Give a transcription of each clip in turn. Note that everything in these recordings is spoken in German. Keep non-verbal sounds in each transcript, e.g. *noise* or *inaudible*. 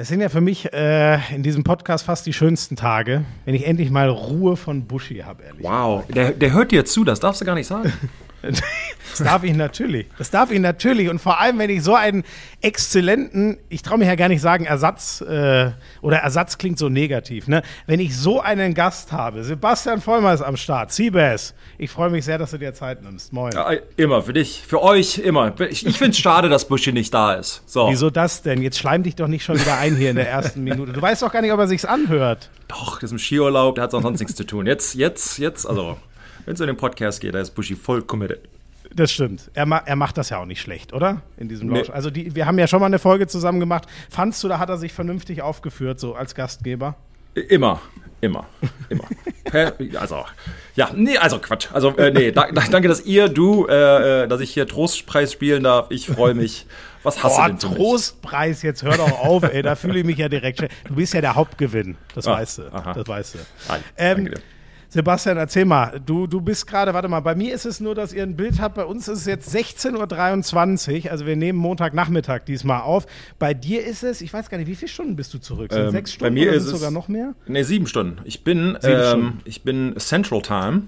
Das sind ja für mich äh, in diesem Podcast fast die schönsten Tage, wenn ich endlich mal Ruhe von Buschi habe, ehrlich. Wow, der, der hört dir zu, das darfst du gar nicht sagen. *laughs* Das darf ich natürlich. Das darf ich natürlich. Und vor allem, wenn ich so einen exzellenten, ich traue mich ja gar nicht sagen Ersatz, äh, oder Ersatz klingt so negativ, ne? Wenn ich so einen Gast habe, Sebastian Vollmer ist am Start, Seabass, ich freue mich sehr, dass du dir Zeit nimmst. Moin. Ja, immer, für dich, für euch, immer. Ich, ich finde es schade, dass Buschi nicht da ist. So. Wieso das denn? Jetzt schleim dich doch nicht schon wieder ein hier in der ersten Minute. Du weißt doch gar nicht, ob er sich's anhört. Doch, das ist ein Skiurlaub, der hat sonst nichts zu tun. Jetzt, jetzt, jetzt, also, wenn es in den Podcast geht, da ist Buschi voll committed. Das stimmt. Er, ma er macht das ja auch nicht schlecht, oder? In diesem nee. Also die, wir haben ja schon mal eine Folge zusammen gemacht. Fandst du, da hat er sich vernünftig aufgeführt, so als Gastgeber? Immer, immer, immer. *laughs* also, ja, nee, also Quatsch. Also, äh, nee, da, danke, dass ihr, du, äh, äh, dass ich hier Trostpreis spielen darf. Ich freue mich. Was hast Boah, du denn Trostpreis, jetzt hör doch auf, ey, da fühle ich mich ja direkt. Du bist ja der Hauptgewinn, das ah, weißt du. Aha. Das weißt du. Ähm, danke dir. Sebastian, erzähl mal, du, du bist gerade, warte mal, bei mir ist es nur, dass ihr ein Bild habt, bei uns ist es jetzt 16.23 Uhr, also wir nehmen Montagnachmittag diesmal auf. Bei dir ist es, ich weiß gar nicht, wie viele Stunden bist du zurück? Sind ähm, sechs Stunden bei mir ist es sogar noch mehr? Nee, sieben Stunden. Ich bin, ähm, ich bin Central Time,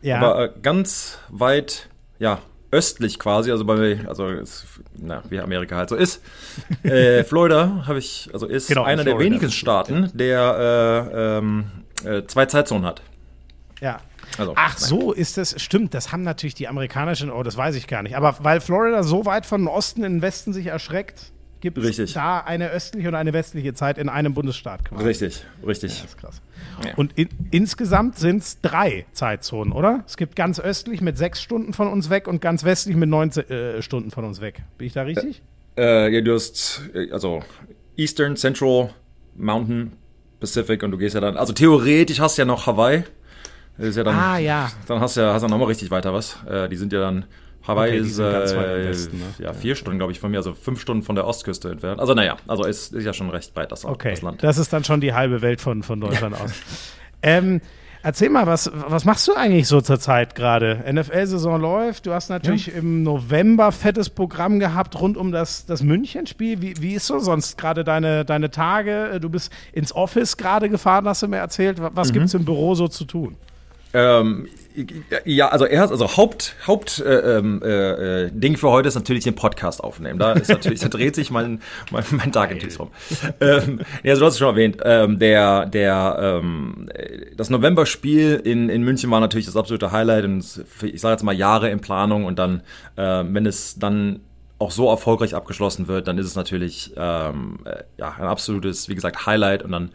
ja. aber äh, ganz weit, ja, östlich quasi, also bei also ist, na, wie Amerika halt so ist. *laughs* Äh, Florida habe ich, also ist genau, einer der wenigen Staaten, der äh, ähm, äh, zwei Zeitzonen hat. Ja. Also, Ach so, ist das, stimmt, das haben natürlich die amerikanischen, oh, das weiß ich gar nicht. Aber weil Florida so weit von Osten in den Westen sich erschreckt, gibt es da eine östliche und eine westliche Zeit in einem Bundesstaat quasi. Richtig, richtig. Ja, das ist krass. Ja. Und in, insgesamt sind es drei Zeitzonen, oder? Es gibt ganz östlich mit sechs Stunden von uns weg und ganz westlich mit neun äh, Stunden von uns weg. Bin ich da richtig? Äh, äh, ja, du hast, äh, also Eastern, Central, Mountain, Pacific und du gehst ja dann, also theoretisch hast du ja noch Hawaii. Ist ja dann, ah, ja. Dann hast du ja hast du nochmal richtig weiter was. Äh, die sind ja dann. Hawaii okay, ist äh, Westen, ne? ja, vier ja. Stunden, glaube ich, von mir, also fünf Stunden von der Ostküste entfernt. Also naja, also ist, ist ja schon recht breit das, okay. das Land. Das ist dann schon die halbe Welt von, von Deutschland aus. *laughs* Ähm, Erzähl mal, was, was machst du eigentlich so zur Zeit gerade? NFL-Saison läuft, du hast natürlich ja. im November fettes Programm gehabt rund um das, das München-Spiel. Wie, wie ist so sonst gerade deine, deine Tage? Du bist ins Office gerade gefahren, hast du mir erzählt. Was mhm. gibt es im Büro so zu tun? Ähm, ja, also erst, also Haupt, Haupt äh, ähm, äh, äh, Ding für heute ist natürlich den Podcast aufnehmen. Da ist natürlich, da dreht sich mein, mein, mein Tag in rum. Ähm, ja, also du hast es schon erwähnt. Ähm, der, der, ähm, das November-Spiel in, in München war natürlich das absolute Highlight und ich sage jetzt mal Jahre in Planung und dann, äh, wenn es dann auch so erfolgreich abgeschlossen wird, dann ist es natürlich ähm, äh, ja ein absolutes, wie gesagt, Highlight und dann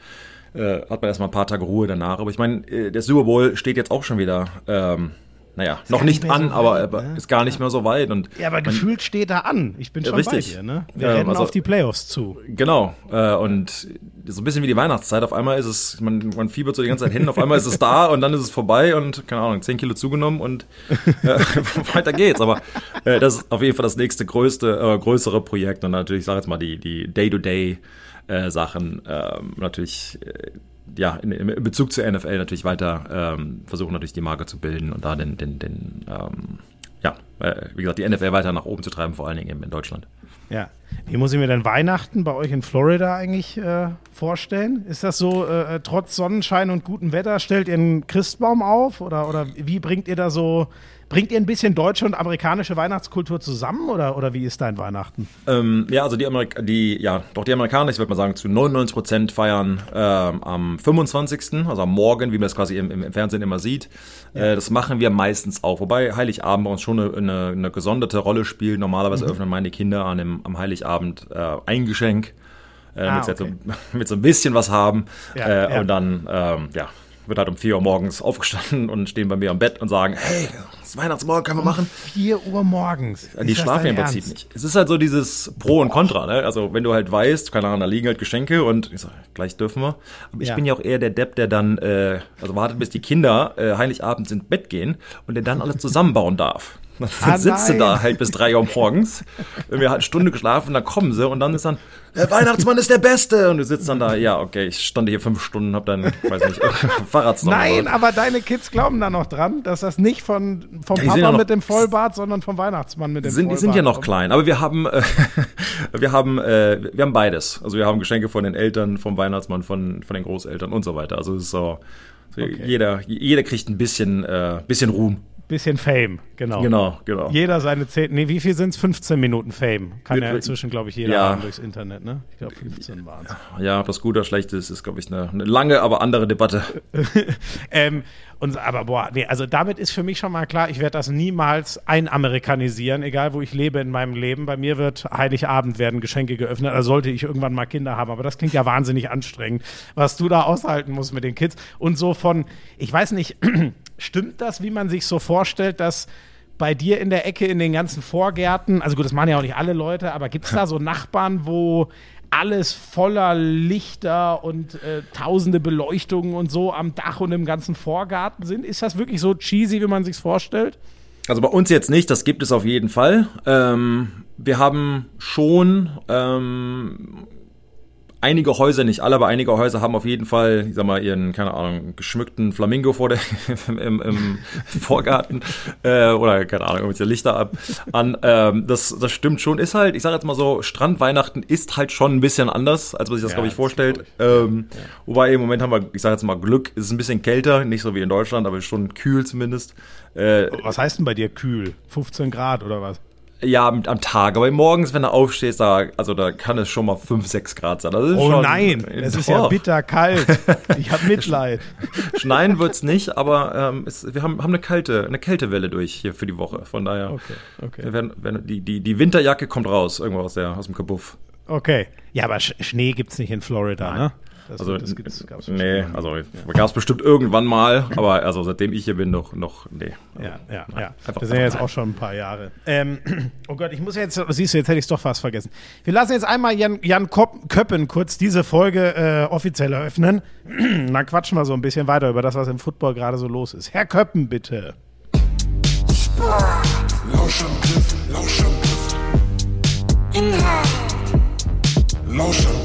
äh, hat man erstmal ein paar Tage Ruhe danach. Aber ich meine, äh, der Super Bowl steht jetzt auch schon wieder. Ähm, naja, ist noch nicht an, so aber weit, ne? ist gar nicht mehr so weit. Und ja, aber gefühlt steht er an. Ich bin schon richtig. bei dir. Ne? Wir ähm, rennen also, auf die Playoffs zu. Genau. Äh, und so ein bisschen wie die Weihnachtszeit. Auf einmal ist es, man, man fiebert so die ganze Zeit hin, auf einmal ist es da und dann ist es vorbei und, keine Ahnung, 10 Kilo zugenommen und äh, *laughs* weiter geht's. Aber äh, das ist auf jeden Fall das nächste größte, äh, größere Projekt und natürlich, ich sage jetzt mal, die, die Day-to-Day- äh, Sachen ähm, natürlich äh, ja, in, in, Bezug zur NFL natürlich weiter ähm, versuchen natürlich die Marke zu bilden und da den, den, den ähm, ja, äh, wie gesagt, die NFL weiter nach oben zu treiben, vor allen Dingen eben in Deutschland. Ja. Wie muss ich mir denn Weihnachten bei euch in Florida eigentlich äh, vorstellen? Ist das so, äh, trotz Sonnenschein und gutem Wetter, stellt ihr einen Christbaum auf oder, oder wie bringt ihr da so Bringt ihr ein bisschen deutsche und amerikanische Weihnachtskultur zusammen oder, oder wie ist dein Weihnachten? Ähm, ja, also die, Amerik die, ja, doch die Amerikaner, ich würde mal sagen, zu 99 Prozent feiern ähm, am 25., also am Morgen, wie man es quasi im, im, Fernsehen immer sieht. Ja. Äh, das machen wir meistens auch, wobei Heiligabend bei uns schon eine, eine, eine gesonderte Rolle spielt. Normalerweise mhm. öffnen meine Kinder an dem, am Heiligabend äh, ein Geschenk, äh, ah, damit okay. sie *laughs* so, mit so ein bisschen was haben. Ja, äh, ja. Und dann, ähm, ja, wird halt um 4 Uhr morgens *laughs* aufgestanden und stehen bei mir am Bett und sagen, hey, Weihnachtsmorgen können wir um machen. 4 Uhr morgens. Die schlafen im Prinzip nicht. Es ist halt so dieses Pro und Contra, ne? Also wenn du halt weißt, keine Ahnung, da liegen halt Geschenke und ich sag, gleich dürfen wir. Aber ich ja. bin ja auch eher der Depp, der dann, äh, also wartet, bis die Kinder äh, Heiligabend ins Bett gehen und der dann alles zusammenbauen darf. Dann ah, sitzt nein. du da halt bis drei Uhr morgens. Wir hatten eine Stunde geschlafen, dann kommen sie und dann ist dann, der Weihnachtsmann ist der Beste. Und du sitzt dann da, ja, okay, ich stand hier fünf Stunden, hab dann, weiß nicht, *laughs* Fahrrad Nein, aber deine Kids glauben da noch dran, dass das nicht von, vom Ja, die Papa ja noch- mit dem Vollbart, sondern vom Weihnachtsmann mit dem sind, die Vollbart. sind ja noch klein, aber wir haben, äh, *laughs* wir haben, äh, wir haben beides. Also wir haben Geschenke von den Eltern, vom Weihnachtsmann, von, von den Großeltern und so weiter. Also es ist so, so jeder, jeder kriegt ein bisschen, äh, bisschen Ruhm. Bisschen Fame, genau. Genau, genau. Jeder seine 10, nee, wie viel sind es? 15 Minuten Fame. Kann ja inzwischen, glaube ich, jeder Ja. haben durchs Internet, ne? Ich glaube, 15 waren es. Ja, ob das gut oder schlecht ist, ist, glaube ich, eine, eine lange, aber andere Debatte. *laughs* ähm, und, aber boah, nee, also damit ist für mich schon mal klar, ich werde das niemals einamerikanisieren, egal wo ich lebe in meinem Leben. Bei mir wird Heiligabend werden Geschenke geöffnet, also sollte ich irgendwann mal Kinder haben. Aber das klingt ja wahnsinnig anstrengend, was du da aushalten musst mit den Kids. Und so von, ich weiß nicht, *clears throat* stimmt das, wie man sich so vorstellt, dass bei dir in der Ecke in den ganzen Vorgärten, also gut, das machen ja auch nicht alle Leute, aber gibt es da so Nachbarn, wo alles voller Lichter und äh, tausende Beleuchtungen und so am Dach und im ganzen Vorgarten sind? Ist das wirklich so cheesy, wie man sich's vorstellt? Also bei uns jetzt nicht, das gibt es auf jeden Fall. Ähm, wir haben schon ähm, einige Häuser, nicht alle, aber einige Häuser haben auf jeden Fall, ich sag mal, ihren, keine Ahnung, geschmückten Flamingo vor der, *laughs* im, im Vorgarten äh, oder, keine Ahnung, irgendwelche Lichter ab, an. Ähm, das, das stimmt schon, ist halt, ich sag jetzt mal so, Strandweihnachten ist halt schon ein bisschen anders, als man sich das, Ja, glaube ich, vorstellt. Ähm, Wobei im Moment haben wir, ich sag jetzt mal, Glück, es ist ein bisschen kälter, nicht so wie in Deutschland, aber schon kühl zumindest. Äh, Was heißt denn bei dir kühl? 15 Grad oder was? Ja, am, am Tag, aber morgens, wenn du aufstehst, da, also da kann es schon mal 5, 6 Grad sein. Oh schon, nein, es ist ja Doch. bitter kalt. Ich habe *laughs* Mitleid. Schneien wird's nicht, aber ähm, es, wir haben, haben eine kalte, eine Kältewelle durch hier für die Woche. Von daher, Okay, okay. werden, werden, die, die, die Winterjacke kommt raus, irgendwo aus, der, aus dem Kabuff. Okay. Ja, aber Sch Schnee gibt's nicht in Florida, ne? Das, Also, das gibt's, gab's nee, also gab's bestimmt irgendwann mal, aber also seitdem ich hier bin, noch, noch, nee. Ja, ja, ja. Einfach- das sind ja jetzt auch schon ein paar Jahre. Ähm, *clears throat* oh Gott, ich muss jetzt, siehst du, jetzt hätte ich es doch fast vergessen. Wir lassen jetzt einmal Jan, Jan Köppen kurz diese Folge äh, offiziell eröffnen. *clears throat* Dann quatschen wir so ein bisschen weiter über das, was im Football gerade so los ist. Herr Köppen, bitte. Lauschangriff, Lauschangriff. Inhalt, Lauschangriff,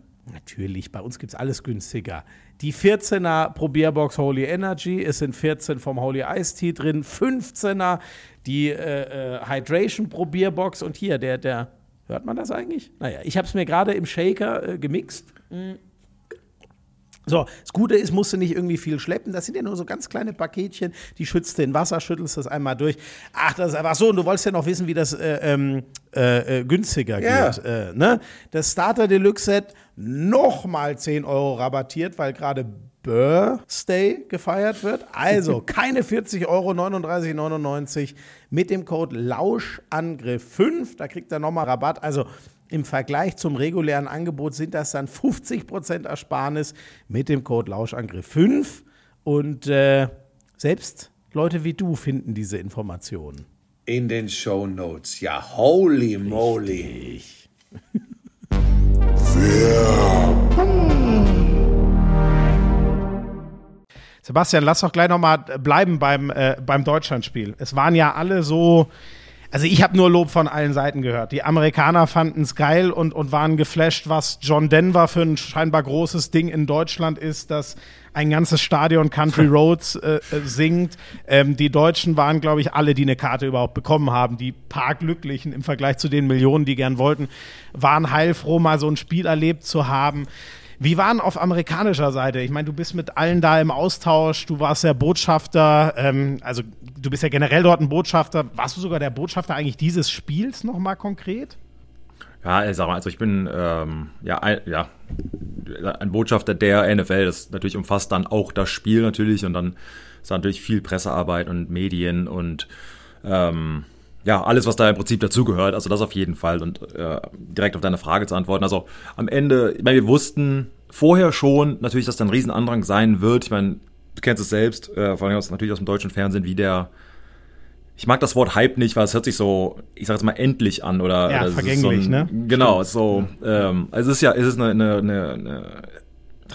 Natürlich, bei uns gibt es alles günstiger. Die 14er Probierbox Holy Energy, es sind 14 vom Holy Ice Tea drin, 15er die äh, äh, Hydration Probierbox und hier der, der, hört man das eigentlich? Naja, ich habe es mir gerade im Shaker äh, gemixt. Mm. So, das Gute ist, musst du nicht irgendwie viel schleppen. Das sind ja nur so ganz kleine Paketchen, die schützt du in Wasser, schüttelst das einmal durch. Ach, das ist einfach so. Und du wolltest ja noch wissen, wie das äh, ähm, äh, äh, günstiger Ja. geht. Äh, ne? Das Starter Deluxe Set nochmal 10 Euro rabattiert, weil gerade Birthday gefeiert wird. Also *laughs* keine 40 Euro, 39,99 mit dem Code Lauschangriff5. Da kriegt er nochmal Rabatt. Also im Vergleich zum regulären Angebot sind das dann 50% Ersparnis mit dem Code Lauschangriff5. Und äh, selbst Leute wie du finden diese Informationen. In den Show Notes. Ja, holy moly. Sebastian, lass doch gleich nochmal bleiben beim, äh, beim Deutschlandspiel. Es waren ja alle so. Also ich habe nur Lob von allen Seiten gehört. Die Amerikaner fanden es geil und, und waren geflasht, was John Denver für ein scheinbar großes Ding in Deutschland ist, dass ein ganzes Stadion Country *laughs* Roads äh, äh, singt. Ähm, die Deutschen waren, glaube ich, alle, die eine Karte überhaupt bekommen haben. Die paar Glücklichen im Vergleich zu den Millionen, die gern wollten, waren heilfroh, mal so ein Spiel erlebt zu haben. Wie waren auf amerikanischer Seite? Ich meine, du bist mit allen da im Austausch, du warst der Botschafter, ähm, also du bist ja generell dort ein Botschafter. Warst du sogar der Botschafter eigentlich dieses Spiels nochmal konkret? Ja, sag mal, also ich bin ähm, ja, ein, ja ein Botschafter der NFL. Das natürlich umfasst dann auch das Spiel natürlich und dann ist da natürlich viel Pressearbeit und Medien und ähm, ja, alles, was da im Prinzip dazugehört. Also das auf jeden Fall. Und äh, direkt auf deine Frage zu antworten. Also am Ende, ich meine, wir wussten vorher schon natürlich, dass da ein Riesenandrang sein wird. Ich meine, du kennst es selbst, äh, vor allem aus, natürlich aus dem deutschen Fernsehen, wie der ich mag das Wort Hype nicht, weil es hört sich so, ich sag jetzt mal, endlich an oder, Ja, oder vergänglich, so ein, ne? Genau, so, ähm, also es ist ja, es ist eine, eine, eine, eine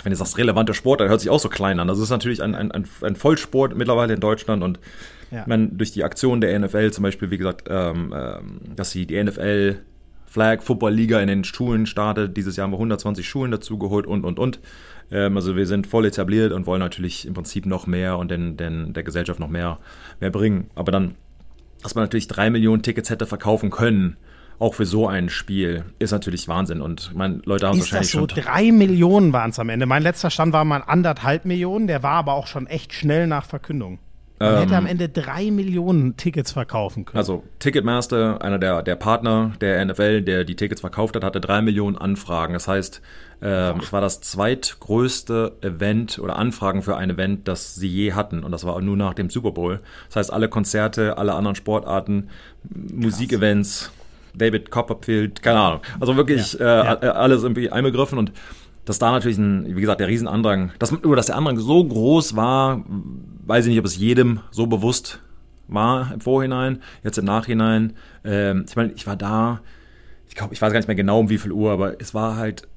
wenn du sagst, relevante Sport, dann hört sich auch so klein an. Also es ist natürlich ein, ein, ein Vollsport mittlerweile in Deutschland und Ja. ich meine, durch die Aktion der NFL zum Beispiel, wie gesagt, ähm, ähm, dass sie die NFL Flag Football Liga in den Schulen startet. Dieses Jahr haben wir 120 Schulen dazu geholt und, und, und. Ähm, also wir sind voll etabliert und wollen natürlich im Prinzip noch mehr und den, den, der Gesellschaft noch mehr, mehr bringen. Aber dann, dass man natürlich drei Millionen Tickets hätte verkaufen können, auch für so ein Spiel, ist natürlich Wahnsinn. Und meine, Leute haben Ist das wahrscheinlich so? schon. Drei Millionen waren es am Ende. Mein letzter Stand war mal anderthalb Millionen, der war aber auch schon echt schnell nach Verkündung. Man hätte am Ende drei Millionen Tickets verkaufen können. Also Ticketmaster, einer der, der Partner der NFL, der die Tickets verkauft hat, hatte drei Millionen Anfragen. Das heißt, ähm, es war das zweitgrößte Event oder Anfragen für ein Event, das sie je hatten. Und das war nur nach dem Super Bowl. Das heißt, alle Konzerte, alle anderen Sportarten, Musikevents, David Copperfield, keine Ahnung. Also wirklich Ja, äh, alles irgendwie einbegriffen und dass da natürlich ein, wie gesagt, der Riesenandrang, dass, dass der Andrang so groß war, weiß ich nicht, ob es jedem so bewusst war im Vorhinein, jetzt im Nachhinein. Ähm, ich meine, ich war da, ich glaube, ich weiß gar nicht mehr genau um wie viel Uhr, aber es war halt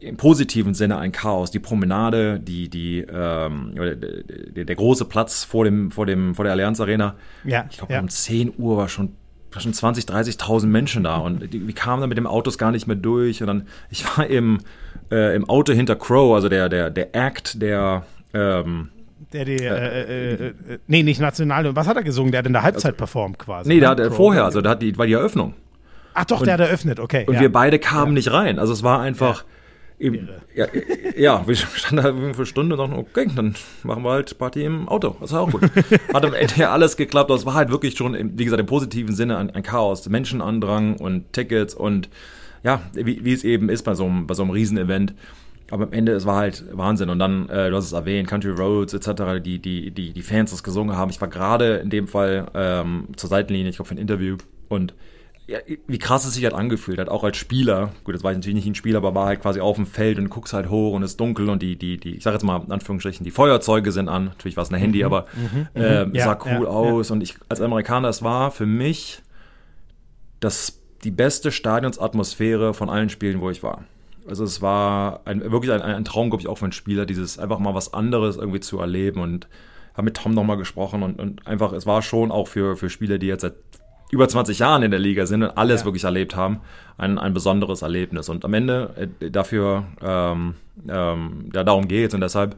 im positiven Sinne ein Chaos. Die Promenade, die, die, ähm, der, der, große Platz vor dem, vor dem, vor der Allianz Arena. Ja, Ich glaube, ja. um 10 Uhr war schon, war schon 20, 30.000 Menschen da und wir kamen dann mit dem Autos gar nicht mehr durch und dann, ich war im, äh, im Auto hinter Crow, also der, der, der Act, der, ähm, Der die, äh, äh, äh, äh, nee, nicht national. Was hat er gesungen? Der hat in der Halbzeit performt quasi. nee, ne? der hat Crow. vorher, also da hat die, war die Eröffnung. Ach doch, der hat eröffnet, okay. Und ja. wir beide kamen nicht rein. Also es war einfach. Eben, ja, ja, wir standen da für eine Stunde und dachten, okay, dann machen wir halt Party im Auto. Das war auch gut. *laughs* Hat am Ende ja alles geklappt. aber Es war halt wirklich schon, wie gesagt, im positiven Sinne ein, ein Chaos. Menschenandrang und Tickets und ja, wie, wie es eben ist bei so einem, bei so einem Riesenevent. Aber am Ende, es war halt Wahnsinn. Und dann, äh, du hast es erwähnt, Country Roads etc., die, die, die, die Fans das gesungen haben. Ich war gerade in dem Fall ähm, zur Seitenlinie, ich glaube, für ein Interview. Und ja, wie krass es sich halt angefühlt hat, auch als Spieler. Gut, das war ich natürlich nicht ein Spieler, aber war halt quasi auf dem Feld und guckst halt hoch und es ist dunkel und die, die, die, ich sag jetzt mal in Anführungsstrichen, die Feuerzeuge sind an. Natürlich war es ein Handy, aber äh, Mhm. Ja, sah cool ja, aus. Und ich als Amerikaner, es war für mich das die beste Stadionsatmosphäre von allen Spielen, wo ich war. Also es war ein, wirklich ein, ein Traum, glaube ich, auch für einen Spieler, dieses einfach mal was anderes irgendwie zu erleben und habe mit Tom nochmal gesprochen und, und einfach, es war schon auch für, für Spieler, die jetzt seit über 20 Jahren in der Liga sind und alles Ja. wirklich erlebt haben, ein, ein besonderes Erlebnis. Und am Ende äh, dafür, ähm, ähm, ja, darum geht und deshalb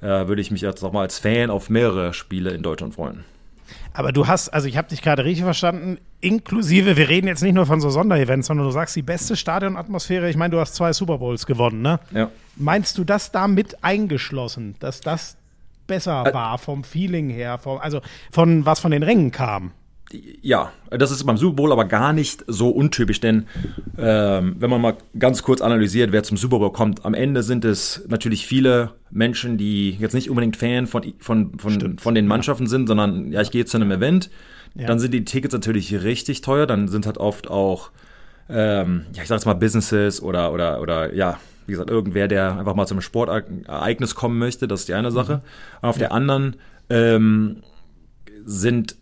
äh, würde ich mich jetzt nochmal als Fan auf mehrere Spiele in Deutschland freuen. Aber du hast, also ich habe dich gerade richtig verstanden, inklusive, wir reden jetzt nicht nur von so Sonderevents, sondern du sagst die beste Stadionatmosphäre. Ich meine, du hast zwei Super Bowls gewonnen, ne? Ja. Meinst du das damit eingeschlossen, dass das besser war vom Feeling her, vom, also von was von den Rängen kam? Ja, das ist beim Super Bowl aber gar nicht so untypisch, denn ähm, wenn man mal ganz kurz analysiert, wer zum Super Bowl kommt, am Ende sind es natürlich viele Menschen, die jetzt nicht unbedingt Fan von, von, von, von den Mannschaften sind, sondern ja, ich gehe zu einem Event, dann sind die Tickets natürlich richtig teuer, dann sind halt oft auch, ähm, ja, ich sag jetzt mal Businesses oder, oder, oder ja, wie gesagt, irgendwer, der einfach mal zum Sportereignis kommen möchte, das ist die eine Sache. Und auf der anderen ähm, sind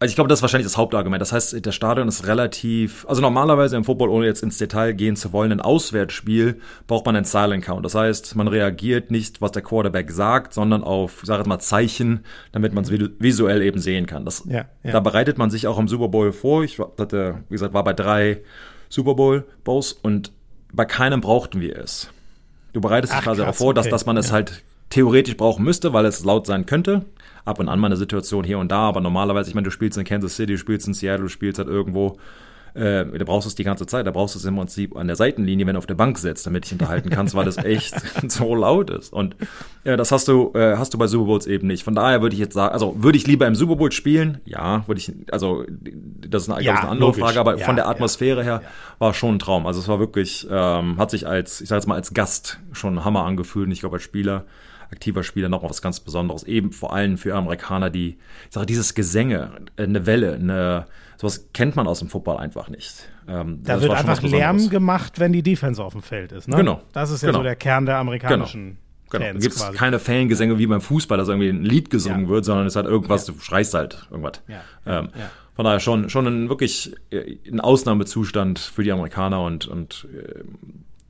also ich glaube, das ist wahrscheinlich das Hauptargument. Das heißt, der Stadion ist relativ, also normalerweise im Football, ohne jetzt ins Detail gehen zu wollen, ein Auswärtsspiel braucht man einen Silent Count. Das heißt, man reagiert nicht, was der Quarterback sagt, sondern auf, ich sage jetzt mal, Zeichen, damit man es visuell eben sehen kann. Das, Ja, ja. Da bereitet man sich auch im Super Bowl vor. Ich hatte, wie gesagt, war bei drei Super Bowl Bowls und bei keinem brauchten wir es. Du bereitest dich quasi darauf vor, dass, okay. dass man es halt theoretisch brauchen müsste, weil es laut sein könnte. Ab und an mal eine Situation hier und da, aber normalerweise, ich meine, du spielst in Kansas City, du spielst in Seattle, du spielst halt irgendwo, äh, da brauchst du es die ganze Zeit, da brauchst du es im Prinzip an der Seitenlinie, wenn du auf der Bank sitzt, damit dich unterhalten kannst, weil es *laughs* echt *laughs* so laut ist. Und ja, das hast du, äh, hast du bei Super Bowls eben nicht. Von daher würde ich jetzt sagen, also würde ich lieber im Super Bowl spielen? Ja, würde ich, also das ist eine, Ja, ich, eine andere logisch. Frage, aber Ja, von der ja. Atmosphäre her war schon ein Traum. Also es war wirklich, ähm, hat sich als, ich sag jetzt mal als Gast schon ein Hammer angefühlt und ich glaube als Spieler, aktiver Spieler noch was ganz Besonderes. Eben vor allem für Amerikaner, die, ich sage, dieses Gesänge, eine Welle, eine, sowas kennt man aus dem Football einfach nicht. Ähm, Da wird einfach Lärm gemacht, wenn die Defense auf dem Feld ist. Ne? Genau. Das ist ja Genau. so der Kern der amerikanischen Genau. Da Fans gibt es keine Fangesänge wie beim Fußball, dass irgendwie ein Lied gesungen Ja. wird, sondern es ist halt irgendwas, du schreist halt irgendwas. Ja. Ähm, Ja. Von daher schon, schon ein wirklich äh, ein Ausnahmezustand für die Amerikaner und, und äh,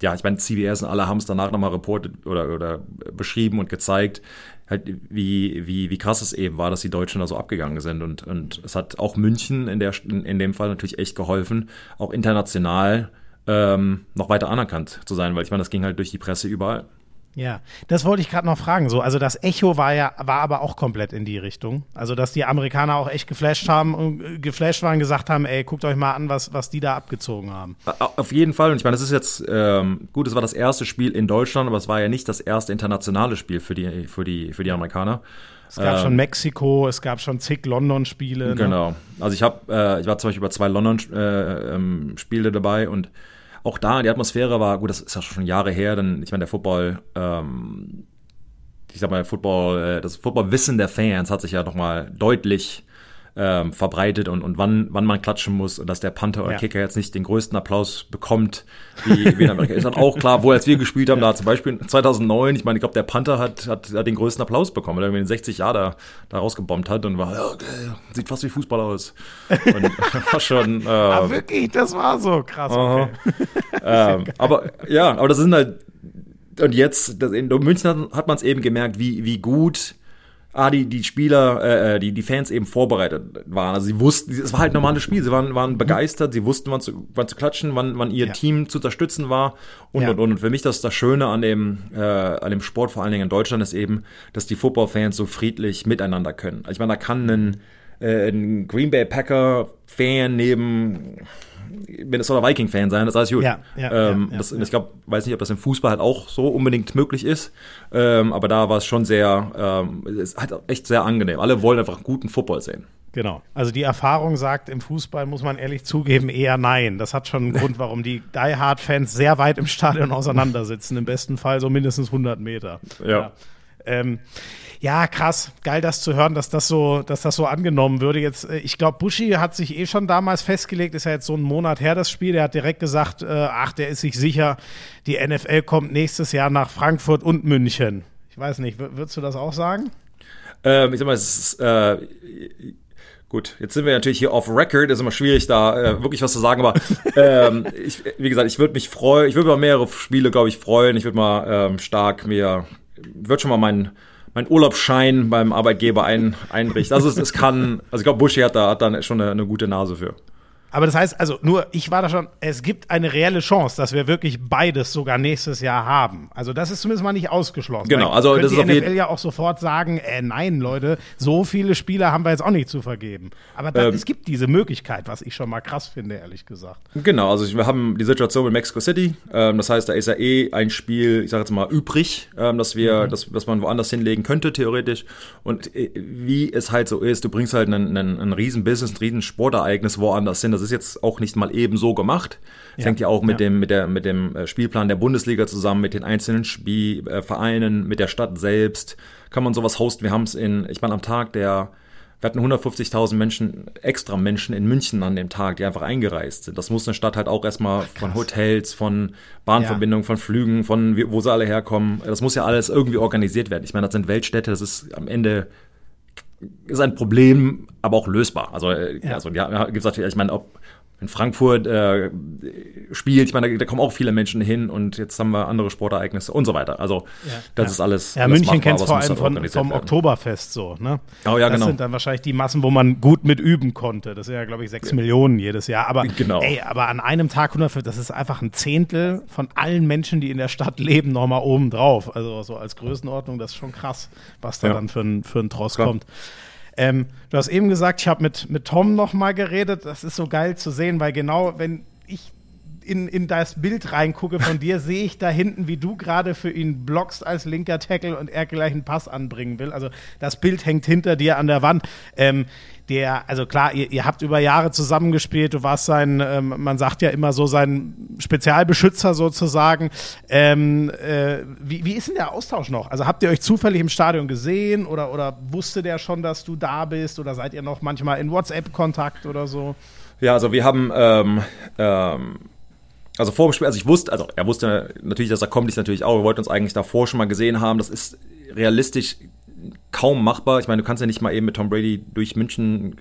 ja, ich meine, CBS und alle haben es danach nochmal reportet oder, oder beschrieben und gezeigt, halt, wie, wie, wie krass es eben war, dass die Deutschen da so abgegangen sind. Und, und es hat auch München in, der, in, dem Fall natürlich echt geholfen, auch international ähm, noch weiter anerkannt zu sein, weil ich meine, das ging halt durch die Presse überall. Ja, das wollte ich gerade noch fragen. So, also das Echo war ja, war aber auch komplett in die Richtung. Also, dass die Amerikaner auch echt geflasht haben und äh, geflasht waren, gesagt haben, ey, guckt euch mal an, was, was die da abgezogen haben. Auf jeden Fall. Und ich meine, das ist jetzt, ähm, gut, es war das erste Spiel in Deutschland, aber es war ja nicht das erste internationale Spiel für die, für die, für die Amerikaner. Es gab schon Mexiko, es gab schon zig London-Spiele. Ne? Ähm. Genau. Also ich habe, äh, ich war zum Beispiel bei zwei London-Spiele äh, ähm, dabei und auch da die Atmosphäre war, gut, das ist ja schon Jahre her, denn ich meine, der Football, ähm, ich sag mal, Football, äh, das Footballwissen der Fans hat sich ja nochmal deutlich ähm, verbreitet und, und wann, wann man klatschen muss und dass der Panther oder Ja. Kicker jetzt nicht den größten Applaus bekommt, wie, wie in Amerika. Ist dann auch klar, wo als wir gespielt haben, da zum Beispiel 2009, ich meine, ich glaube, der Panther hat, hat, hat den größten Applaus bekommen, weil er den 60 Jahre da, da rausgebombt hat und war, ja, okay, sieht fast wie Fußball aus. Und *laughs* war schon, äh, Ah, wirklich, das war so krass. Okay. *laughs* ähm, aber ja, aber das sind halt und jetzt das, in München hat, hat man es eben gemerkt, wie wie gut ah, die die Spieler, äh, die die Fans eben vorbereitet waren. Also sie wussten, es war halt ein normales Spiel. Sie waren waren begeistert, sie wussten, wann zu, wann zu klatschen, wann wann ihr Ja. Team zu unterstützen war und Ja. und und. Und für mich das das Schöne an dem äh, an dem Sport vor allen Dingen in Deutschland ist eben, dass die Football-Fans so friedlich miteinander können. Ich meine, da kann ein äh, ein Green Bay Packer Fan neben Minnesota Viking Fan sein, das heißt gut. Ja, ja, ähm, ja, das. Ich glaube, weiß nicht, ob das im Fußball halt auch so unbedingt möglich ist, ähm, aber da war es schon sehr, ähm, es ist halt echt sehr angenehm. Alle wollen einfach guten Football sehen. Genau. Also die Erfahrung sagt, im Fußball muss man ehrlich zugeben, eher nein. Das hat schon einen Grund, warum die Die Hard-Fans sehr weit im Stadion *laughs* auseinandersitzen. Im besten Fall so mindestens 100 Meter. Ja. Ähm, ja, krass. Geil, das zu hören, dass das so, dass das so angenommen würde. Jetzt, äh, ich glaube, Buschi hat sich eh schon damals festgelegt, ist ja jetzt so ein Monat her, das Spiel. Der hat direkt gesagt, äh, ach, der ist sich sicher, die NFL kommt nächstes Jahr nach Frankfurt und München. Ich weiß nicht, würdest du das auch sagen? Ähm, ich sag mal, es ist, äh, gut, jetzt sind wir natürlich hier off record, ist immer schwierig, da äh, wirklich was zu sagen, aber *laughs* ähm, ich, wie gesagt, ich würde mich freuen, ich würde mal mehrere Spiele, glaube ich, freuen. Ich würde mal ähm, stark mir, würde schon mal meinen mein Urlaubsschein beim Arbeitgeber ein, einrichten. Also es, es kann, also ich glaube, Buschi hat da, hat da schon eine, eine gute Nase für. Aber das heißt, also nur, ich war da schon, es gibt eine reelle Chance, dass wir wirklich beides sogar nächstes Jahr haben. Also das ist zumindest mal nicht ausgeschlossen. Genau, also das ist die NFL ja auch sofort sagen, äh, nein, Leute, so viele Spieler haben wir jetzt auch nicht zu vergeben. Aber das, Ähm. es gibt diese Möglichkeit, was ich schon mal krass finde, ehrlich gesagt. Genau, also wir haben die Situation mit Mexico City. Ähm, das heißt, da ist ja eh ein Spiel, ich sage jetzt mal, übrig, ähm, dass wir, Mhm. dass, dass man woanders hinlegen könnte, theoretisch. Und äh, wie es halt so ist, du bringst halt einen, einen, einen riesen Business, ein riesen Sportereignis woanders hin. Das ist jetzt auch nicht mal eben so gemacht. Das Ja, hängt ja auch mit ja. dem, mit der, mit dem äh, Spielplan der Bundesliga zusammen, mit den einzelnen Spiel, äh, Vereinen, mit der Stadt selbst. Kann man sowas hosten? Wir haben es in, ich meine, am Tag der wir hatten 150.000 Menschen, extra Menschen in München an dem Tag, die einfach eingereist sind. Das muss eine Stadt halt auch erstmal von Hotels, von Bahnverbindungen, von Flügen, von wo sie alle herkommen. Das muss ja alles irgendwie organisiert werden. Ich meine, das sind Weltstädte, das ist am Ende ist ein Problem, aber auch lösbar. Also, äh, Ja. also ja, gibt es natürlich, ich meine, ob in Frankfurt äh, spielt, ich meine, da, da kommen auch viele Menschen hin und jetzt haben wir andere Sportereignisse und so weiter. Also das ist alles. Ja, München kennt es vor allem von, vom werden. Oktoberfest so, ne? Oh ja, das genau. sind dann wahrscheinlich die Massen, wo man gut mit üben konnte. Das sind ja, glaube ich, sechs Millionen jedes Jahr. Aber, Genau. ey, aber an einem Tag 150, das ist einfach ein Zehntel von allen Menschen, die in der Stadt leben, nochmal oben drauf. Also so als Größenordnung, das ist schon krass, was da Ja. dann für ein, für ein Tross Klar. kommt. Ähm, du hast eben gesagt, ich habe mit, mit Tom noch mal geredet. Das ist so geil zu sehen, weil genau, wenn ich in, in das Bild reingucke von dir, *laughs* sehe ich da hinten, wie du gerade für ihn blockst als linker Tackle und er gleich einen Pass anbringen will. Also das Bild hängt hinter dir an der Wand. Ähm, der, also klar, ihr, ihr habt über Jahre zusammengespielt, du warst sein, ähm, man sagt ja immer so, sein Spezialbeschützer sozusagen. Ähm, äh, wie, wie ist denn der Austausch noch? Also habt ihr euch zufällig im Stadion gesehen oder, oder wusste der schon, dass du da bist oder seid ihr noch manchmal in WhatsApp-Kontakt oder so? Ja, also wir haben, ähm, ähm, also vor dem Spiel, also ich wusste, also er wusste natürlich, dass er kommt, ich natürlich auch. Wir wollten uns eigentlich davor schon mal gesehen haben. Das ist realistisch kaum machbar. Ich meine, du kannst ja nicht mal eben mit Tom Brady durch München,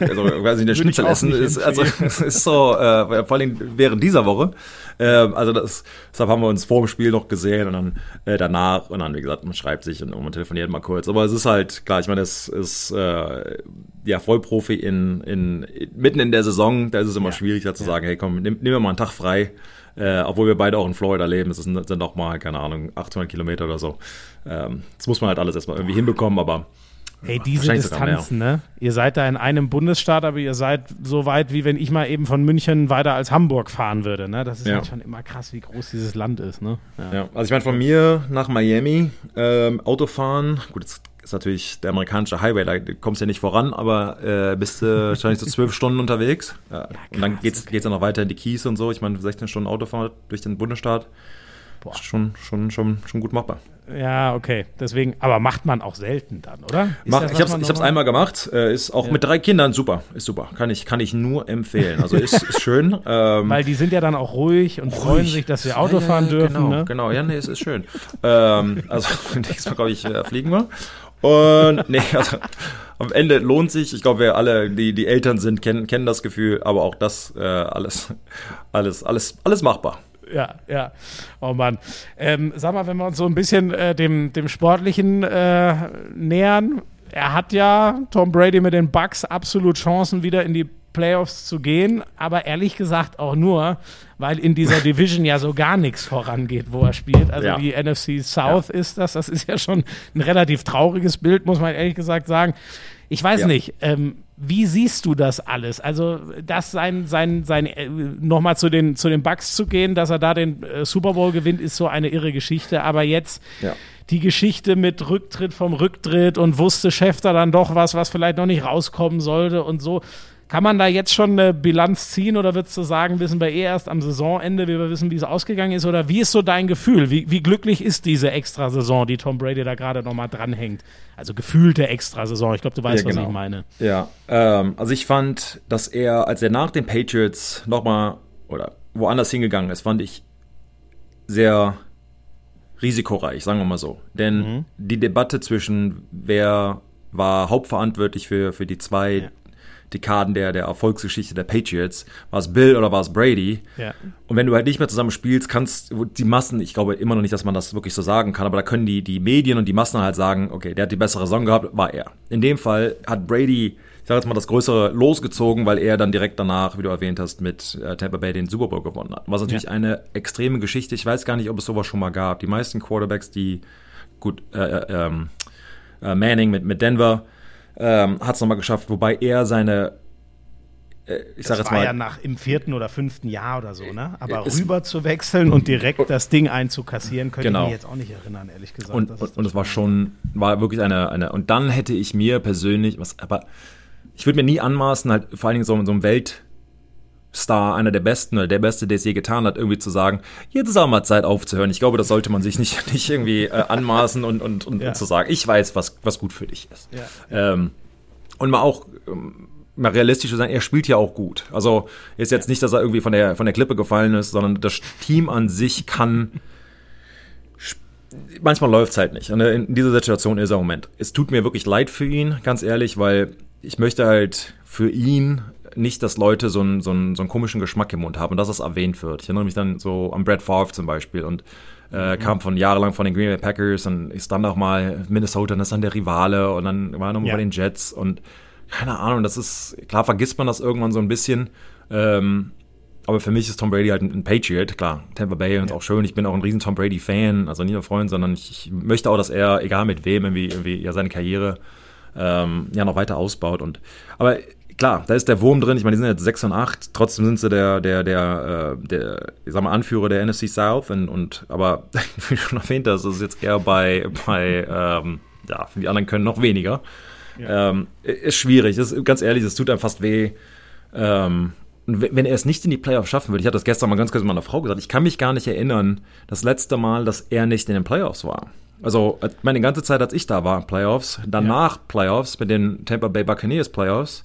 also *laughs* weiß nicht, der Schnitzel essen. Ist, also *laughs* ist so, äh, vor allem während dieser Woche. Ähm, also das, deshalb haben wir uns vor dem Spiel noch gesehen und dann äh, danach und dann, wie gesagt, man schreibt sich und man telefoniert mal kurz. Aber es ist halt, klar, ich meine, es ist äh, ja Vollprofi in, in, mitten in der Saison, da ist es immer Ja. schwierig, da zu sagen, hey komm, nimm, nimm mir mal einen Tag frei. Äh, obwohl wir beide auch in Florida leben, es sind, sind auch mal, keine Ahnung, 800 Kilometer oder so. Ähm, das muss man halt alles erstmal irgendwie hinbekommen, aber Hey, diese. Distanzen, ne? Ihr seid da in einem Bundesstaat, aber ihr seid so weit, wie wenn ich mal eben von München weiter als Hamburg fahren würde, ne? Das ist Ja. halt schon immer krass, wie groß dieses Land ist, ne? Ja, also ich meine, von mir nach Miami ähm, Autofahren, gut, jetzt ist natürlich der amerikanische Highway, da kommst du ja nicht voran, aber äh, bist du wahrscheinlich so zwölf *laughs* Stunden unterwegs. Ja, und dann krass, geht's, okay. geht's dann noch weiter in die Keys und so. Ich meine, 16 Stunden Autofahrt durch den Bundesstaat. Boah. Ist schon, schon, schon, schon gut machbar. Ja, okay. Deswegen, aber macht man auch selten dann, oder? Mach, das, ich hab's noch- einmal gemacht, äh, ist auch Ja. mit drei Kindern super, ist super. Kann ich, kann ich nur empfehlen. Also ist, ist schön. *laughs* Ähm, Weil die sind ja dann auch ruhig und freuen sich, dass sie Auto Ja, fahren ja, ja, dürfen, Genau, ne? genau. Ja, nee, es ist schön. ähm, also, *laughs* nächstes Mal, glaube ich, äh, fliegen wir. Und, nee, also, am Ende lohnt sich. Ich glaube, wir alle, die, die Eltern sind, kennen, kennen das Gefühl, aber auch das, äh, alles, alles, alles, alles machbar. Ja, ja. Oh Mann. Ähm, sag mal, wenn wir uns so ein bisschen äh, dem, dem Sportlichen äh, nähern. Er hat ja, Tom Brady mit den Bucks, absolut Chancen, wieder in die Playoffs zu gehen. Aber ehrlich gesagt auch nur, weil in dieser *laughs* Division ja so gar nichts vorangeht, wo er spielt. Also Ja. die NFC South ist das. Das ist ja schon ein relativ trauriges Bild, muss man ehrlich gesagt sagen. Ich weiß Ja. nicht, ähm, wie siehst du das alles? Also, dass sein, sein, sein, äh, nochmal zu den, zu den Bucks zu gehen, dass er da den äh, Super Bowl gewinnt, ist so eine irre Geschichte. Aber jetzt Ja. die Geschichte mit Rücktritt vom Rücktritt und wusste Schäfter dann doch was, was vielleicht noch nicht rauskommen sollte und so. Kann man da jetzt schon eine Bilanz ziehen oder würdest du sagen, wissen wir eh erst am Saisonende, wie wir wissen, wie es ausgegangen ist? Oder wie ist so dein Gefühl? Wie, wie glücklich ist diese Extrasaison, die Tom Brady da gerade nochmal dranhängt? Also gefühlte Extrasaison. Ich glaube, du weißt, Ja, was genau. ich meine. Ja, ähm, also ich fand, dass er, als er nach den Patriots nochmal oder woanders hingegangen ist, fand ich sehr risikoreich, sagen wir mal so. Denn die Debatte zwischen wer war hauptverantwortlich für, für die zwei Ja. Dekaden der, der Erfolgsgeschichte der Patriots, war es Bill oder war es Brady? Ja. Und wenn du halt nicht mehr zusammen spielst, kannst die Massen, ich glaube immer noch nicht, dass man das wirklich so sagen kann, aber da können die, die Medien und die Massen halt sagen, okay, der hat die bessere Saison gehabt, war er. In dem Fall hat Brady, ich sag jetzt mal, das größere losgezogen, weil er dann direkt danach, wie du erwähnt hast, mit äh, Tampa Bay den Super Bowl gewonnen hat. Was natürlich Ja. eine extreme Geschichte. Ich weiß gar nicht, ob es sowas schon mal gab. Die meisten Quarterbacks, die gut, äh, äh, ähm, äh, Manning mit, mit Denver ähm, hat es nochmal geschafft, wobei er seine, äh, ich sag Das jetzt war mal, ja nach im vierten oder fünften Jahr oder so, ne? Aber Es- rüber zu wechseln und direkt das Ding einzukassieren, könnte Genau. ich mich jetzt auch nicht erinnern, ehrlich gesagt. und, Das und, und es war schon, war wirklich eine, eine, und dann hätte ich mir persönlich, was, aber ich würde mir nie anmaßen, halt vor allen Dingen so, so einem Weltstar, einer der Besten oder der Beste, der es je getan hat, irgendwie zu sagen, jetzt ist auch mal Zeit aufzuhören. Ich glaube, das sollte man sich nicht, *laughs* nicht irgendwie äh, anmaßen und, und, und, Ja. und zu sagen, ich weiß, was, was gut für dich ist. Ja. Ähm, und mal auch ähm, mal realistisch zu sein, er spielt ja auch gut. Also ist jetzt nicht, dass er irgendwie von der, von der Klippe gefallen ist, sondern das Team an sich kann manchmal läuft's halt nicht. Und in dieser Situation ist er im Moment. Es tut mir wirklich leid für ihn, ganz ehrlich, weil ich möchte halt für ihn nicht, dass Leute so einen, so einen, so einen komischen Geschmack im Mund haben und dass das erwähnt wird. Ich erinnere mich dann so an Brad Favre zum Beispiel und äh, kam von jahrelang von den Green Bay Packers und ist dann noch mal Minnesota, und ist dann der Rivale und dann war er noch mal Ja. bei den Jets und keine Ahnung, das ist, klar vergisst man das irgendwann so ein bisschen, ähm, aber für mich ist Tom Brady halt ein, Patriot, klar. Tampa Bay und auch schön. Ich bin auch ein riesen Tom Brady-Fan, also nicht nur Freund, sondern ich, ich möchte auch, dass er, egal mit wem, irgendwie, irgendwie ja seine Karriere ähm, ja noch weiter ausbaut. Und aber klar, da ist der Wurm drin. Ich meine, die sind jetzt 6 und 8, trotzdem sind sie der, der, der, äh, der, ich sag mal, Anführer der NFC South und, und aber *laughs* wie schon erwähnt hast, ist jetzt eher bei, bei ähm, ja, die anderen können noch weniger. Ähm, ist schwierig, ist, ganz ehrlich, es tut einem fast weh. Ähm, und wenn er es nicht in die Playoffs schaffen würde, ich hatte das gestern mal ganz kurz mit meiner Frau gesagt, ich kann mich gar nicht erinnern, das letzte Mal, dass er nicht in den Playoffs war. Also als- meine ganze Zeit, als ich da war, Playoffs, danach Playoffs mit den Tampa Bay Buccaneers Playoffs.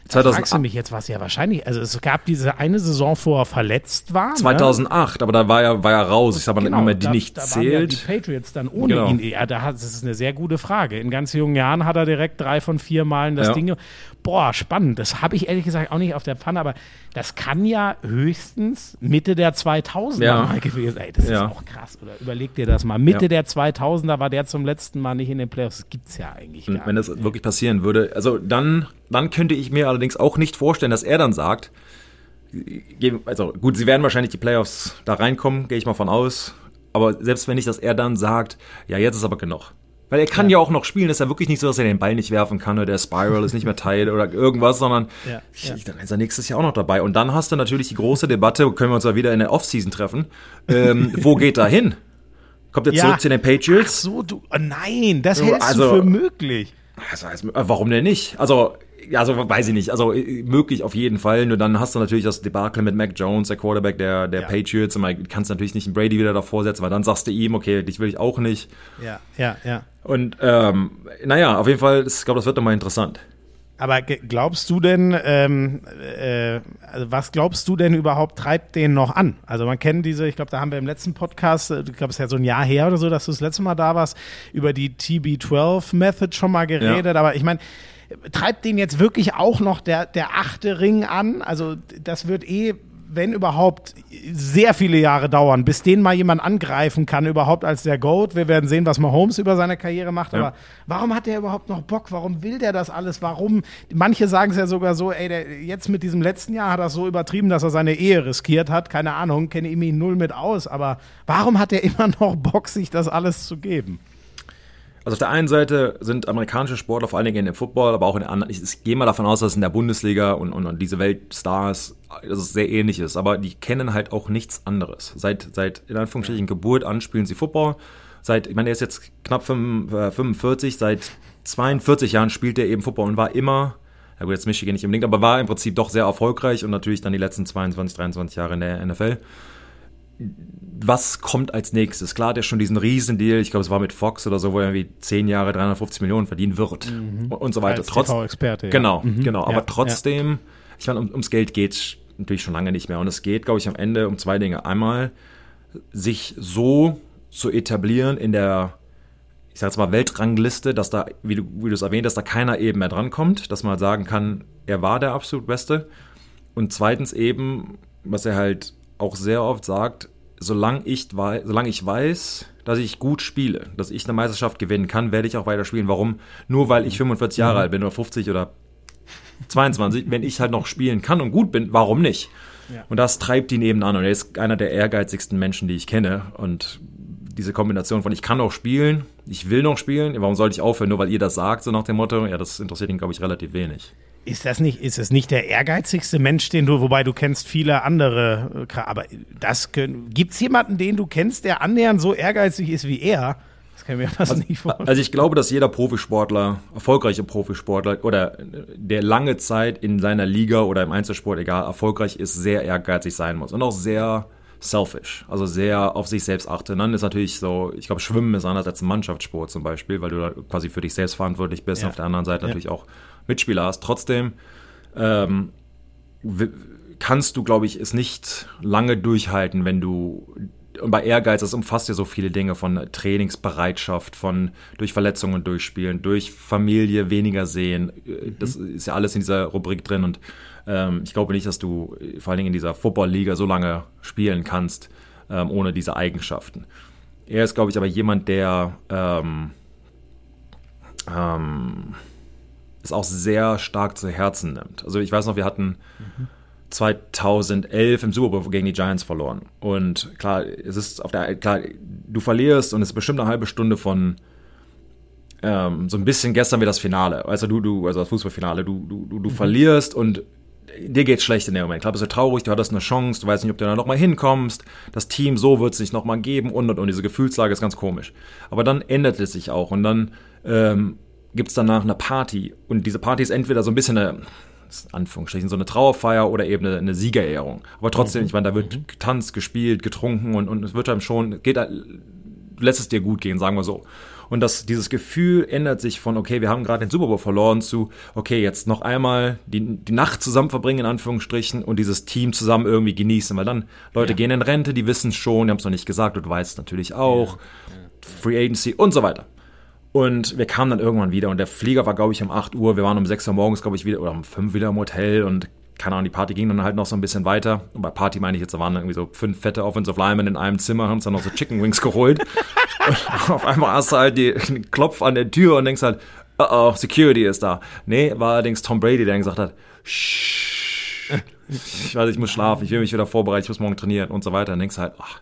Da fragst du 2008, mich jetzt was ja wahrscheinlich. Also es gab diese eine Saison, wo er verletzt war. ne? 2008, aber da war er, war er raus. Ich sag mal, Genau, die da, nicht da waren ja die zählt. Patriots dann ohne Genau. ihn. Ja, da hat, das ist eine sehr gute Frage. In ganz jungen Jahren hat er direkt drei von vier Malen das Ja. Ding. Boah, spannend. Das habe ich ehrlich gesagt auch nicht auf der Pfanne, aber das kann ja höchstens Mitte der 2000er Ja. mal gewesen sein. Das Ja. ist auch krass. Oder überleg dir das mal. Mitte der 2000er war der zum letzten Mal nicht in den Playoffs. Das gibt's ja eigentlich gar wenn nicht. das wirklich passieren würde, also dann, dann könnte ich mir allerdings auch nicht vorstellen, dass er dann sagt, also gut, sie werden wahrscheinlich die Playoffs da reinkommen, gehe ich mal von aus. Aber selbst wenn nicht, dass er dann sagt, ja, jetzt ist aber genug. Weil er kann ja. auch noch spielen, ist ja wirklich nicht so, dass er den Ball nicht werfen kann oder der Spiral ist nicht mehr Teil oder irgendwas, sondern *laughs* Ja, ja. dann ist er nächstes Jahr auch noch dabei. Und dann hast du natürlich die große Debatte, können wir uns ja wieder in der Offseason treffen, ähm, *laughs* wo geht er hin? Kommt er Ja. zurück zu den Ach Patriots? so, du. Oh nein, das hältst also- du für möglich. Also, also, warum denn nicht? Also, ja, also weiß ich nicht. Also äh, möglich auf jeden Fall. Nur dann hast du natürlich das Debakel mit Mac Jones, der Quarterback der, der Ja. Patriots. Und man kannst natürlich nicht einen Brady wieder davor setzen, weil dann sagst du ihm, okay, dich will ich auch nicht. Ja, ja, ja. Und ähm, naja, auf jeden Fall, ich glaube, das wird doch mal interessant. Aber glaubst du denn, ähm, äh, also was glaubst du denn überhaupt treibt den noch an? Also man kennt diese, ich glaube, da haben wir im letzten Podcast, äh, ich glaube, es ist ja so ein Jahr her oder so, dass du das letzte Mal da warst, über die TB12-Method schon mal geredet. Aber ich meine, treibt den jetzt wirklich auch noch der, der achte Ring an? Also das wird eh, wenn überhaupt, sehr viele Jahre dauern, bis den mal jemand angreifen kann, überhaupt als der GOAT. Wir werden sehen, was Mahomes über seine Karriere macht. Aber warum hat der überhaupt noch Bock? Warum will der das alles? Warum? Manche sagen es ja sogar so, ey, der, jetzt mit diesem letzten Jahr hat er es so übertrieben, dass er seine Ehe riskiert hat. Keine Ahnung, kenne ihm ihn null mit aus. Aber warum hat er immer noch Bock, sich das alles zu geben? Also auf der einen Seite sind amerikanische Sportler, vor allen Dingen in dem Football, aber auch in anderen, ich, ich gehe mal davon aus, dass in der Bundesliga und, und, und diese Weltstars, dass es sehr ähnlich ist, aber die kennen halt auch nichts anderes. Seit, seit in Anführungsstrichen Geburt an spielen sie Football. Seit, ich meine, er ist jetzt knapp fünf- äh, 45, seit 42 Jahren spielt er eben Football und war immer, ja gut, jetzt Michigan nicht unbedingt, aber war im Prinzip doch sehr erfolgreich und natürlich dann die letzten 22, 23 Jahre in der NFL was kommt als nächstes? Klar, der schon diesen Riesendeal, ich glaube, es war mit Fox oder so, wo er irgendwie 10 Jahre 350 Millionen verdienen wird und, und so weiter. Als Trotz, TV-Experte, ja. Genau, Mhm. genau. Ja, Aber trotzdem, ich meine, um, ums Geld geht's natürlich schon lange nicht mehr. Und es geht, glaube ich, am Ende um zwei Dinge. Einmal, sich so zu etablieren in der, ich sag jetzt mal, Weltrangliste, dass da, wie du, wie du es erwähnt hast, da keiner eben mehr drankommt, dass man sagen kann, er war der absolut Beste. Und zweitens eben, was er halt auch sehr oft sagt, solange ich, wei solange ich weiß, dass ich gut spiele, dass ich eine Meisterschaft gewinnen kann, werde ich auch weiter spielen. Warum? Nur weil ich 45 Jahre alt bin oder 50 oder 22, wenn ich halt noch spielen kann und gut bin, warum nicht? Und das treibt ihn eben an. Und er ist einer der ehrgeizigsten Menschen, die ich kenne. Und diese Kombination von ich kann noch spielen, ich will noch spielen, warum sollte ich aufhören, nur weil ihr das sagt, so nach dem Motto, ja, das interessiert ihn, glaube ich, relativ wenig. Ist das nicht, ist es nicht der ehrgeizigste Mensch, den du, wobei du kennst viele andere, äh, aber das können, gibt's jemanden, den du kennst, der annähernd so ehrgeizig ist wie er? Das kann ich mir *laughs* fast nicht vorstellen. Also ich glaube, dass jeder Profisportler, erfolgreiche Profisportler oder der lange Zeit in seiner Liga oder im Einzelsport, egal, erfolgreich ist, sehr ehrgeizig sein muss und auch sehr selfish, also sehr auf sich selbst achten. Dann ist natürlich so, ich glaube, Schwimmen ist anders als ein Mannschaftssport zum Beispiel, weil du da quasi für dich selbst verantwortlich bist Ja. und auf der anderen Seite Ja. natürlich auch Mitspieler hast. Trotzdem ähm, kannst du, glaube ich, es nicht lange durchhalten, wenn du und bei Ehrgeiz, das umfasst ja so viele Dinge von Trainingsbereitschaft, von durch Verletzungen durchspielen, durch Familie weniger sehen. Das ist ja alles in dieser Rubrik drin und ähm, ich glaube nicht, dass du äh, vor allen Dingen in dieser Football-Liga so lange spielen kannst, ähm, ohne diese Eigenschaften. Er ist, glaube ich, aber jemand, der ähm, ähm, es auch sehr stark zu Herzen nimmt. Also ich weiß noch, wir hatten 2011 im Super Bowl gegen die Giants verloren. Und klar, es ist auf der klar, du verlierst und es ist bestimmt eine halbe Stunde von ähm, so ein bisschen gestern wie das Finale. Also du, du, also das Fußballfinale, du, du, du, du verlierst und dir geht's schlecht in dem Moment. Klar, bist du traurig, du hattest eine Chance, du weißt nicht, ob du da nochmal hinkommst. Das Team so wird es nicht nochmal geben und und und diese Gefühlslage ist ganz komisch. Aber dann ändert es sich auch und dann ähm, gibt's danach eine Party. Und diese Party ist entweder so ein bisschen eine, Anführungsstrichen, so eine Trauerfeier oder eben eine, eine Siegerehrung. Aber trotzdem, ich meine, da wird getanzt, gespielt, getrunken und, und es wird einem schon, geht, du lässt es dir gut gehen, sagen wir so. Und das, dieses Gefühl ändert sich von, okay, wir haben gerade den Super Bowl verloren, zu, okay, jetzt noch einmal die, die Nacht zusammen verbringen, in Anführungsstrichen, und dieses Team zusammen irgendwie genießen. Weil dann, Leute gehen in Rente, die wissen es schon, die haben es noch nicht gesagt, und du weißt es natürlich auch. Free Agency und so weiter. Und wir kamen dann irgendwann wieder und der Flieger war, glaube ich, um 8 Uhr. Wir waren um 6 Uhr morgens, glaube ich, wieder oder um 5 wieder im Hotel und keine Ahnung, die Party ging dann halt noch so ein bisschen weiter. Und bei Party meine ich jetzt, da waren irgendwie so fünf fette Offensive Linemen in einem Zimmer, haben uns dann noch so Chicken Wings geholt. *laughs* und auf einmal hast du halt die, den Klopf an der Tür und denkst halt, oh oh, Security ist da. Nee, war allerdings Tom Brady, der dann gesagt hat, Shh, ich weiß, ich muss schlafen, ich will mich wieder vorbereiten, ich muss morgen trainieren und so weiter. Dann denkst halt, ach,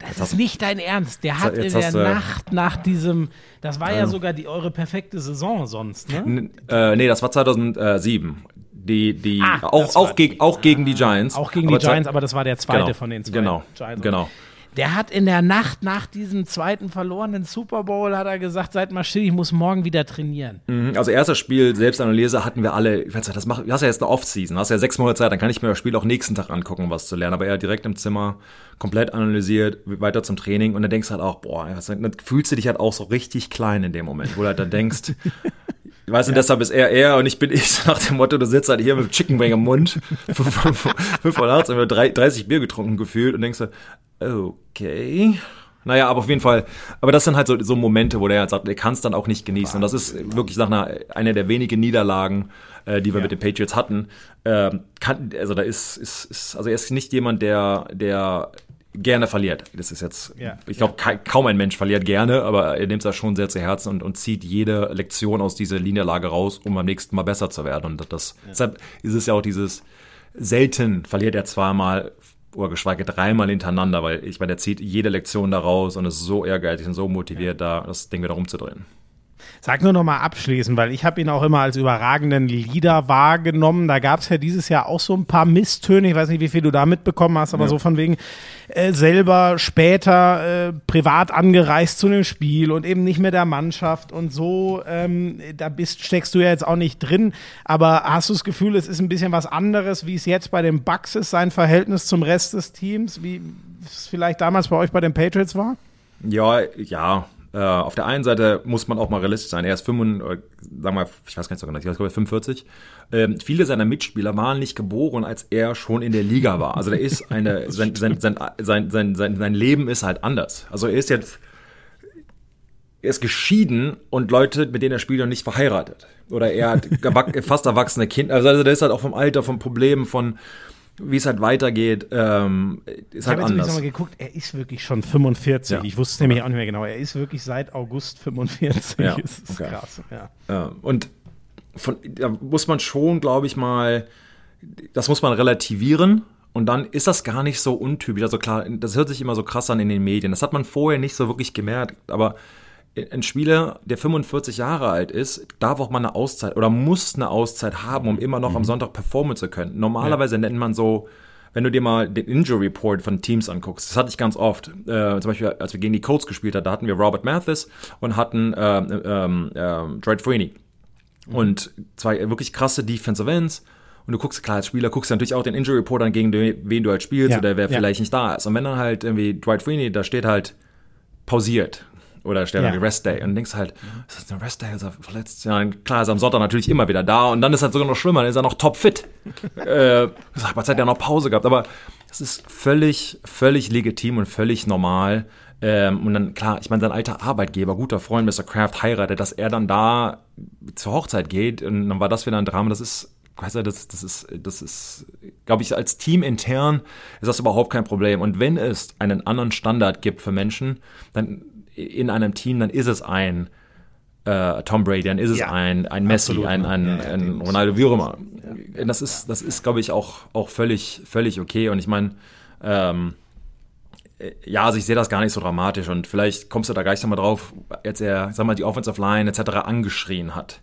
Das ist nicht dein Ernst. Der hat in der Nacht nach diesem, das war ja sogar die eure perfekte Saison sonst, ne? Äh, nee, das war 2007. Die, die, Ah, auch, auch, gegen, auch gegen die Giants. Auch gegen Aber die Giants, aber das war der zweite genau, von den zwei Genau, Giants. genau. Der hat in der Nacht nach diesem zweiten verlorenen Super Bowl, hat er gesagt, seid mal still, ich muss morgen wieder trainieren. Mhm, Also erstes Spiel, Selbstanalyse hatten wir alle, ich weiß nicht, das macht, du hast ja jetzt eine Off-Season, hast ja sechs Monate Zeit, dann kann ich mir das Spiel auch nächsten Tag angucken, um was zu lernen. Aber er direkt im Zimmer, komplett analysiert, weiter zum Training und dann denkst du halt auch, boah, dann fühlst du dich halt auch so richtig klein in dem Moment, wo du halt dann denkst, *laughs* Weißt du, deshalb ist er er und ich bin *laughs* ich, nach dem Motto, du sitzt halt hier mit Chicken Wing im Mund, *laughs* fünf Uhr nachts, haben wir drei- 30 Bier getrunken gefühlt und denkst so, okay. Naja, aber auf jeden Fall, aber das sind halt so, so Momente, wo der halt sagt, er kann es dann auch nicht genießen. Und das ist wirklich nach einer, einer der wenigen Niederlagen, äh, die wir mit den Patriots hatten. Ähm, kann, also da ist, ist, ist, also er ist nicht jemand, der, der gerne verliert. Das ist jetzt, Ja. ich glaube, kaum ein Mensch verliert gerne, aber er nimmt das schon sehr zu Herzen und, und zieht jede Lektion aus dieser Niederlage raus, um beim nächsten Mal besser zu werden. Und das, deshalb ist es ja auch dieses, selten verliert er zweimal oder geschweige dreimal hintereinander, weil ich meine, er zieht jede Lektion da raus und ist so ehrgeizig und so motiviert, da das Ding wieder rumzudrehen. Sag nur noch mal abschließend, weil ich habe ihn auch immer als überragenden Leader wahrgenommen. Da gab es ja dieses Jahr auch so ein paar Misstöne. Ich weiß nicht, wie viel du da mitbekommen hast, aber so von wegen äh, selber später äh, privat angereist zu einem Spiel und eben nicht mehr der Mannschaft und so. Ähm, da bist, steckst du ja jetzt auch nicht drin. Aber hast du das Gefühl, es ist ein bisschen was anderes, wie es jetzt bei den Bucks ist, sein Verhältnis zum Rest des Teams, wie es vielleicht damals bei euch bei den Patriots war? Ja, ja. Äh, auf der einen Seite muss man auch mal realistisch sein. Er ist 5, äh, sag mal, ich weiß gar nicht so genau, ich glaube 45. Ähm, viele seiner Mitspieler waren nicht geboren, als er schon in der Liga war. Also der ist eine, *laughs* sein, sein, sein, sein, sein, sein, sein Leben ist halt anders. Also er ist jetzt, er ist geschieden und Leute, mit denen er spielt, noch nicht verheiratet. Oder er hat *laughs* fast erwachsene Kinder. Also der ist halt auch vom Alter, vom Problem, von wie es halt weitergeht, ähm, ist Ich halt habe jetzt übrigens anders. nochmal geguckt, er ist wirklich schon 45. Ja. Ich wusste es nämlich auch nicht mehr genau. Er ist wirklich seit August 45. Ja, *laughs* Das ist okay. krass. Ja. Ja, und von, da muss man schon, glaube ich mal, das muss man relativieren. Und dann ist das gar nicht so untypisch. Also klar, das hört sich immer so krass an in den Medien. Das hat man vorher nicht so wirklich gemerkt. Aber ein Spieler, der 45 Jahre alt ist, darf auch mal eine Auszeit oder muss eine Auszeit haben, um immer noch am Sonntag performen zu können. Normalerweise nennt man so, wenn du dir mal den Injury Report von Teams anguckst, das hatte ich ganz oft. Äh, zum Beispiel, als wir gegen die Colts gespielt haben, da hatten wir Robert Mathis und hatten äh, ähm, äh, Dred Freeney. Und zwei wirklich krasse Defensive Ends. Und du guckst, klar, als Spieler guckst du natürlich auch den Injury Report an, gegen den, wen du halt spielst Ja, oder wer ja. vielleicht nicht da ist. Und wenn dann halt irgendwie Dwight Freeney, da steht halt pausiert. Oder steht Ja. Rest Day und denkst halt, ist das eine Rest Day? Ist er verletzt? Ja, klar ist er am Sonntag natürlich immer wieder da und dann ist halt sogar noch schlimmer, dann ist er noch topfit. *laughs* äh, sag mal, Zeit ja noch Pause gehabt, aber das ist völlig, völlig legitim und völlig normal. Ähm, und dann, klar, ich meine, sein alter Arbeitgeber, guter Freund, Mr. Kraft, heiratet, dass er dann da zur Hochzeit geht und dann war das wieder ein Drama. Das ist, weißt du, das, das ist, das ist, glaube ich, als Team intern ist das überhaupt kein Problem. Und wenn es einen anderen Standard gibt für Menschen, dann in einem Team, dann ist es ein äh, Tom Brady, dann ist es Ja, ein, ein Messi, absolut. ein, ein, Ja, ein Ronaldo, wie auch immer. Das ist, das ist, glaube ich, auch, auch völlig, völlig okay. Und ich meine, ähm, äh, ja, also ich sehe das gar nicht so dramatisch und vielleicht kommst du da gleich nochmal drauf, als er, sag mal, die Offensive Line etc. angeschrien hat.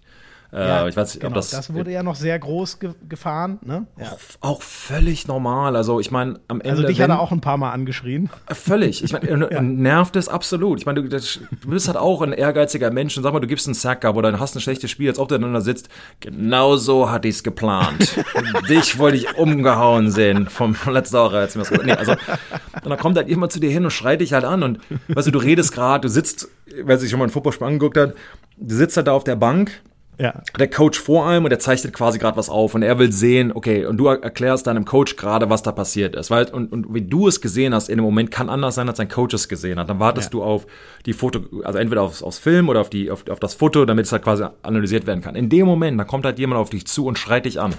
Äh, ich weiß nicht, genau, ob das, das, wurde ja noch sehr groß ge gefahren. Ne? Ja. auch völlig normal. Also ich meine, am Ende. Also dich wenn- hat er auch ein paar Mal angeschrien. Völlig. Ich meine, *laughs* nervt es absolut. Ich meine, du, du bist halt auch ein ehrgeiziger Mensch und sag mal, du gibst einen Sack ab oder hast ein schlechtes Spiel, als ob du dann da sitzt. Genau so hatte ich's geplant. *laughs* Dich wollte ich umgehauen sehen vom *laughs* letzten Woche. Als mir das, nee, also, und dann kommt halt jemand zu dir hin und schreit dich halt an und weißt du, du redest gerade, du sitzt, wer sich schon mal ein Footballspiel angeguckt hat, du sitzt halt da auf der Bank Ja. der Coach vor allem und der zeichnet quasi gerade was auf und er will sehen, okay, und du erklärst deinem Coach gerade, was da passiert ist. Weil, und, und wie du es gesehen hast in dem Moment, kann anders sein, als dein Coach es gesehen hat. Dann wartest Ja. du auf die Foto, also entweder aufs, aufs Film oder auf, die, auf, auf das Foto, damit es halt quasi analysiert werden kann. In dem Moment, da kommt halt jemand auf dich zu und schreit dich an.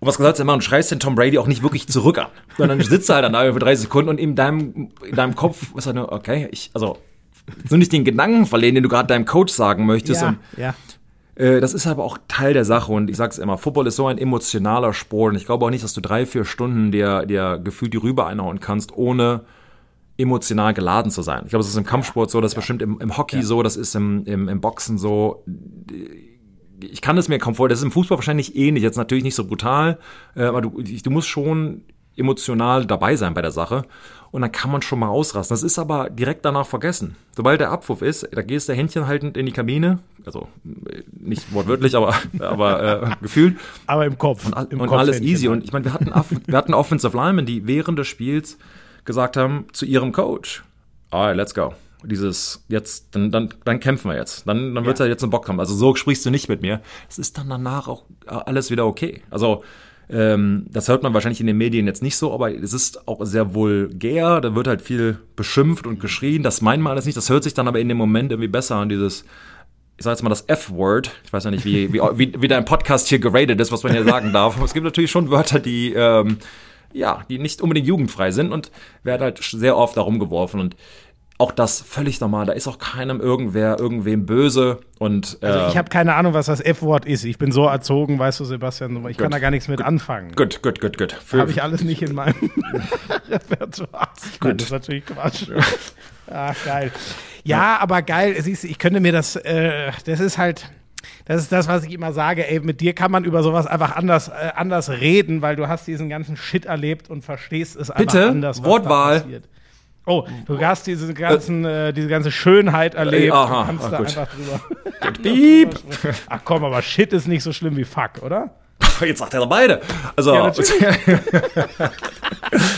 Und was gesagt immer, und schreist den Tom Brady auch nicht wirklich zurück an. *laughs* Sondern sitzt er halt dann da für 30 Sekunden und in deinem, in deinem Kopf ist halt nur, okay, ich, also, so nicht den Gedanken verlieren, den du gerade deinem Coach sagen möchtest. Ja, Und ja. Äh, das ist aber auch Teil der Sache und ich sag's immer, Football ist so ein emotionaler Sport und ich glaube auch nicht, dass du drei, vier Stunden dir, dir gefühlt die Rübe einhauen kannst, ohne emotional geladen zu sein. Ich glaube, das ist im Kampfsport so, das ist bestimmt im, im Hockey so, das ist im, im, im Boxen so. Ich kann es mir kaum vorstellen, das ist im Fußball wahrscheinlich ähnlich, jetzt natürlich nicht so brutal, äh, aber du, du musst schon emotional dabei sein bei der Sache und dann kann man schon mal ausrasten. Das ist aber direkt danach vergessen. Sobald der Abwurf ist, da gehst du Händchen haltend in die Kabine, also äh, nicht wortwörtlich, aber, *laughs* aber äh, gefühlt Aber im Kopf. und, all- im und Kopf alles easy. Und ich meine, wir hatten, wir hatten Offensive Linemen, die während des Spiels gesagt haben zu ihrem Coach, alright, let's go. Dieses, jetzt, dann, dann, dann kämpfen wir jetzt. Dann, dann wird's ja. jetzt einen Bock haben. Also so sprichst du nicht mit mir. Es ist dann danach auch alles wieder okay. Also, ähm, das hört man wahrscheinlich in den Medien jetzt nicht so, aber es ist auch sehr vulgär. Da wird halt viel beschimpft und geschrien. Das meint man alles nicht. Das hört sich dann aber in dem Moment irgendwie besser an, dieses, ich sage jetzt mal das F-Word. Ich weiß ja nicht, wie, wie, *laughs* wie, wie dein Podcast hier geratet ist, was man hier sagen darf. Es gibt natürlich schon Wörter, die, ähm, ja, die nicht unbedingt jugendfrei sind und werden halt sehr oft darum geworfen und auch das völlig normal. Da ist auch keinem irgendwer, irgendwem böse und äh, Also ich habe keine Ahnung, was das F-Wort ist. Ich bin so erzogen, weißt du, Sebastian, ich kann Gut. da gar nichts mit anfangen. gut, gut, gut, gut. Habe ich alles nicht in meinem *laughs* Repertoire. Nein, das ist natürlich Quatsch. *laughs* Ach, geil. Ja, aber geil, siehst du, ich könnte mir das, äh, das ist halt, das ist das, was ich immer sage, ey, mit dir kann man über sowas einfach anders, äh, anders reden, weil du hast diesen ganzen Shit erlebt und verstehst es einfach Bitte? anders. was Wortwahl. Oh, du hast diese ganzen, äh, diese ganze Schönheit erlebt. aha, du kannst ah, da gut. einfach drüber. *laughs* *laughs* Piep. Ach komm, aber Shit ist nicht so schlimm wie Fuck, oder? *laughs* Jetzt sagt er beide. Also, Ja.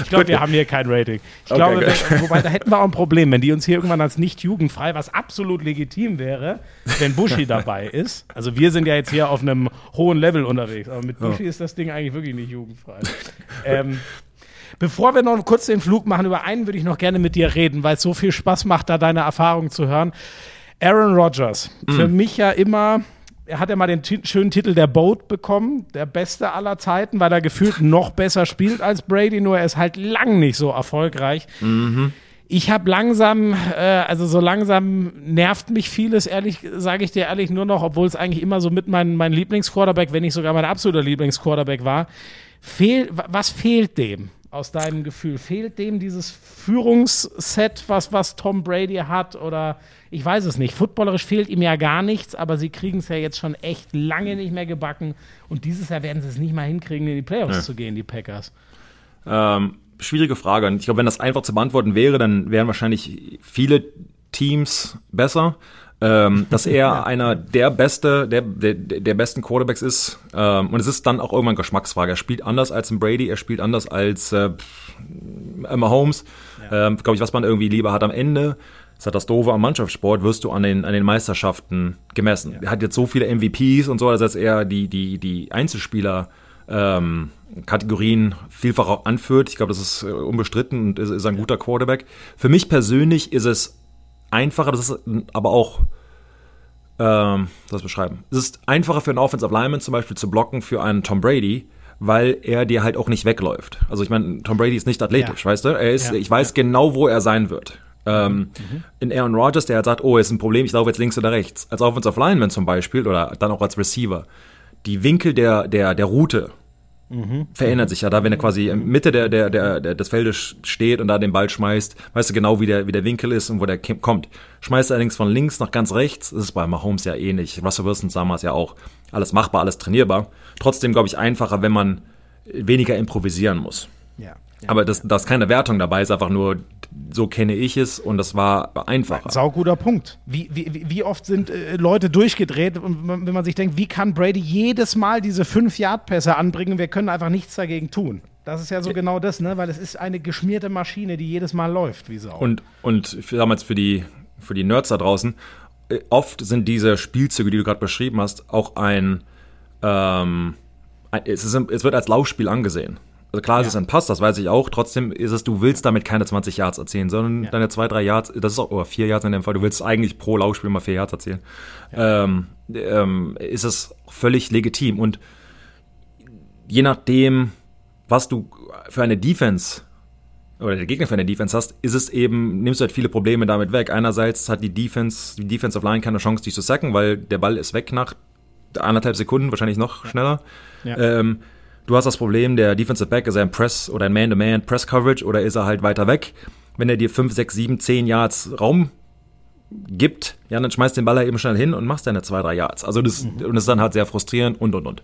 Ich glaube, wir haben hier kein Rating. Ich Okay, glaube, gut. wenn, wobei da hätten wir auch ein Problem, wenn die uns hier irgendwann als nicht jugendfrei, was absolut legitim wäre, wenn Buschi dabei ist. Also wir sind ja jetzt hier auf einem hohen Level unterwegs, aber mit Buschi ist das Ding eigentlich wirklich nicht jugendfrei. ähm, Bevor wir noch kurz den Flug machen, über einen würde ich noch gerne mit dir reden, weil es so viel Spaß macht, da deine Erfahrungen zu hören. Aaron Rodgers, für mich ja immer, er hat ja mal den schönen Titel der Boat bekommen, der beste aller Zeiten, weil er gefühlt noch besser spielt als Brady, nur er ist halt lang nicht so erfolgreich. Mhm. Ich habe langsam, äh, also so langsam nervt mich vieles, ehrlich, sage ich dir ehrlich, nur noch, obwohl es eigentlich immer so mit mein, mein Lieblingsquarterback, wenn nicht sogar mein absoluter Lieblingsquarterback war. Fehl, wa- was fehlt dem aus deinem Gefühl? Fehlt dem dieses Führungsset, was, was Tom Brady hat? Oder ich weiß es nicht. Footballerisch fehlt ihm ja gar nichts, aber sie kriegen es ja jetzt schon echt lange nicht mehr gebacken. Und dieses Jahr werden sie es nicht mal hinkriegen, in die Playoffs zu gehen, die Packers. Ähm, schwierige Frage. Und ich glaube, wenn das einfach zu beantworten wäre, dann wären wahrscheinlich viele Teams besser. Ähm, dass *laughs* er einer der beste, der, der, der besten Quarterbacks ist. Ähm, und es ist dann auch irgendwann Geschmacksfrage. Er spielt anders als ein Brady, er spielt anders als äh, Mahomes. Ähm, Glaube ich, was man irgendwie lieber hat am Ende. Das hat das Doofe am Mannschaftssport, wirst du an den, an den Meisterschaften gemessen. Er hat jetzt so viele MVPs und so, dass er die, die, die Einzelspieler ähm, Kategorien vielfach auch anführt. Ich glaube, das ist äh, unbestritten und ist, ist ein guter Quarterback. Für mich persönlich ist es einfacher, das ist aber auch, ähm, das beschreiben. Es ist einfacher für einen Offensive Lineman zum Beispiel zu blocken für einen Tom Brady, weil er dir halt auch nicht wegläuft. Also ich meine, Tom Brady ist nicht athletisch, Ja. weißt du? Er ist, Ja. ich weiß genau, wo er sein wird. Ähm, In Aaron Rodgers, der halt sagt, oh, ist ein Problem, ich laufe jetzt links oder rechts. Als Offensive Lineman zum Beispiel oder dann auch als Receiver. Die Winkel der, der, der Route verändert sich ja da, wenn er quasi in Mitte der, der, der, der, des Feldes steht und da den Ball schmeißt, weißt du genau, wie der, wie der Winkel ist und wo der kommt. Schmeißt er allerdings von links nach ganz rechts, das ist bei Mahomes ja ähnlich. Russell Wilson damals ja auch. Alles machbar, alles trainierbar. Trotzdem, glaube ich, einfacher, wenn man weniger improvisieren muss. Ja. Aber das, da ist keine Wertung dabei, ist einfach nur, so kenne ich es und das war einfacher. Sauguter Punkt. Wie, wie, wie oft sind äh, Leute durchgedreht und wenn man sich denkt, wie kann Brady jedes Mal diese 5-Yard-Pässe anbringen? Wir können einfach nichts dagegen tun. Das ist ja so genau das, ne? Weil es ist eine geschmierte Maschine, die jedes Mal läuft, wie Sau. Und, und damals für die, für die Nerds da draußen, äh, oft sind diese Spielzüge, die du gerade beschrieben hast, auch ein, ähm, ein es, ist, es wird als Laufspiel angesehen. Also klar, es ist ein Pass, das weiß ich auch. Trotzdem ist es, du willst damit keine 20 Yards erzielen, sondern deine zwei, drei Yards, das ist auch, oder vier Yards in dem Fall, du willst eigentlich pro Laufspiel mal vier Yards erzielen. Ähm, ähm, ist es völlig legitim. Und je nachdem, was du für eine Defense oder der Gegner für eine Defense hast, ist es eben, nimmst du halt viele Probleme damit weg. Einerseits hat die Defense, die Defensive Line keine Chance, dich zu sacken, weil der Ball ist weg nach anderthalb Sekunden, wahrscheinlich noch schneller. Ja. Ähm, du hast das Problem, der Defensive Back ist er ein Press oder ein Man-to-Man Press Coverage oder ist er halt weiter weg. Wenn er dir 5, 6, 7, 10 Yards Raum gibt, ja, dann schmeißt den Ball halt eben schnell hin und machst deine 2, 3 Yards. Also das, und das ist dann halt sehr frustrierend und und und.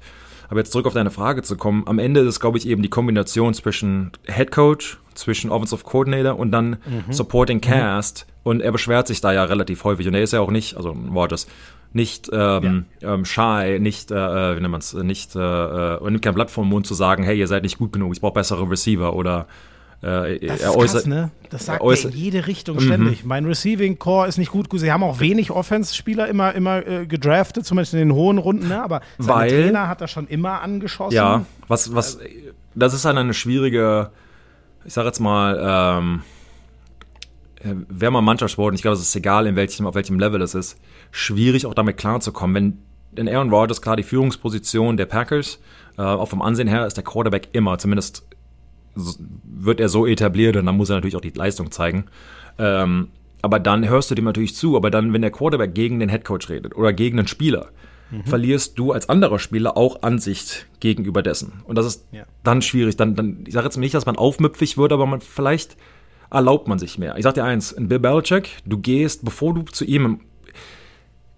Aber jetzt zurück auf deine Frage zu kommen. Am Ende ist es, glaube ich, eben die Kombination zwischen Head Coach, zwischen Offensive Coordinator und dann Supporting Cast. Und er beschwert sich da ja relativ häufig. Und er ist ja auch nicht, also Rogers, nicht ähm, ähm, shy, nicht, äh, wie nennt man's, nicht, äh, äh, und nimmt kein Blatt vom Mund zu sagen, hey, ihr seid nicht gut genug, ich brauche bessere Receiver oder äh, Das er ist krass, ne? Das sagt er er in jede Richtung ständig. Mein Receiving Core ist nicht gut. Sie haben auch wenig Offense-Spieler immer, immer äh, gedraftet, zumindest in den hohen Runden, ne? aber Weil- Trainer hat das schon immer angeschossen. Ja, was, was, das ist dann eine schwierige, ich sag jetzt mal, ähm, äh, wer mal Mannschaftssport, und ich glaube, es ist egal, in welchem, auf welchem Level es ist, schwierig auch damit klarzukommen. Wenn in Aaron Rodgers klar die Führungsposition der Packers, äh, auch vom Ansehen her ist der Quarterback immer, zumindest wird er so etabliert und dann muss er natürlich auch die Leistung zeigen. Ähm, aber dann hörst du dem natürlich zu, aber dann, wenn der Quarterback gegen den Headcoach redet oder gegen einen Spieler, verlierst du als anderer Spieler auch Ansicht gegenüber dessen. Und das ist Ja. dann schwierig. Dann, dann, ich sage jetzt nicht, dass man aufmüpfig wird, aber man vielleicht erlaubt man sich mehr. Ich sag dir eins, in Bill Belichick, du gehst, bevor du zu ihm,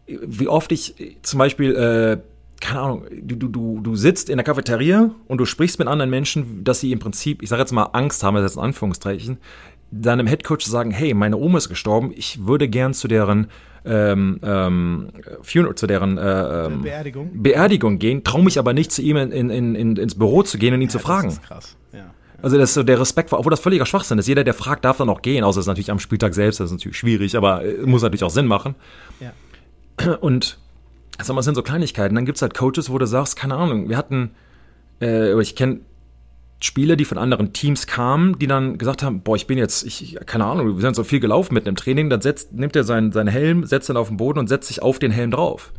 wie oft ich zum Beispiel, äh, keine Ahnung, du, du, du, du sitzt in der Cafeteria und du sprichst mit anderen Menschen, dass sie im Prinzip, ich sage jetzt mal Angst haben, das ist jetzt in Anführungszeichen, deinem Headcoach zu sagen, hey, meine Oma ist gestorben, ich würde gern zu deren ähm, ähm, Funeral, zu deren äh, ähm, Beerdigung. Beerdigung gehen, traue mich aber nicht zu ihm in, in, in, ins Büro zu gehen und ihn zu fragen. Das ist krass. Also das so der Respekt, vor- obwohl das völliger Schwachsinn ist. Jeder, der fragt, darf dann auch gehen, außer es ist natürlich am Spieltag selbst, das ist natürlich schwierig, aber äh, muss natürlich auch Sinn machen. Ja. *clears throat* Und sag mal, es sind so Kleinigkeiten. Dann gibt's halt Coaches, wo du sagst, keine Ahnung, wir hatten, äh, ich kenne Spieler, die von anderen Teams kamen, die dann gesagt haben, boah, ich bin jetzt, ich, keine Ahnung, wir sind so viel gelaufen mit einem Training, dann setzt, nimmt er seinen, seinen Helm, setzt ihn auf den Boden und setzt sich auf den Helm drauf.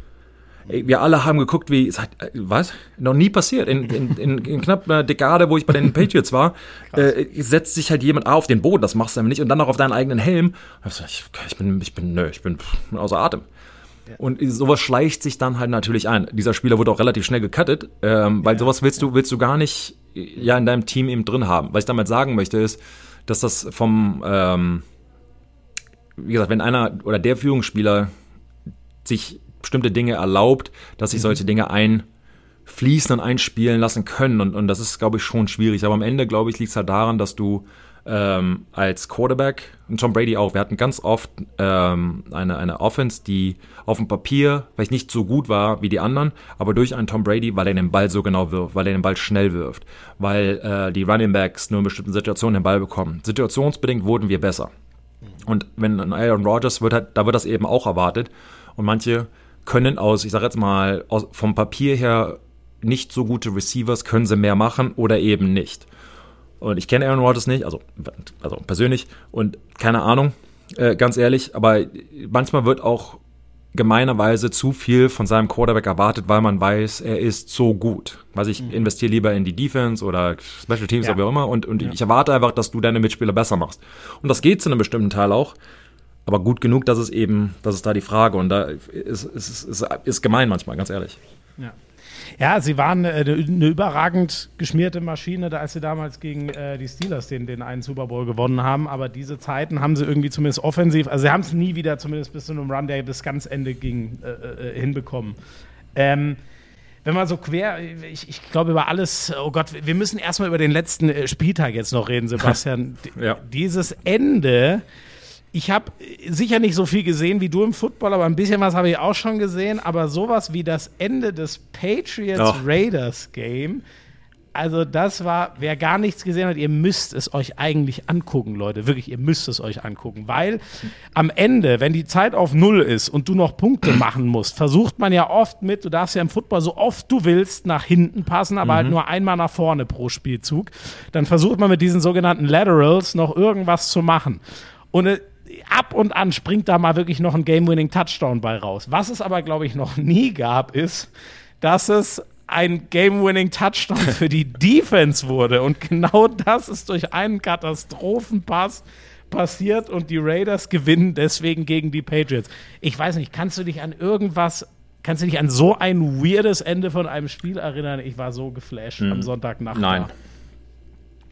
Wir alle haben geguckt, wie, äh, was? Noch nie passiert. In, in, in, in knapp einer Dekade, wo ich bei den Patriots war, *laughs* äh, setzt sich halt jemand auf den Boden, das machst du nicht, und dann noch auf deinen eigenen Helm. Ich, ich bin, ich bin, nö, ich bin außer Atem. Und sowas schleicht sich dann halt natürlich ein. Dieser Spieler wurde auch relativ schnell gecuttet, ähm, weil sowas willst du, willst du gar nicht ja in deinem Team eben drin haben. Was ich damit sagen möchte, ist, dass das vom, ähm, wie gesagt, wenn einer oder der Führungsspieler sich bestimmte Dinge erlaubt, dass sich solche Dinge einfließen und einspielen lassen können. Und, und das ist, glaube ich, schon schwierig. Aber am Ende, glaube ich, liegt es halt daran, dass du ähm, als Quarterback und Tom Brady auch, wir hatten ganz oft ähm, eine, eine Offense, die auf dem Papier vielleicht nicht so gut war wie die anderen, aber durch einen Tom Brady, weil er den Ball so genau wirft, weil er den Ball schnell wirft, weil äh, die Running Backs nur in bestimmten Situationen den Ball bekommen. Situationsbedingt wurden wir besser. Und wenn ein Aaron Rodgers wird halt, da wird das eben auch erwartet. Und manche können aus, ich sage jetzt mal, aus, vom Papier her nicht so gute Receivers, können sie mehr machen oder eben nicht. Und ich kenne Aaron Rodgers nicht, also, also persönlich und keine Ahnung, äh, ganz ehrlich, aber manchmal wird auch gemeinerweise zu viel von seinem Quarterback erwartet, weil man weiß, er ist so gut. Also ich mhm. investiere lieber in die Defense oder Special Teams ja. oder wie auch immer und, und ja. ich erwarte einfach, dass du deine Mitspieler besser machst. Und das geht zu einem bestimmten Teil auch aber gut genug, dass es eben, das ist da die Frage und da ist, ist, ist, ist gemein manchmal, ganz ehrlich. Ja. Ja, sie waren äh, eine überragend geschmierte Maschine, da als sie damals gegen äh, die Steelers den, den einen Super Bowl gewonnen haben. Aber diese Zeiten haben sie irgendwie zumindest offensiv, also sie haben es nie wieder, zumindest bis zu einem Run, der bis ganz Ende ging, äh, äh, hinbekommen. Ähm, wenn man so quer, ich, ich glaube über alles, oh Gott, wir müssen erstmal über den letzten äh, Spieltag jetzt noch reden, Sebastian. *laughs* ja. Dieses Ende ich habe sicher nicht so viel gesehen wie du im Football, aber ein bisschen was habe ich auch schon gesehen. Aber sowas wie das Ende des Patriots-Raiders-Game, also das war, wer gar nichts gesehen hat, ihr müsst es euch eigentlich angucken, Leute. Wirklich, ihr müsst es euch angucken. Weil am Ende, wenn die Zeit auf Null ist und du noch Punkte *clears throat* machen musst, versucht man ja oft mit, du darfst ja im Football so oft du willst nach hinten passen, aber halt mhm. halt nur einmal nach vorne pro Spielzug. Dann versucht man mit diesen sogenannten Laterals noch irgendwas zu machen. Und äh, ab und an springt da mal wirklich noch ein Game-Winning-Touchdown bei raus. Was es aber, glaube ich, noch nie gab, ist, dass es ein Game-Winning-Touchdown für die *laughs* Defense wurde. Und genau das ist durch einen Katastrophenpass passiert und die Raiders gewinnen deswegen gegen die Patriots. Ich weiß nicht, kannst du dich an irgendwas, kannst du dich an so ein weirdes Ende von einem Spiel erinnern? Ich war so geflasht hm. am Sonntagnacht. Nein. Da.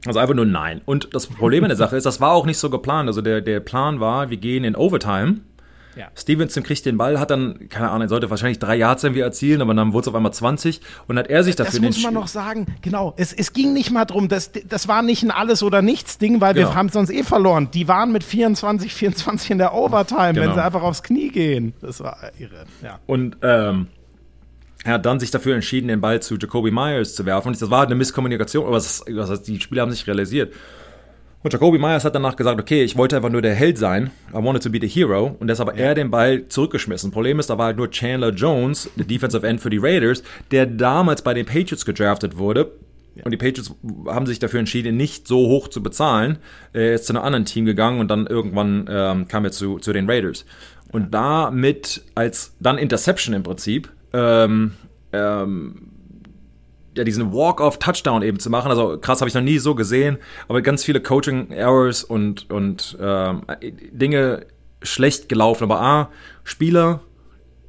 Also einfach nur nein. Und das Problem in der Sache ist, das war auch nicht so geplant. Also der, der Plan war, wir gehen in Overtime. Ja. Stevenson kriegt den Ball, hat dann, keine Ahnung, er sollte wahrscheinlich drei Yards irgendwie erzielen, aber dann wurde es auf einmal 20 und hat er sich dafür Das muss man noch sagen, genau. Es, es ging nicht mal drum, das, das war nicht ein Alles- oder Nichts-Ding, weil genau. wir haben sonst eh verloren. Die waren mit 24, 24 in der Overtime, genau. wenn sie einfach aufs Knie gehen. Das war irre, ja. Und, ähm, er hat dann sich dafür entschieden, den Ball zu Jacoby Myers zu werfen. Und das war halt eine Misskommunikation, aber das, das heißt, die Spieler haben sich realisiert. Und Jacoby Myers hat danach gesagt, okay, ich wollte einfach nur der Held sein. I wanted to be the hero. Und deshalb hat ja. er den Ball zurückgeschmissen. Problem ist, da war halt nur Chandler Jones, der Defensive End für die Raiders, der damals bei den Patriots gedraftet wurde. Ja. Und die Patriots haben sich dafür entschieden, nicht so hoch zu bezahlen. Er ist zu einem anderen Team gegangen und dann irgendwann ähm, kam er zu, zu den Raiders. Und damit als dann Interception im Prinzip ähm, ähm, ja, diesen Walk-off-Touchdown eben zu machen. Also krass habe ich noch nie so gesehen, aber ganz viele Coaching-Errors und, und ähm, Dinge schlecht gelaufen. Aber A, Spieler,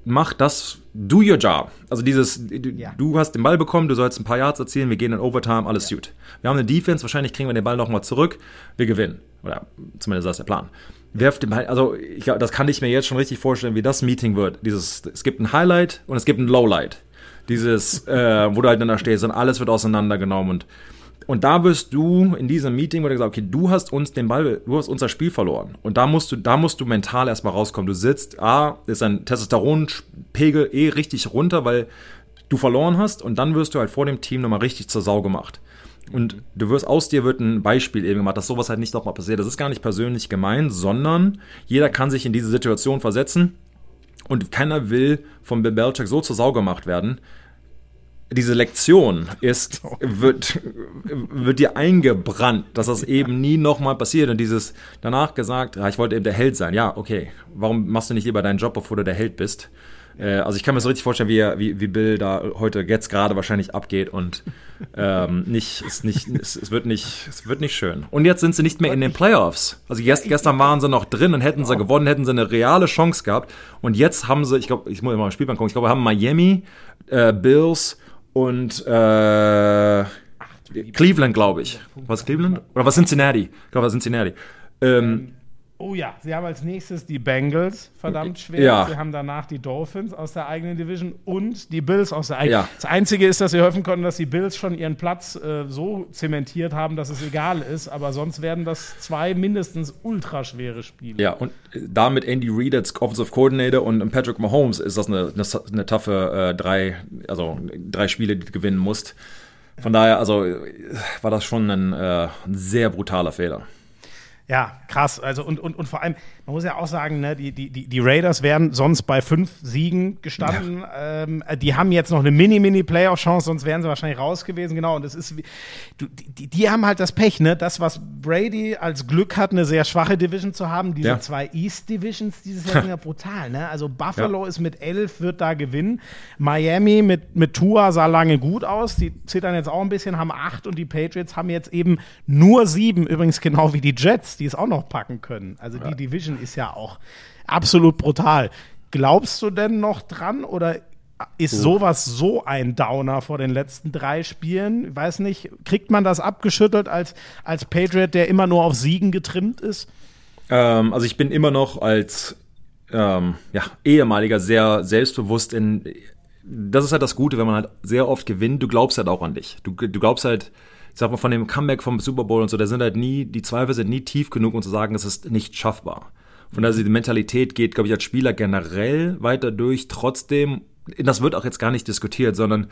mach das, do your job. Also dieses, du, ja. du hast den Ball bekommen, du sollst ein paar Yards erzielen, wir gehen in Overtime, alles ja. gut. Wir haben eine Defense, wahrscheinlich kriegen wir den Ball nochmal zurück, wir gewinnen. Oder zumindest das ist der Plan werft dem also ich, das kann ich mir jetzt schon richtig vorstellen, wie das Meeting wird. Dieses, es gibt ein Highlight und es gibt ein Lowlight. Dieses, *laughs* äh, wo du halt dann da stehst und alles wird auseinandergenommen und und da wirst du in diesem Meeting, wo du gesagt, okay, du hast uns den Ball, du hast unser Spiel verloren. Und da musst du, da musst du mental erstmal rauskommen. Du sitzt, A, ist ein Testosteronpegel eh richtig runter, weil du verloren hast und dann wirst du halt vor dem Team nochmal richtig zur Sau gemacht. Und du wirst aus dir wird ein Beispiel eben gemacht, dass sowas halt nicht nochmal passiert. Das ist gar nicht persönlich gemein, sondern jeder kann sich in diese Situation versetzen und keiner will von Bill Belichick so zur Sau gemacht werden. Diese Lektion ist, *laughs* wird, wird dir eingebrannt, dass das eben nie nochmal passiert. Und dieses danach gesagt, ja, ich wollte eben der Held sein. Ja, okay. Warum machst du nicht lieber deinen Job, bevor du der Held bist? Äh, also ich kann mir so richtig vorstellen, wie, er- wie, wie Bill da heute jetzt gerade wahrscheinlich abgeht und ähm, *laughs* nicht, ist nicht, es, es wird nicht, es wird nicht schön. Und jetzt sind sie nicht mehr in den Playoffs. Also gest, gestern waren sie noch drin und hätten sie gewonnen, hätten sie eine reale Chance gehabt. Und jetzt haben sie, ich glaube, ich muss mal im Spielplan gucken, ich glaube, wir haben Miami, äh, Bills und äh, Cleveland, glaube ich. Was Cleveland? Oder was Cincinnati? Ich glaube, was Cincinnati. Ähm, Oh ja, sie haben als nächstes die Bengals, verdammt schwer. Ja. Sie haben danach die Dolphins aus der eigenen Division und die Bills aus der eigenen. Ja. Das Einzige ist, dass sie helfen konnten, dass die Bills schon ihren Platz äh, so zementiert haben, dass es egal ist. Aber sonst werden das zwei mindestens ultraschwere Spiele. Ja, und da mit Andy Reid als Offensive Coordinator und Patrick Mahomes ist das eine, eine, eine taffe äh, drei, also drei Spiele, die du gewinnen musst. Von daher, also äh, war das schon ein, äh, ein sehr brutaler Fehler. Ja, krass. Also und, und, und vor allem, man muss ja auch sagen, ne, die, die, die Raiders wären sonst bei fünf Siegen gestanden. Ähm, die haben jetzt noch eine Mini-Mini-Playoff-Chance, sonst wären sie wahrscheinlich raus gewesen. Genau, und das ist, wie- du, die, die haben halt das Pech, ne? Das, was Brady als Glück hat, eine sehr schwache Division zu haben. Diese Ja. zwei East-Divisions dieses Jahr sind ja *laughs* brutal, ne? Also Buffalo Ja. ist mit elf, wird da gewinnen. Miami mit, mit Tua sah lange gut aus. Die zittern jetzt auch ein bisschen, haben acht und die Patriots haben jetzt eben nur sieben, übrigens genau wie die Jets, die es auch noch packen können. Also die Division ist ja auch absolut brutal. Glaubst du denn noch dran oder ist sowas so ein Downer vor den letzten drei Spielen? Ich weiß nicht, kriegt man das abgeschüttelt als, als Patriot, der immer nur auf Siegen getrimmt ist? Ähm, also ich bin immer noch als ähm, ja, ehemaliger sehr selbstbewusst in. Das ist halt das Gute, wenn man halt sehr oft gewinnt. Du glaubst halt auch an dich. Du, du glaubst halt, ich sag mal, von dem Comeback vom Super Bowl und so, da sind halt nie, die Zweifel sind nie tief genug, um zu sagen, es ist nicht schaffbar. Von daher, die Mentalität geht, glaube ich, als Spieler generell weiter durch. Trotzdem, das wird auch jetzt gar nicht diskutiert, sondern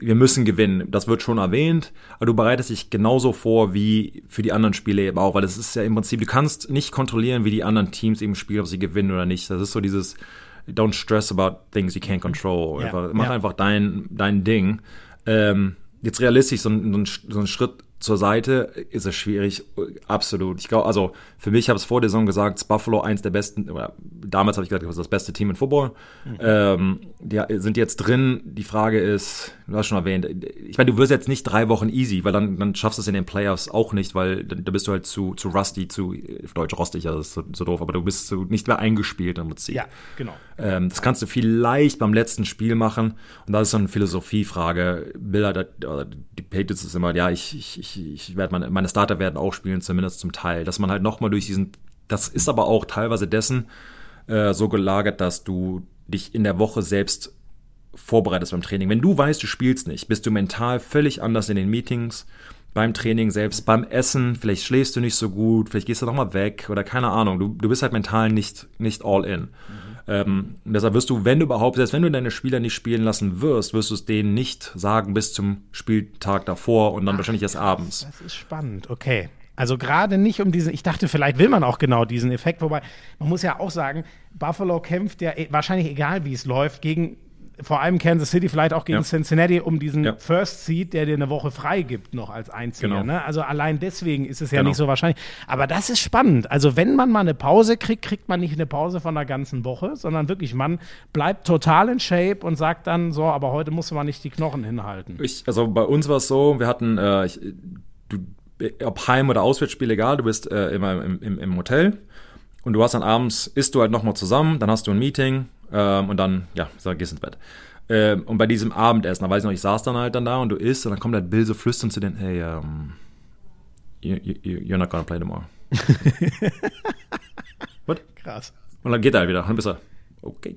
wir müssen gewinnen. Das wird schon erwähnt, aber du bereitest dich genauso vor wie für die anderen Spiele eben auch, weil es ist ja im Prinzip, du kannst nicht kontrollieren, wie die anderen Teams eben spielen, ob sie gewinnen oder nicht. Das ist so dieses Don't stress about things you can't control. Ja, einfach, mach ja. einfach dein, dein Ding. Ähm, jetzt realistisch, so ein, so, ein, so ein Schritt zur Seite ist es schwierig, absolut. Ich glaube, also für mich habe ich es vor der Saison gesagt, Buffalo eins der besten, oder damals habe ich gesagt, das beste Team in Football. Ähm, die sind jetzt drin. Die Frage ist, du hast schon erwähnt, ich meine, du wirst jetzt nicht drei Wochen easy, weil dann, dann schaffst du es in den Playoffs auch nicht, weil da bist du halt zu, zu rusty, zu auf Deutsch rostig, also das ist so, so doof, aber du bist so nicht mehr eingespielt im Prinzip. Ja, genau. Ähm, das kannst du vielleicht beim letzten Spiel machen. Und das ist so eine Philosophiefrage. Bilder, oder die Patriots ist immer, ja, ich, ich, ich, ich werde meine, meine Starter werden auch spielen, zumindest zum Teil. Dass man halt nochmal durch diesen, das ist aber auch teilweise dessen äh, so gelagert, dass du dich in der Woche selbst vorbereitest beim Training. Wenn du weißt, du spielst nicht, bist du mental völlig anders in den Meetings, beim Training selbst, beim Essen, vielleicht schläfst du nicht so gut, vielleicht gehst du nochmal weg oder keine Ahnung. Du, du bist halt mental nicht, nicht all in. Ähm, und deshalb wirst du, wenn du überhaupt, selbst wenn du deine Spieler nicht spielen lassen wirst, wirst du es denen nicht sagen bis zum Spieltag davor und dann wahrscheinlich erst abends. Das ist spannend, okay. Also gerade nicht um diesen, ich dachte, vielleicht will man auch genau diesen Effekt, wobei man muss ja auch sagen, Buffalo kämpft ja eh- wahrscheinlich egal, wie es läuft, gegen vor allem Kansas City, vielleicht auch gegen Ja. Cincinnati, um diesen Ja. First Seed, der dir eine Woche frei gibt, noch als einziger. Genau. Ne? Also allein deswegen ist es ja Genau. nicht so wahrscheinlich. Aber das ist spannend. Also wenn man mal eine Pause kriegt, kriegt man nicht eine Pause von einer ganzen Woche, sondern wirklich, man bleibt total in Shape und sagt dann so, aber heute muss man nicht die Knochen hinhalten. Ich, also bei uns war es so, wir hatten, äh, ich, du, ob Heim- oder Auswärtsspiel, egal, du bist äh, immer im, im, im Hotel und du hast dann abends, isst du halt nochmal zusammen, dann hast du ein Meeting ähm, und dann, ja, sag, gehst ins Bett. Ähm, und bei diesem Abendessen, da weiß ich noch, ich saß dann halt dann da und du isst und dann kommt halt Bill so flüstern zu den, hey, um, you, you, you're not gonna play tomorrow. *laughs* What? Krass. Und dann geht er halt wieder und dann bist du, okay.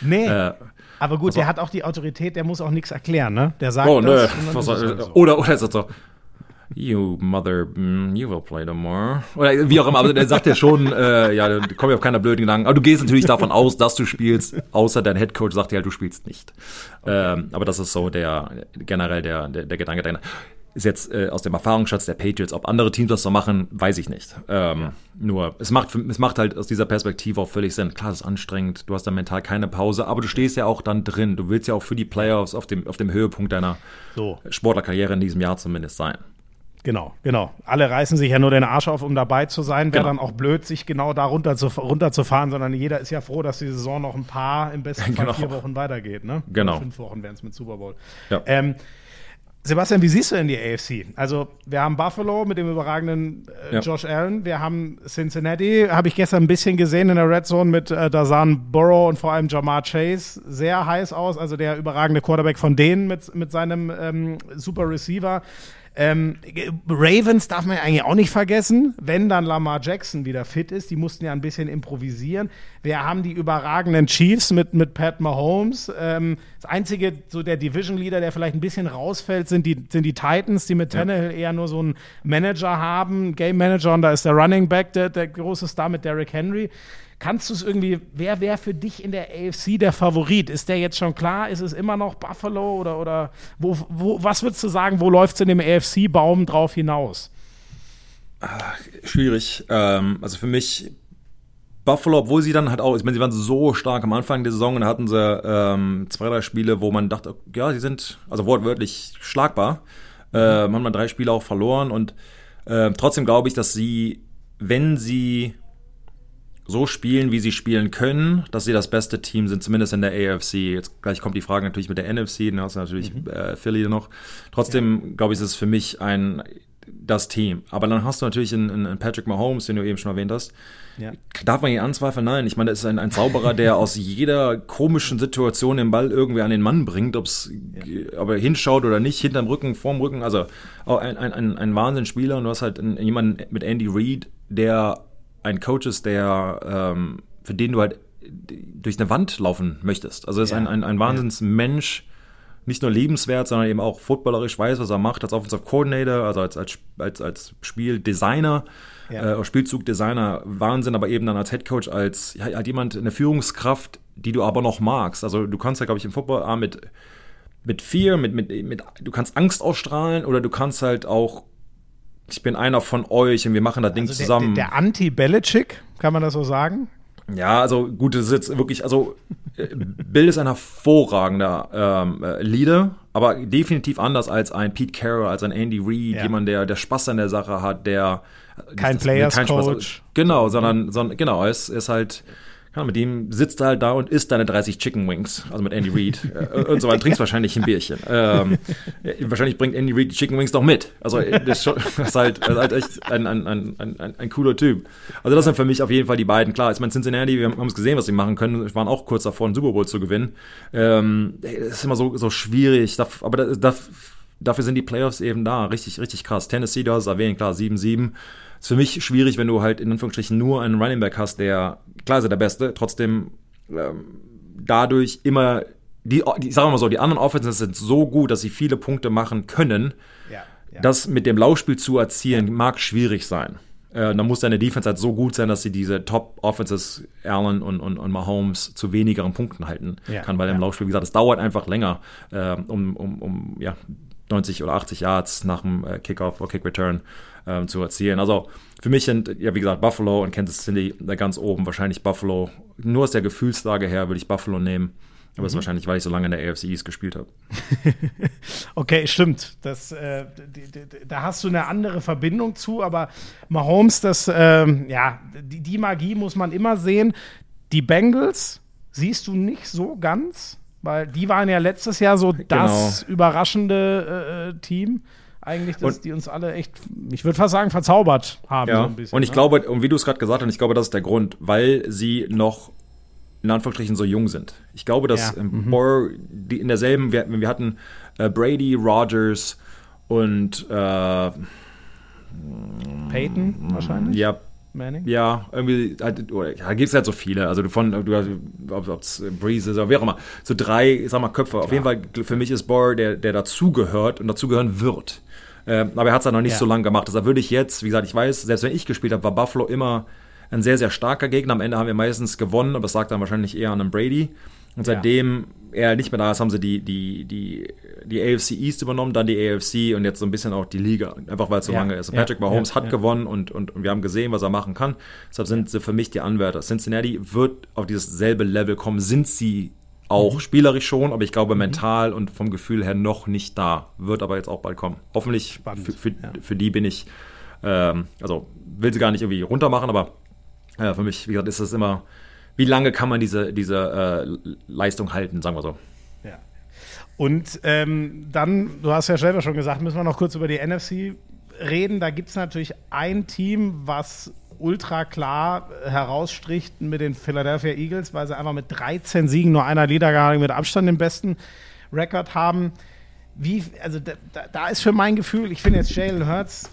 Nee. Äh, Aber gut, der hat auch die Autorität, der muss auch nichts erklären, ne? Der sagt Oh, nö. Was, halt so. oder, oder ist das so, you mother, mm, you will play tomorrow. Oder wie auch immer, aber der sagt ja schon, äh, ja, du kommst ja auf keiner blöden Gedanken. Aber du gehst natürlich davon aus, dass du spielst, außer dein Headcoach sagt ja, du spielst nicht. Ähm, aber das ist so der, generell der, der, der Gedanke dahinter. Ist jetzt äh, aus dem Erfahrungsschatz der Patriots, ob andere Teams das so machen, weiß ich nicht. Ähm, Nur, es macht, es macht halt aus dieser Perspektive auch völlig Sinn. Klar, es ist anstrengend, du hast da mental keine Pause, aber du stehst ja auch dann drin. Du willst ja auch für die Playoffs auf dem, auf dem Höhepunkt deiner So. Sportlerkarriere in diesem Jahr zumindest sein. Genau, genau. Alle reißen sich ja nur den Arsch auf, um dabei zu sein. Wäre Genau. dann auch blöd, sich genau da runter zu, runterzufahren, sondern jeder ist ja froh, dass die Saison noch ein paar, im besten Fall Genau. vier Wochen weitergeht. Ne? Genau. Oder fünf Wochen wären es mit Super Bowl. Ja. Ähm, Sebastian, wie siehst du denn die AFC? Also, wir haben Buffalo mit dem überragenden äh, Ja. Josh Allen. Wir haben Cincinnati, habe ich gestern ein bisschen gesehen in der Red Zone mit äh, Dazan Burrow und vor allem Jamar Chase. Sehr heiß aus, also der überragende Quarterback von denen mit, mit seinem ähm, Super Receiver. Ähm, Ravens darf man ja eigentlich auch nicht vergessen, wenn dann Lamar Jackson wieder fit ist. Die mussten ja ein bisschen improvisieren. Wir haben die überragenden Chiefs mit, mit Pat Mahomes. Ähm, das einzige, so der Division Leader, der vielleicht ein bisschen rausfällt, sind die, sind die Titans, die mit Tannehill eher nur so einen Manager haben, Game Manager, und da ist der Running Back der, der große Star mit Derrick Henry. Kannst du es irgendwie, wer wäre für dich in der AFC der Favorit? Ist der jetzt schon klar? Ist es immer noch Buffalo oder, oder wo, wo, was würdest du sagen, wo läuft es in dem AFC-Baum drauf hinaus? Schwierig. Ähm, also für mich Buffalo, obwohl sie dann halt auch, ich meine, sie waren so stark am Anfang der Saison und da hatten sie ähm, zwei, drei Spiele, wo man dachte, ja, sie sind also wortwörtlich schlagbar. Äh, haben mal drei Spiele auch verloren und äh, trotzdem glaube ich, dass sie, wenn sie so spielen, wie sie spielen können, dass sie das beste Team sind, zumindest in der AFC. Jetzt gleich kommt die Frage natürlich mit der NFC, dann hast du natürlich äh, Philly noch. Trotzdem, glaube ich, ist es für mich ein das Team. Aber dann hast du natürlich einen, einen Patrick Mahomes, den du eben schon erwähnt hast. Ja. Darf man ihn anzweifeln? Nein. Ich meine, das ist ein, ein Zauberer, der aus jeder komischen Situation den Ball irgendwie an den Mann bringt, ob's, ob er hinschaut oder nicht, hinterm Rücken, vorm Rücken. Also ein, ein, ein, ein Wahnsinnsspieler. Und du hast halt einen, jemanden mit Andy Reid, der ein Coach ist, der ähm, für den du halt durch eine Wand laufen möchtest. Also ist Ja. ein, ein, ein Wahnsinnsmensch, nicht nur lebenswert, sondern eben auch footballerisch weiß, was er macht als Offensive Coordinator, also als, als, als, als Spieldesigner, Ja. äh, Spielzugdesigner, Wahnsinn, aber eben dann als Headcoach, als ja, halt jemand, eine Führungskraft, die du aber noch magst. Also du kannst ja, glaube ich, im Football ah, mit, mit Fear, mit, mit, mit, du kannst Angst ausstrahlen oder du kannst halt auch, ich bin einer von euch und wir machen das Ding Also der, zusammen. der, der Anti-Belichick, kann man das so sagen? Ja, also gut, das ist jetzt wirklich, also äh, Bill ist ein hervorragender ähm, äh, Leader, aber definitiv anders als ein Pete Carroll, als ein Andy Reid, Ja. jemand, der, der Spaß an der Sache hat, der Kein Players kein Spaß- Coach. Genau, sondern, sondern genau, er ist, ist halt, ja, mit dem sitzt er halt da und isst deine 30 Chicken Wings, also mit Andy Reid *laughs* äh, und so weiter, trinkst wahrscheinlich ein Bierchen. Ähm, äh, *laughs* wahrscheinlich bringt Andy Reid die Chicken Wings doch mit. Also äh, das ist, *laughs* halt, das ist halt echt ein, ein, ein, ein, ein, cooler Typ. Also das sind für mich auf jeden Fall die beiden. Klar, ich meine Cincinnati, wir haben es gesehen, was sie machen können. Wir waren auch kurz davor, einen Super Bowl zu gewinnen. Ähm, das ist immer so, so schwierig, aber das, das, dafür sind die Playoffs eben da. Richtig, richtig krass. Tennessee, du hast es erwähnt, klar, 7-7. Ist für mich schwierig, wenn du halt in Anführungsstrichen nur einen Running Back hast, der, klar ist er der Beste, trotzdem ähm, dadurch immer, die, die, sagen wir mal so, die anderen Offenses sind so gut, dass sie viele Punkte machen können. Ja. ja. Das mit dem Laufspiel zu erzielen, mag schwierig sein. Äh, da muss deine Defense halt so gut sein, dass sie diese Top-Offenses, Allen und, und, und Mahomes, zu wenigeren Punkten halten Ja, kann, weil ja. im Laufspiel, wie gesagt, es dauert einfach länger, äh, um, um, um ja, 90 oder 80 Yards nach dem äh, Kickoff oder Kick-Return ähm, zu erzielen. Also für mich sind, ja, wie gesagt, Buffalo und Kansas City da ganz oben, wahrscheinlich Buffalo. Nur aus der Gefühlslage her würde ich Buffalo nehmen. Aber Mhm. ist wahrscheinlich, weil ich so lange in der AFC East gespielt habe. *laughs* Okay, stimmt. Das, äh, da hast du eine andere Verbindung zu, aber Mahomes, das, ähm, ja, die, die Magie muss man immer sehen. Die Bengals siehst du nicht so ganz, weil die waren ja letztes Jahr so das überraschende äh, äh, Team. Eigentlich, dass Und- die uns alle echt, ich würde fast sagen, verzaubert haben. so Ja, ein bisschen, und ich ne? glaube, und wie du es gerade gesagt hast, ich glaube, das ist der Grund, weil sie noch in Anführungsstrichen so jung sind. Ich glaube, dass Ja, ähm, Burrow, die in derselben, wir, wir hatten äh, Brady, Rogers und äh, Peyton wahrscheinlich. ja, Manning. ja, irgendwie, halt, oder, ja, gibt es halt so viele. Also du von, du, ob es Breeze ist oder wie auch immer. So drei, ich sag mal, Köpfe. Auf jeden Fall, für mich ist Burr der, der dazugehört und dazugehören wird. Ähm, aber er hat es halt noch nicht Ja. so lange gemacht. Deshalb würde ich jetzt, wie gesagt, ich weiß, selbst wenn ich gespielt habe, war Buffalo immer ein sehr, sehr starker Gegner. Am Ende haben wir meistens gewonnen, aber es lag dann wahrscheinlich eher an einem Brady. Und Ja. seitdem er nicht mehr da ist, haben sie die, die, die, die AFC East übernommen, dann die AFC und jetzt so ein bisschen auch die Liga. Einfach weil es so Ja, lange ist. Und ja, Patrick Mahomes ja, hat ja. gewonnen und, und, und wir haben gesehen, was er machen kann. Deshalb sind sie für mich die Anwärter. Cincinnati wird auf dieses selbe Level kommen, sind sie auch spielerisch schon, aber ich glaube mental und vom Gefühl her noch nicht da. Wird aber jetzt auch bald kommen. Hoffentlich Spannend, für, für, ja. für die bin ich, ähm, also will sie gar nicht irgendwie runtermachen, aber äh, für mich, wie gesagt, ist es immer, wie lange kann man diese, diese äh, Leistung halten, sagen wir so. Ja. Und ähm, dann, du hast ja selber schon gesagt, müssen wir noch kurz über die NFC reden. Da gibt es natürlich ein Team, was ultra klar herausstricht mit den Philadelphia Eagles, weil sie einfach mit 13 Siegen nur einer Niederlage mit Abstand den besten Rekord haben. Wie, also da, da, ist für mein Gefühl, ich finde jetzt Jalen Hurts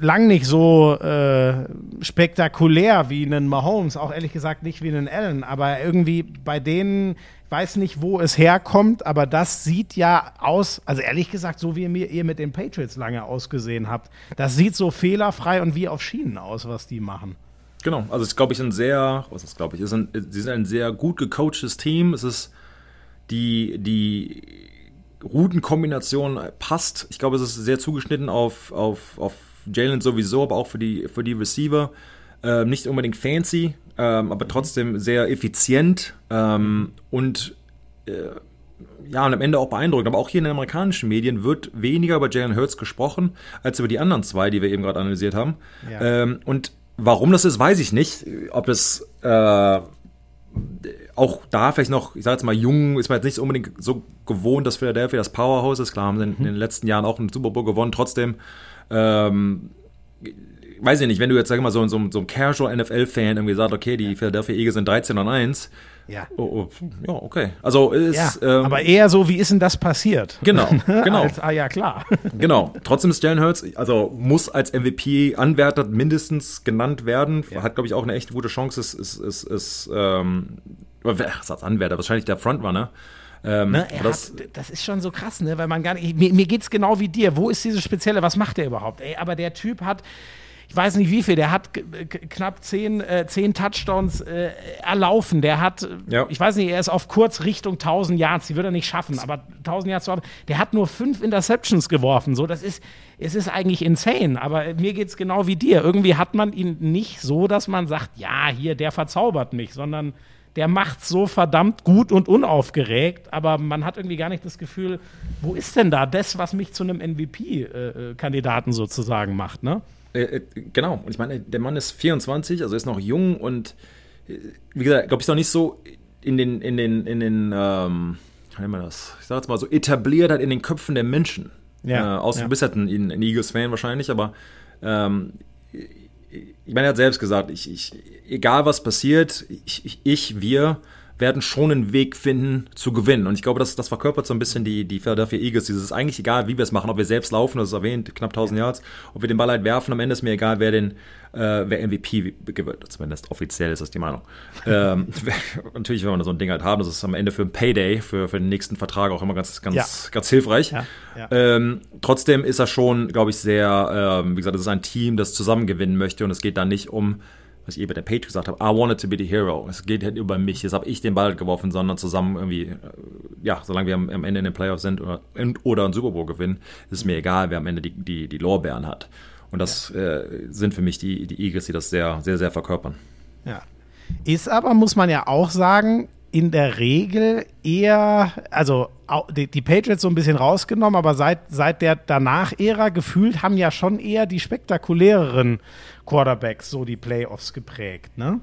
lang nicht so äh, spektakulär wie einen Mahomes, auch ehrlich gesagt nicht wie einen Allen, aber irgendwie bei denen, weiß nicht, wo es herkommt, aber das sieht ja aus, also ehrlich gesagt, so wie ihr, mir, ihr mit den Patriots lange ausgesehen habt, das sieht so fehlerfrei und wie auf Schienen aus, was die machen. Genau, also ist, glaube ich, ein sehr, was ist, glaube ich, ist ein, sie sind ein sehr gut gecoachtes Team. Es ist die, die Routenkombination passt. Ich glaube, es ist sehr zugeschnitten auf, auf, auf Jalen sowieso, aber auch für die, für die Receiver. Ähm, nicht unbedingt fancy, ähm, aber trotzdem sehr effizient ähm, und äh, ja, und am Ende auch beeindruckend. Aber auch hier in den amerikanischen Medien wird weniger über Jalen Hurts gesprochen, als über die anderen zwei, die wir eben gerade analysiert haben. Ja. Ähm, und warum das ist, weiß ich nicht. Ob es äh, auch da vielleicht noch, ich sage jetzt mal, jung, ist man jetzt nicht unbedingt so gewohnt, dass Philadelphia das Powerhouse ist. Klar, haben sie in, in den letzten Jahren auch einen Super Bowl gewonnen. Trotzdem, ähm, weiß ich nicht, wenn du jetzt, sag mal, so, so, so ein Casual NFL-Fan irgendwie sagt, okay, die Philadelphia Eagles sind 13 und 1. Ja. Oh, oh, ja, okay. Also ist, Ja, ähm, aber eher so, wie ist denn das passiert? Genau, *laughs* genau. Als, ah ja, klar. *laughs* Genau. Trotzdem ist Jalen Hurts, also muss als MVP-Anwärter mindestens genannt werden. Hat, glaube ich, auch eine echt gute Chance. Ist, ist, ist, ist ähm, heißt Anwärter? Wahrscheinlich der Frontrunner. Ähm, Ne, das, hat, das ist schon so krass, ne? weil man gar nicht. Mir, mir geht es genau wie dir. Wo ist diese spezielle? Was macht der überhaupt? Ey, aber der Typ hat. Ich weiß nicht wie viel, der hat knapp zehn, äh, zehn Touchdowns äh, erlaufen. Der hat, äh, Ja. ich weiß nicht, er ist auf kurz Richtung 1000 Yards. Die wird er nicht schaffen, aber 1000 Yards zu haben. Der hat nur fünf Interceptions geworfen. So, das ist, es ist eigentlich insane. Aber mir geht es genau wie dir. Irgendwie hat man ihn nicht so, dass man sagt, ja, hier, der verzaubert mich, sondern der macht so verdammt gut und unaufgeregt, aber man hat irgendwie gar nicht das Gefühl, wo ist denn da das, was mich zu einem MVP-Kandidaten sozusagen macht, ne? Äh, äh, genau. Und ich meine, der Mann ist 24, also ist noch jung und äh, wie gesagt, glaube ich, noch nicht so in den, in den, in den, ähm, wie nennt man das? Ich sag jetzt mal so etabliert hat in den Köpfen der Menschen. Ja, Äh, außer ja. du bist halt ein, ein Eagles-Fan wahrscheinlich, aber ähm, ich meine, er hat selbst gesagt, ich, ich, egal was passiert, ich, ich, ich, wir werden schon einen Weg finden zu gewinnen. Und ich glaube, das, das verkörpert so ein bisschen die, die Philadelphia Eagles. Dieses ist eigentlich egal, wie wir es machen, ob wir selbst laufen, das ist erwähnt, knapp 1000 Yards, ob wir den Ball halt werfen, am Ende ist mir egal, wer den, äh, wer MVP gewinnt. Zumindest offiziell ist das die Meinung. *laughs* ähm, *laughs* natürlich, wenn wir so ein Ding halt haben, das ist am Ende für ein Payday, für, für den nächsten Vertrag auch immer ganz, ganz, Ja. ganz hilfreich. Ja, ja. Ähm, trotzdem ist er schon, glaube ich, sehr, ähm, wie gesagt, es ist ein Team, das zusammen gewinnen möchte und es geht da nicht um, was ich eben bei der Page gesagt habe, I wanted to be the hero. Es geht halt über mich, jetzt habe ich den Ball geworfen, sondern zusammen irgendwie, äh, ja, solange wir am, Ende in den Playoffs sind oder, oder einen Super Bowl gewinnen, ist es mir egal, wer am Ende die, die, die Lorbeeren hat. Und das äh, sind für mich die, die Eagles, die das sehr, sehr, sehr verkörpern. Ja. Ist aber, muss man ja auch sagen, in der Regel eher, also die Patriots so ein bisschen rausgenommen, aber seit, seit der Danach-Ära gefühlt haben ja schon eher die spektakuläreren Quarterbacks so die Playoffs geprägt, ne?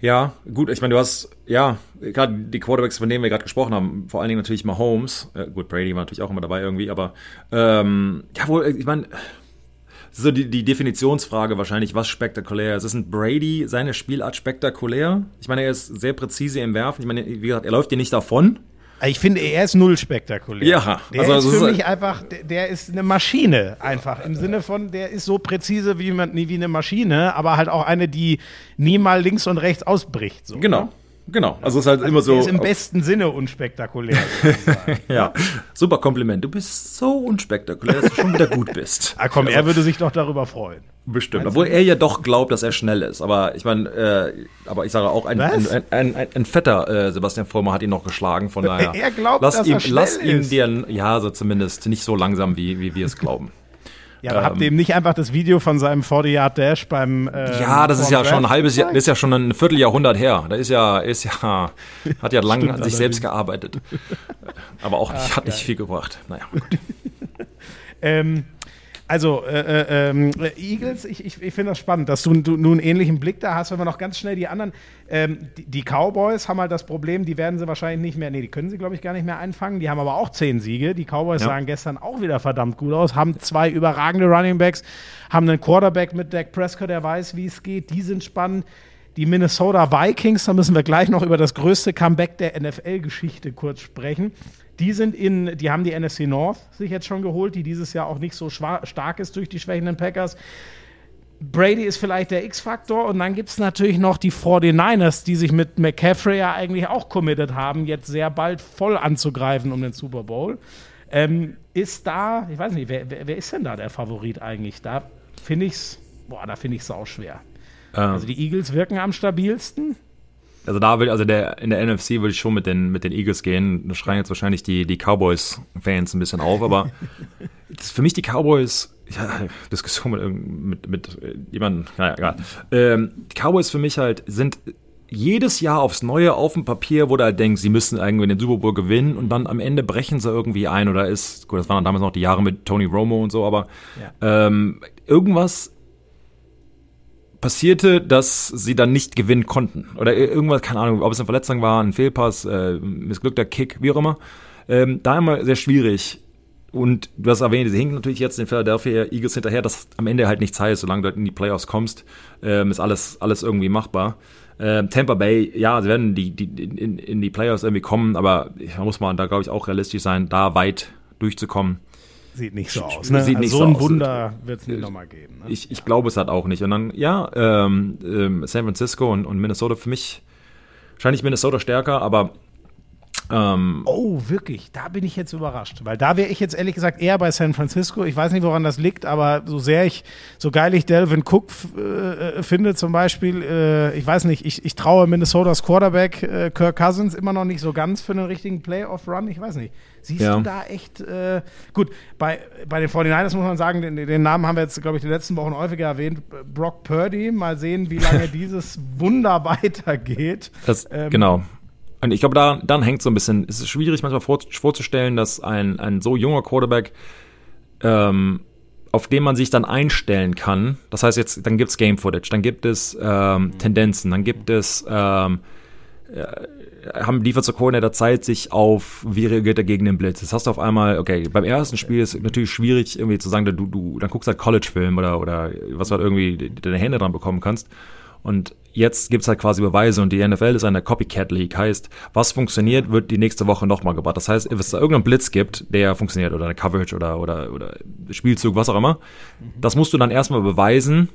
Ja, gut, ich meine, du hast, ja, gerade die Quarterbacks, von denen wir gerade gesprochen haben, vor allen Dingen natürlich Mahomes, äh, gut, Brady war natürlich auch immer dabei irgendwie, aber ähm, ja, wohl, ich meine, so die, die Definitionsfrage wahrscheinlich, was spektakulär ist. Ist ein Brady seine Spielart spektakulär? Ich meine, er ist sehr präzise im Werfen. Ich meine, wie gesagt, er läuft dir nicht davon. Ich finde, er ist null spektakulär. Ja, der also ist für ist- mich einfach, der, der ist eine Maschine einfach. Im Sinne von, der ist so präzise wie, man, wie eine Maschine, aber halt auch eine, die nie mal links und rechts ausbricht. So, Genau, ne? Genau. Also es ist halt immer so. Ist im besten Sinne unspektakulär. *laughs* Ja, super Kompliment. Du bist so unspektakulär, dass du schon wieder gut bist. *laughs* ah, komm, er würde sich doch darüber freuen. Bestimmt. Obwohl er ja doch glaubt, dass er schnell ist. Aber ich meine, äh, aber ich sage auch, ein, ein, ein, ein, ein, fetter äh, Sebastian Vollmer hat ihn noch geschlagen. Von *laughs* daher. Er glaubt, lass dass ihm, er schnell lass ihm ist. den, ja, so zumindest nicht so langsam, wie, wie wir es glauben. Ja, aber habt ihr ihm nicht einfach das Video von seinem 40-Yard-Dash beim ähm, Ja, das ist ja schon ein halbes Jahr, das ist ja schon ein Vierteljahrhundert her. Da ist ja, ist ja, *laughs* hat ja lange Stimmt an sich selbst gearbeitet. *laughs* Aber auch nicht, hat nicht viel gebracht. Naja, gut. *laughs* Ähm, also, äh, äh, ähm, Eagles, ich, ich, ich finde das spannend, dass du, du nun einen ähnlichen Blick da hast, wenn wir noch ganz schnell die anderen. Ähm, die, die Cowboys haben halt das Problem, die werden sie wahrscheinlich nicht mehr, nee, die können sie, glaube ich, gar nicht mehr einfangen. Die haben aber auch zehn Siege. Die Cowboys Ja. sahen gestern auch wieder verdammt gut aus, haben zwei überragende Running Backs, haben einen Quarterback mit Dak Prescott, der weiß, wie es geht. Die sind spannend. Die Minnesota Vikings, da müssen wir gleich noch über das größte Comeback der NFL-Geschichte kurz sprechen. Die sind in, die haben die NFC North sich jetzt schon geholt, die dieses Jahr auch nicht so stark ist durch die schwächenden Packers. Brady ist vielleicht der X-Faktor und dann gibt es natürlich noch die 49ers, die sich mit McCaffrey ja eigentlich auch committed haben, jetzt sehr bald voll anzugreifen um den Super Bowl. Ähm, ist da, ich weiß nicht, wer, wer, wer ist denn da der Favorit eigentlich? Da finde ich's, boah, da finde ich es auch schwer. Also die Eagles wirken am stabilsten. Also da will, also der, in der NFC würde ich schon mit den, mit den Eagles gehen. Da schreien jetzt wahrscheinlich die, die Cowboys-Fans ein bisschen auf, aber *laughs* für mich die Cowboys, ja, Diskussion mit, mit, mit jemandem, naja, egal. Ähm, die Cowboys für mich halt sind jedes Jahr aufs Neue auf dem Papier, wo du halt denkst, sie müssen irgendwie den Super Bowl gewinnen und dann am Ende brechen sie irgendwie ein oder ist, gut, das waren damals noch die Jahre mit Tony Romo und so, aber ähm, irgendwas passierte, dass sie dann nicht gewinnen konnten. Oder irgendwas, keine Ahnung, ob es eine Verletzung war, ein Fehlpass, äh, missglückter Kick, wie auch immer. Ähm, da immer sehr schwierig. Und du hast erwähnt, sie hinken natürlich jetzt den Philadelphia Eagles hinterher, das am Ende halt nichts heißt, solange du halt in die Playoffs kommst, ähm, ist alles, alles irgendwie machbar. Ähm, Tampa Bay, ja, sie werden die, die, in, in die Playoffs irgendwie kommen, aber da muss man da, glaube ich, auch realistisch sein, da weit durchzukommen. Sieht nicht so aus. Sieht Ne? nicht also so so ein aus. Wunder wird es nicht nochmal geben. Ne? Ich, ich glaube es halt auch nicht. Und dann, ja, ähm, ähm, San Francisco und, und Minnesota für mich, wahrscheinlich Minnesota stärker, aber ähm, Oh, wirklich? Da bin ich jetzt überrascht. Weil da wäre ich jetzt ehrlich gesagt eher bei San Francisco. Ich weiß nicht, woran das liegt, aber so sehr ich, so geil ich Delvin Cook f- äh, finde zum Beispiel, äh, ich weiß nicht, ich, ich traue Minnesotas Quarterback äh, Kirk Cousins immer noch nicht so ganz für einen richtigen Playoff-Run. Ich weiß nicht. Siehst Ja. du da echt, äh, gut, bei, bei den 49ers muss man sagen, den, den Namen haben wir jetzt, glaube ich, die letzten Wochen häufiger erwähnt. Brock Purdy, mal sehen, wie lange *laughs* dieses Wunder weitergeht. das, Ähm, genau. Und ich glaube, da, dann hängt so ein bisschen, es ist schwierig manchmal vor, vorzustellen, dass ein, ein so junger Quarterback, ähm, auf den man sich dann einstellen kann, das heißt jetzt, dann gibt's Game Footage, dann gibt es ähm, Tendenzen, dann gibt es ähm, haben Defensive Coordinator Zeit, sich auf, wie reagiert er gegen den Blitz. Jetzt hast du auf einmal, okay, beim ersten Spiel ist natürlich schwierig, irgendwie zu sagen, du, du, dann guckst halt College-Film oder, oder was du halt irgendwie deine Hände dran bekommen kannst. Und jetzt gibt's halt quasi Beweise und die NFL ist eine Copycat League. Heißt, was funktioniert, wird die nächste Woche nochmal gebracht. Das heißt, wenn es da irgendeinen Blitz gibt, der funktioniert oder eine Coverage oder, oder, oder Spielzug, was auch immer, das musst du dann erstmal beweisen,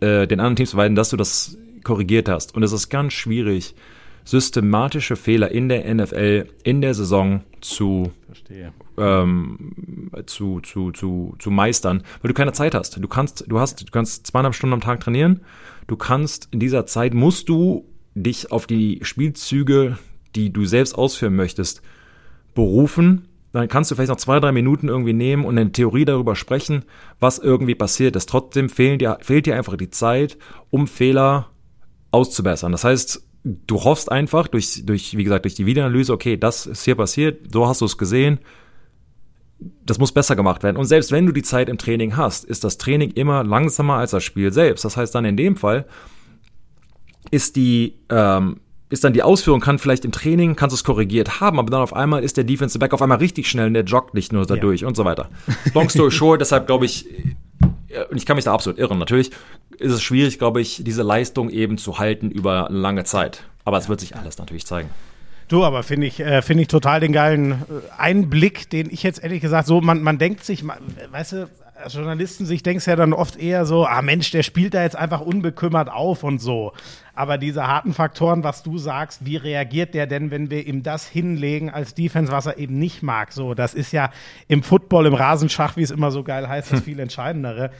äh, den anderen Teams beweisen, dass du das korrigiert hast. Und es ist ganz schwierig, systematische Fehler in der NFL in der Saison zu ähm, zu, zu, zu, zu meistern, weil du keine Zeit hast. Du kannst, du hast, du kannst zweieinhalb Stunden am Tag trainieren. Du kannst in dieser Zeit musst du dich auf die Spielzüge, die du selbst ausführen möchtest, berufen. Dann kannst du vielleicht noch zwei, drei Minuten irgendwie nehmen und in Theorie darüber sprechen, was irgendwie passiert ist. Trotzdem fehlen dir, fehlt dir einfach die Zeit, um Fehler auszubessern. Das heißt, du hoffst einfach durch, durch, wie gesagt, durch die Videoanalyse, okay, das ist hier passiert, so hast du es gesehen, das muss besser gemacht werden. Und selbst wenn du die Zeit im Training hast, ist das Training immer langsamer als das Spiel selbst. Das heißt dann in dem Fall ist die ähm, ist dann die Ausführung kann vielleicht im Training kannst du es korrigiert haben, aber dann auf einmal ist der Defensive Back auf einmal richtig schnell und der joggt nicht nur dadurch und so weiter. *laughs* Long story short, deshalb glaube ich, äh, und ich kann mich da absolut irren, natürlich ist es schwierig, glaube ich, diese Leistung eben zu halten über eine lange Zeit. Aber es wird sich alles natürlich zeigen. Du, aber finde ich, äh, finde ich total den geilen äh, Einblick, den ich jetzt ehrlich gesagt so, man, man denkt sich, man, weißt du, als Journalisten sich denkst ja dann oft eher so, ah Mensch, der spielt da jetzt einfach unbekümmert auf und so. Aber diese harten Faktoren, was du sagst, wie reagiert der denn, wenn wir ihm das hinlegen als Defense, was er eben nicht mag? So, das ist ja im Football, im Rasenschach, wie es immer so geil heißt, das viel entscheidendere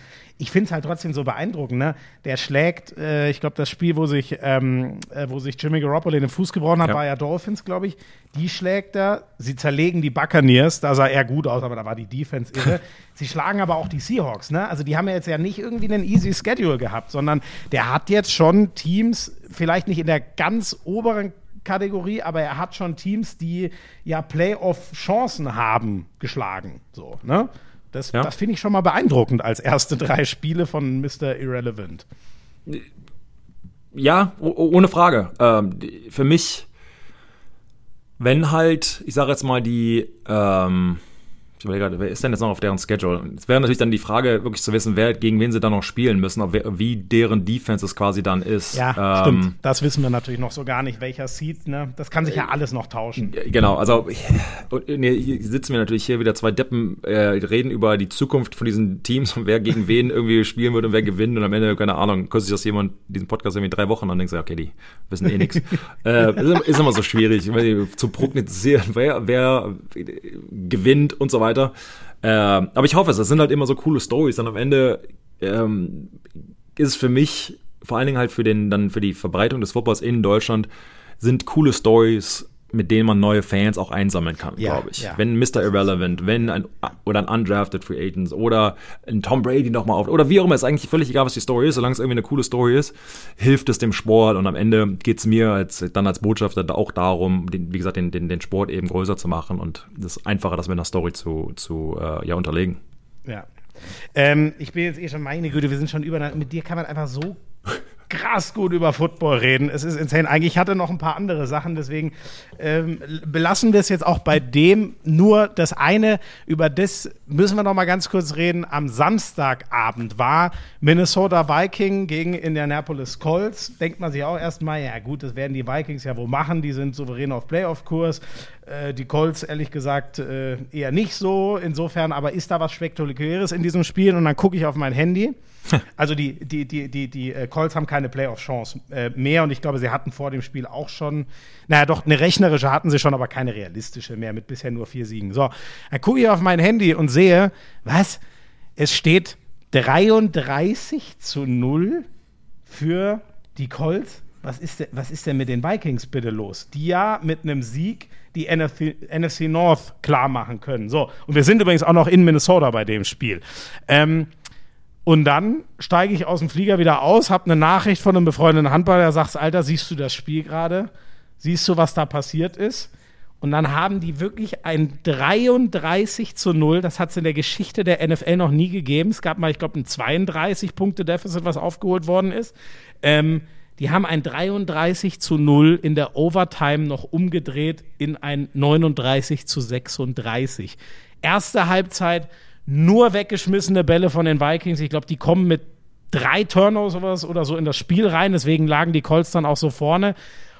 ich finde es halt trotzdem so beeindruckend, ne? Der schlägt, äh, ich glaube, das Spiel, wo sich, ähm, äh, wo sich Jimmy Garoppolo den Fuß gebrochen hat, Ja. war ja Dolphins, glaube ich. Die schlägt er, sie zerlegen die Buccaneers, da sah er gut aus, aber da war die Defense irre. *laughs* sie schlagen aber auch die Seahawks, ne? Also die haben ja jetzt ja nicht irgendwie einen easy Schedule gehabt, sondern der hat jetzt schon Teams, vielleicht nicht in der ganz oberen Kategorie, aber er hat schon Teams, die ja Playoff-Chancen haben, geschlagen. So, ne? Das, Ja. das finde ich schon mal beeindruckend als erste drei Spiele von Mr. Irrelevant. Ja, ohne Frage. Ähm, für mich, wenn halt, ich sage jetzt mal die, ähm, ich überlege gerade, wer ist denn jetzt noch auf deren Schedule? Es wäre natürlich dann die Frage, wirklich zu wissen, wer gegen wen sie dann noch spielen müssen, ob wer, wie deren Defense es quasi dann ist. Ja, Ähm, stimmt. Das wissen wir natürlich noch so gar nicht, welcher Seed. Ne? Das kann sich ja alles noch tauschen. Genau, also nee, hier sitzen wir natürlich hier wieder zwei Deppen, äh, reden über die Zukunft von diesen Teams und wer gegen wen *laughs* irgendwie spielen wird und wer gewinnt und am Ende, keine Ahnung, kostet sich das jemand diesen Podcast irgendwie drei Wochen und denkst du, okay, die wissen eh nichts. *laughs* äh, ist, immer- ist immer so schwierig, zu prognostizieren, wer, wer äh, gewinnt und so weiter. Äh, aber ich hoffe es, das sind halt immer so coole Stories. Dann am Ende ähm, ist es für mich, vor allen Dingen halt für den, dann für die Verbreitung des Footballs in Deutschland, sind coole Stories, mit denen man neue Fans auch einsammeln kann, Ja, glaube ich. ja. Wenn Mr. Irrelevant, wenn ein oder ein undrafted Free Agents oder ein Tom Brady nochmal auf oder wie auch immer, ist eigentlich völlig egal, was die Story ist, solange es irgendwie eine coole Story ist, hilft es dem Sport und am Ende geht's mir als, dann als Botschafter auch darum, den, wie gesagt, den, den, den Sport eben größer zu machen und das ist einfacher, das mit einer Story zu, zu äh, ja, unterlegen. Ja. Ähm, ich bin jetzt eh schon, meine Güte, wir sind schon über. Mit dir kann man einfach so krass gut über Football reden. Es ist insane. Eigentlich hatte noch ein paar andere Sachen, deswegen ähm, belassen wir es jetzt auch bei dem. Nur das eine, über das müssen wir noch mal ganz kurz reden. Am Samstagabend war Minnesota Viking gegen Indianapolis Colts. Denkt man sich auch erstmal, ja gut, das werden die Vikings ja wohl machen. Die sind souverän auf Playoff-Kurs. Äh, die Colts, ehrlich gesagt, äh, eher nicht so. Insofern, aber ist da was Spektakuläres in diesem Spiel? Und dann gucke ich auf mein Handy. Also die, die, die, die, die äh, Colts haben keine Playoff-Chance äh, mehr und ich glaube, sie hatten vor dem Spiel auch schon, naja doch, eine rechnerische hatten sie schon, aber keine realistische mehr mit bisher nur vier Siegen. So, dann gucke ich auf mein Handy und sehe, was? Es steht 33 zu 0 für die Colts. Was ist, denn, was ist denn mit den Vikings bitte los? Die ja mit einem Sieg die NFC, NFC North klar machen können. So, und wir sind übrigens auch noch in Minnesota bei dem Spiel. Ähm, und dann steige ich aus dem Flieger wieder aus, habe eine Nachricht von einem befreundeten Handballer, der sagt, Alter, siehst du das Spiel gerade? Siehst du, was da passiert ist? Und dann haben die wirklich ein 33 zu 0. Das hat es in der Geschichte der NFL noch nie gegeben. Es gab mal, ich glaube, ein 32-Punkte-Deficit, was aufgeholt worden ist. Ähm, die haben ein 33 zu 0 in der Overtime noch umgedreht in ein 39 zu 36. Erste Halbzeit nur weggeschmissene Bälle von den Vikings. Ich glaube, die kommen mit drei Turnovers oder so in das Spiel rein. Deswegen lagen die Colts dann auch so vorne.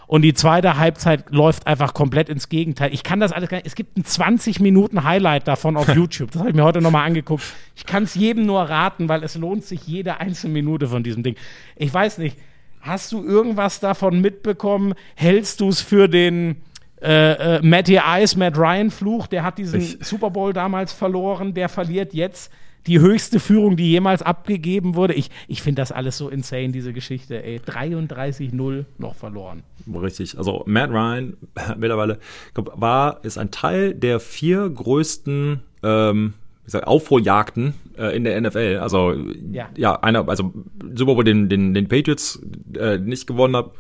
Und die zweite Halbzeit läuft einfach komplett ins Gegenteil. Ich kann das alles gar nicht. Es gibt ein 20 Minuten Highlight davon auf *laughs* YouTube. Das habe ich mir heute nochmal angeguckt. Ich kann es jedem nur raten, weil es lohnt sich jede einzelne Minute von diesem Ding. Ich weiß nicht. Hast du irgendwas davon mitbekommen? Hältst du es für den äh, äh, Matty Ice, Matt Ryan Fluch? Der hat diesen Ich- Super Bowl damals verloren. Der verliert jetzt die höchste Führung, die jemals abgegeben wurde. Ich, ich finde das alles so insane, diese Geschichte. Ey, 33-0 noch verloren. Richtig. Also Matt Ryan *laughs* mittlerweile war ist ein Teil der vier größten ähm, gesagt, Aufholjagden äh, in der NFL. Also Ja. ja, einer, also Super Bowl den den den Patriots äh, nicht gewonnen hat.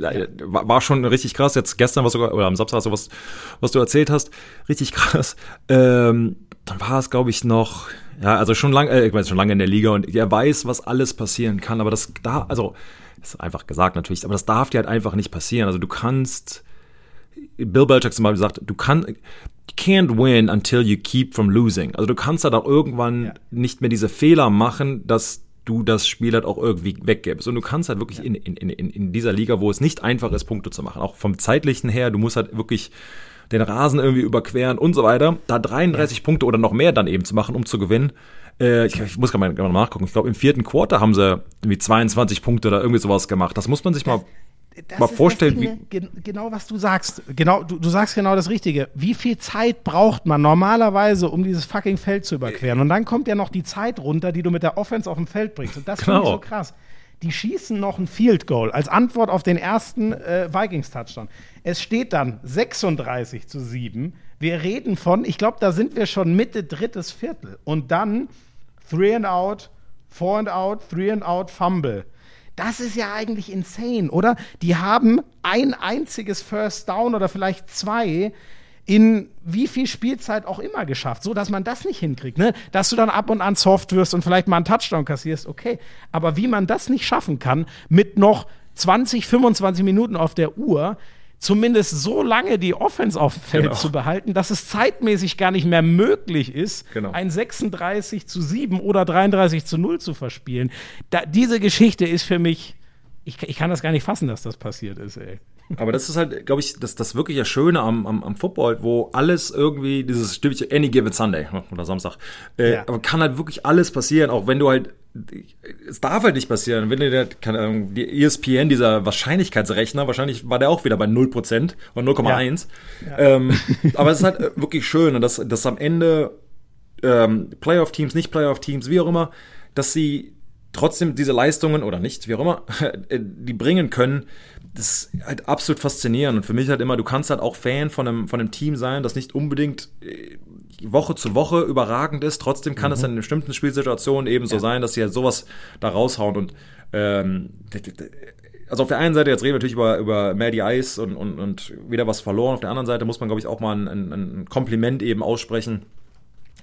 Ja. War, schon richtig krass. Jetzt gestern was sogar oder am Samstag so was, was du erzählt hast, richtig *laughs* krass. Ähm, dann war es, glaube ich, noch, ja, also schon lange, äh, ich weiß schon lange in der Liga und er weiß, was alles passieren kann. Aber das da, also ist einfach gesagt natürlich, aber das darf dir halt einfach nicht passieren. Also du kannst, Bill Belichick zum Beispiel sagt, du kannst, you can't win until you keep from losing. Also du kannst halt auch irgendwann Ja. nicht mehr diese Fehler machen, dass du das Spiel halt auch irgendwie weggibst. Und du kannst halt wirklich in, in, in, in dieser Liga, wo es nicht einfach ist, Punkte zu machen, auch vom zeitlichen her, du musst halt wirklich den Rasen irgendwie überqueren und so weiter, da 33 Punkte oder noch mehr dann eben zu machen, um zu gewinnen. Äh, ich, ich muss gerade mal, mal nachgucken. Ich glaube, im vierten Quarter haben sie irgendwie 22 Punkte oder irgendwie sowas gemacht. Das muss man sich Das mal ist vorstellen, das wie, Ding, gen- genau was du sagst. Genau, du, du sagst genau das Richtige. Wie viel Zeit braucht man normalerweise, um dieses fucking Feld zu überqueren? Und dann kommt ja noch die Zeit runter, die du mit der Offense auf dem Feld bringst. Und das finde ich Genau. so krass. Die schießen noch ein Field Goal als Antwort auf den ersten äh, Vikings-Touchdown. Es steht dann 36 zu 7. Wir reden von, ich glaube, da sind wir schon Mitte drittes Viertel. Und dann Three and out, Four and out, Three and out, Fumble. Das ist ja eigentlich insane, oder? Die haben ein einziges First Down oder vielleicht zwei in wie viel Spielzeit auch immer geschafft, so dass man das nicht hinkriegt, ne? Dass du dann ab und an soft wirst und vielleicht mal einen Touchdown kassierst, okay. Aber wie man das nicht schaffen kann, mit noch 20, 25 Minuten auf der Uhr, zumindest so lange die Offense auf dem Feld Genau. zu behalten, dass es zeitmäßig gar nicht mehr möglich ist, Genau. ein 36 zu 7 oder 33 zu 0 zu verspielen. Da, diese Geschichte ist für mich, ich, ich kann das gar nicht fassen, dass das passiert ist, ey. Aber das ist halt, glaube ich, das, das wirklich das Schöne am, am, am Football, wo alles irgendwie, dieses Stückchen Any Given Sunday oder Samstag, äh, Ja. aber kann halt wirklich alles passieren, auch wenn du halt, es darf halt nicht passieren, wenn du der, keine Ahnung, die ESPN, dieser Wahrscheinlichkeitsrechner, wahrscheinlich war der auch wieder bei 0% oder 0,1. Ähm, *laughs* aber es ist halt äh, wirklich schön und dass, dass am Ende ähm, Playoff-Teams, nicht Playoff-Teams, wie auch immer, dass sie trotzdem diese Leistungen oder nicht, wie auch immer, *laughs* äh, die bringen können, das ist halt absolut faszinierend. Und für mich halt immer, du kannst halt auch Fan von einem, von einem Team sein, das nicht unbedingt äh, Woche zu Woche überragend ist. Trotzdem kann es in bestimmten Spielsituationen eben so sein, dass sie halt sowas da raushauen. Und ähm, also auf der einen Seite, jetzt reden wir natürlich über, über Maddie Ice und, und, und wieder was verloren. Auf der anderen Seite muss man, glaube ich, auch mal ein, ein, ein Kompliment eben aussprechen,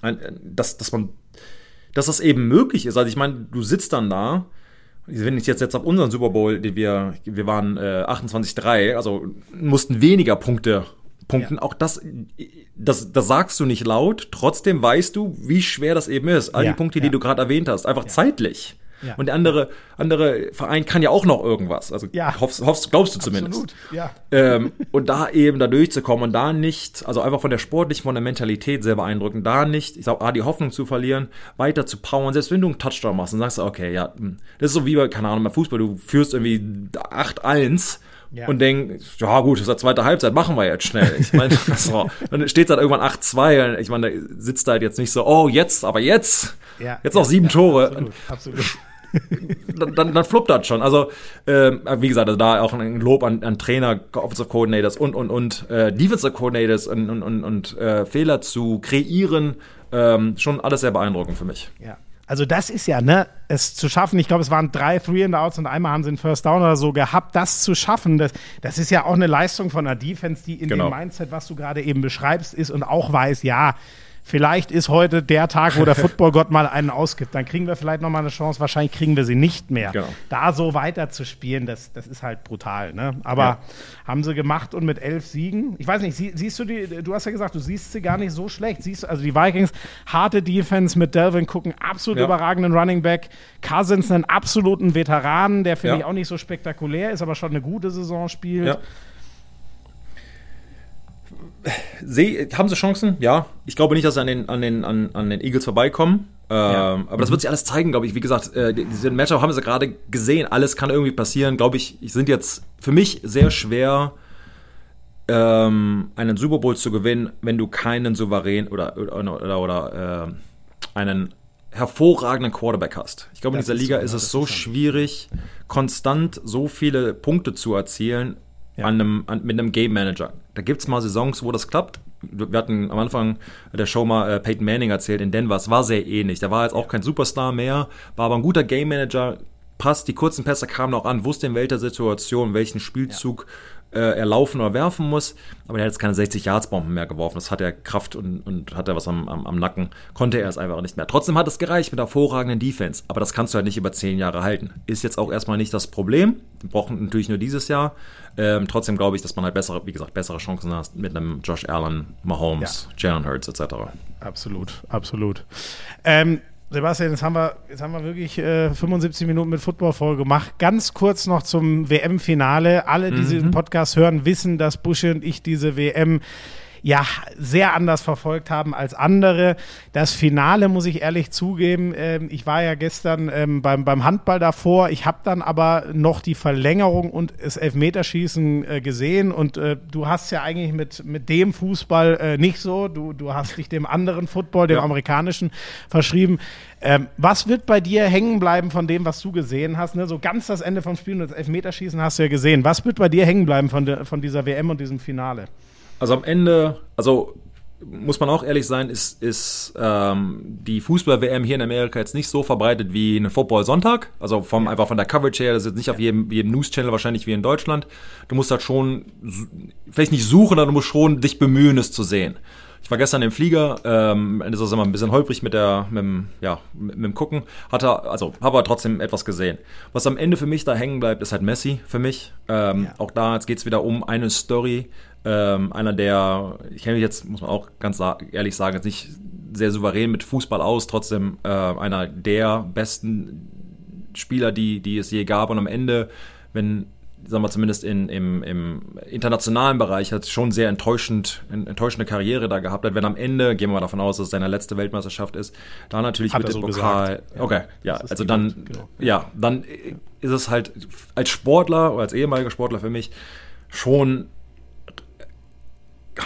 ein- dass, dass man dass das eben möglich ist. Also ich meine, du sitzt dann da, wenn ich jetzt jetzt auf unseren Super Bowl, den wir, wir waren äh, 28-3, also mussten weniger Punkte punkten. Ja. Auch das, das, das sagst du nicht laut, trotzdem weißt du, wie schwer das eben ist. All Ja, die Punkte, ja. die du gerade erwähnt hast, einfach zeitlich. Ja. Und der andere, andere Verein kann ja auch noch irgendwas. Also Ja. hoffst, hoffst, glaubst du zumindest. Absolut, ja. Ähm, und da eben da durchzukommen und da nicht, also einfach von der sportlichen, von der Mentalität sehr beeindruckend, da nicht, ich sag, ah, die Hoffnung zu verlieren, weiter zu powern, selbst wenn du einen Touchdown machst und sagst, okay, ja, hm, das ist so wie bei, keine Ahnung, beim Fußball, du führst irgendwie 8-1 Ja. und denkst, ja gut, das ist der zweite Halbzeit, machen wir jetzt schnell. Ich meine, *laughs* so, dann steht halt irgendwann 8-2 und ich meine, da sitzt da halt jetzt nicht so, oh, jetzt, aber jetzt, Ja. jetzt noch sieben Tore. Absolut, absolut. Dann, dann, dann fluppt das schon. Also, ähm, wie gesagt, also da auch ein Lob an, an Trainer, Offensive Coordinators und, und, und äh, Defensive Coordinators und, und, und, und äh, Fehler zu kreieren, ähm, schon alles sehr beeindruckend für mich. Ja. Also das ist ja, ne, es zu schaffen, ich glaube, es waren drei Three and Outs und einmal haben sie einen First Down oder so gehabt, das zu schaffen, das, das ist ja auch eine Leistung von einer Defense, die in Genau. dem Mindset, was du gerade eben beschreibst, ist und auch weiß, ja, vielleicht ist heute der Tag, wo der *laughs* Footballgott mal einen ausgibt, dann kriegen wir vielleicht noch mal eine Chance, wahrscheinlich kriegen wir sie nicht mehr. Genau. Da so weiter zu spielen, das, das ist halt brutal, ne, aber Ja. haben sie gemacht und mit elf Siegen, ich weiß nicht, sie, siehst du die, du hast ja gesagt, du siehst sie gar nicht so schlecht, siehst du, also die Vikings, harte Defense mit Delvin Cook, einen absolut Ja. überragenden Running Back, Cousins einen absoluten Veteranen, der finde Ja. ich auch nicht so spektakulär ist, aber schon eine gute Saison spielt. Ja. Seh, haben sie Chancen? Ja. Ich glaube nicht, dass sie an den, an den, an, an den Eagles vorbeikommen. Ähm, Aber das wird sich alles zeigen, glaube ich. Wie gesagt, äh, die- diese Matchup haben sie gerade gesehen. Alles kann irgendwie passieren. Glaube ich, sind jetzt für mich sehr schwer, ähm, einen Super Bowl zu gewinnen, wenn du keinen souverän oder, oder, oder, oder äh, einen hervorragenden Quarterback hast. Ich glaube, in dieser ist Liga ist ja, es so ist schwierig, konstant so viele Punkte zu erzielen Ja. an einem, an, mit einem Game Manager. Da gibt es mal Saisons, wo das klappt. Wir hatten am Anfang der Show mal äh, Peyton Manning erzählt in Denver. Es war sehr ähnlich. Der war jetzt auch kein Superstar mehr, war aber ein guter Game Manager. Passt, die kurzen Pässe kamen auch an, wusste in welcher Situation, welchen Spielzug äh, er laufen oder werfen muss. Aber er hat jetzt keine 60 Yards Bomben mehr geworfen. Das hat er Kraft und, und hat er was am, am, am Nacken. Konnte er es einfach nicht mehr. Trotzdem hat es gereicht mit hervorragenden Defense. Aber das kannst du halt nicht über 10 Jahre halten. Ist jetzt auch erstmal nicht das Problem. Wir brauchen natürlich nur dieses Jahr. Ähm, trotzdem glaube ich, dass man halt bessere, wie gesagt, bessere Chancen hat mit einem Josh Allen, Mahomes, Jalen Hurts etc. Absolut, absolut. Ähm, Sebastian, jetzt haben wir, jetzt haben wir wirklich äh, 75 Minuten mit Football voll gemacht. Ganz kurz noch zum WM-Finale. Alle, die diesen Podcast hören, wissen, dass Busche und ich diese WM ja sehr anders verfolgt haben als andere. Das Finale muss ich ehrlich zugeben. Ähm, ich war ja gestern ähm, beim, beim Handball davor. Ich habe dann aber noch die Verlängerung und das Elfmeterschießen äh, gesehen. Und äh, du hast ja eigentlich mit, mit dem Fußball äh, nicht so. Du, du hast dich dem anderen Football, dem Ja. amerikanischen, verschrieben. Ähm, was wird bei dir hängen bleiben von dem, was du gesehen hast? Ne? So ganz das Ende vom Spiel und das Elfmeterschießen hast du ja gesehen. Was wird bei dir hängen bleiben von, der, von dieser WM und diesem Finale? Also am Ende, also muss man auch ehrlich sein, ist, ist ähm, die Fußball-WM hier in Amerika jetzt nicht so verbreitet wie eine Football-Sonntag. Also vom, einfach von der Coverage her, das ist jetzt nicht auf jedem, jedem News-Channel wahrscheinlich wie in Deutschland. Du musst halt schon, vielleicht nicht suchen, aber du musst schon dich bemühen, es zu sehen. Ich war gestern im Flieger, ähm, das ist immer ein bisschen holprig mit der, mit dem, ja, mit, mit dem Gucken, hatte, also habe aber trotzdem etwas gesehen. Was am Ende für mich da hängen bleibt, ist halt Messi für mich. Ähm, Ja. Auch da, jetzt geht's wieder um eine Story. Ähm, einer der, ich kenne mich jetzt, muss man auch ganz ehrlich sagen, jetzt nicht sehr souverän mit Fußball aus, trotzdem äh, einer der besten Spieler, die, die es je gab. Und am Ende, wenn, sagen wir zumindest in, im, im internationalen Bereich, hat schon sehr enttäuschend, en- enttäuschende Karriere da gehabt hat. Wenn am Ende, gehen wir mal davon aus, dass es seine letzte Weltmeisterschaft ist, da natürlich Hat mit dem so Pokal. gesagt. Okay, ja, also dann, genau. ja, dann ist es halt als Sportler oder als ehemaliger Sportler für mich schon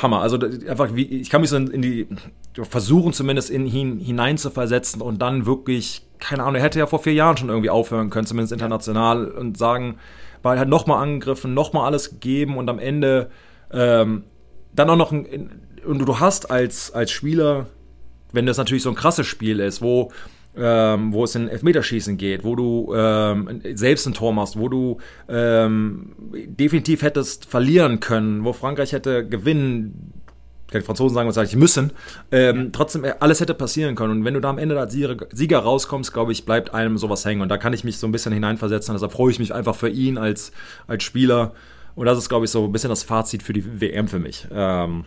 Hammer. Also einfach wie ich kann mich so in, die versuchen zumindest in ihn hinein zu versetzen und dann wirklich keine Ahnung. Er hätte ja vor vier Jahren schon irgendwie aufhören können, zumindest international und sagen, weil halt nochmal angegriffen, nochmal alles gegeben und am Ende ähm, dann auch noch ein, und du hast als als Spieler, wenn das natürlich so ein krasses Spiel ist, wo ähm, wo es in Elfmeterschießen geht, wo du ähm, selbst ein Tor machst, wo du ähm, definitiv hättest verlieren können, wo Frankreich hätte gewinnen, die Franzosen sagen wahrscheinlich müssen, ähm, trotzdem äh, alles hätte passieren können. Und wenn du da am Ende als Sieger, rauskommst, glaube ich, bleibt einem sowas hängen. Und da kann ich mich so ein bisschen hineinversetzen. Deshalb freue ich mich einfach für ihn als, als Spieler. Und das ist, glaube ich, so ein bisschen das Fazit für die WM für mich. Ähm,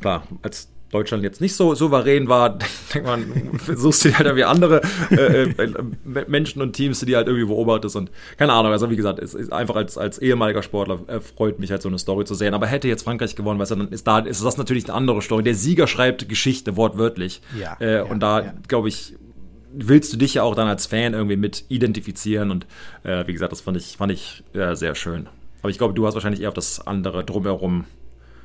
Klar, als Deutschland jetzt nicht so souverän war, *laughs* denkt man, suchst du halt irgendwie andere äh, äh, Menschen und Teams, die halt irgendwie beobachtest und keine Ahnung, also wie gesagt, es ist einfach als, als ehemaliger Sportler äh, freut mich halt so eine Story zu sehen, aber hätte jetzt Frankreich gewonnen, weißt du, dann ist da, ist das natürlich eine andere Story. Der Sieger schreibt Geschichte, wortwörtlich. Ja, äh, ja, und da, ja. glaube ich, willst du dich ja auch dann als Fan irgendwie mit identifizieren und äh, wie gesagt, das fand ich, fand ich äh, sehr schön. Aber ich glaube, du hast wahrscheinlich eher auf das andere drumherum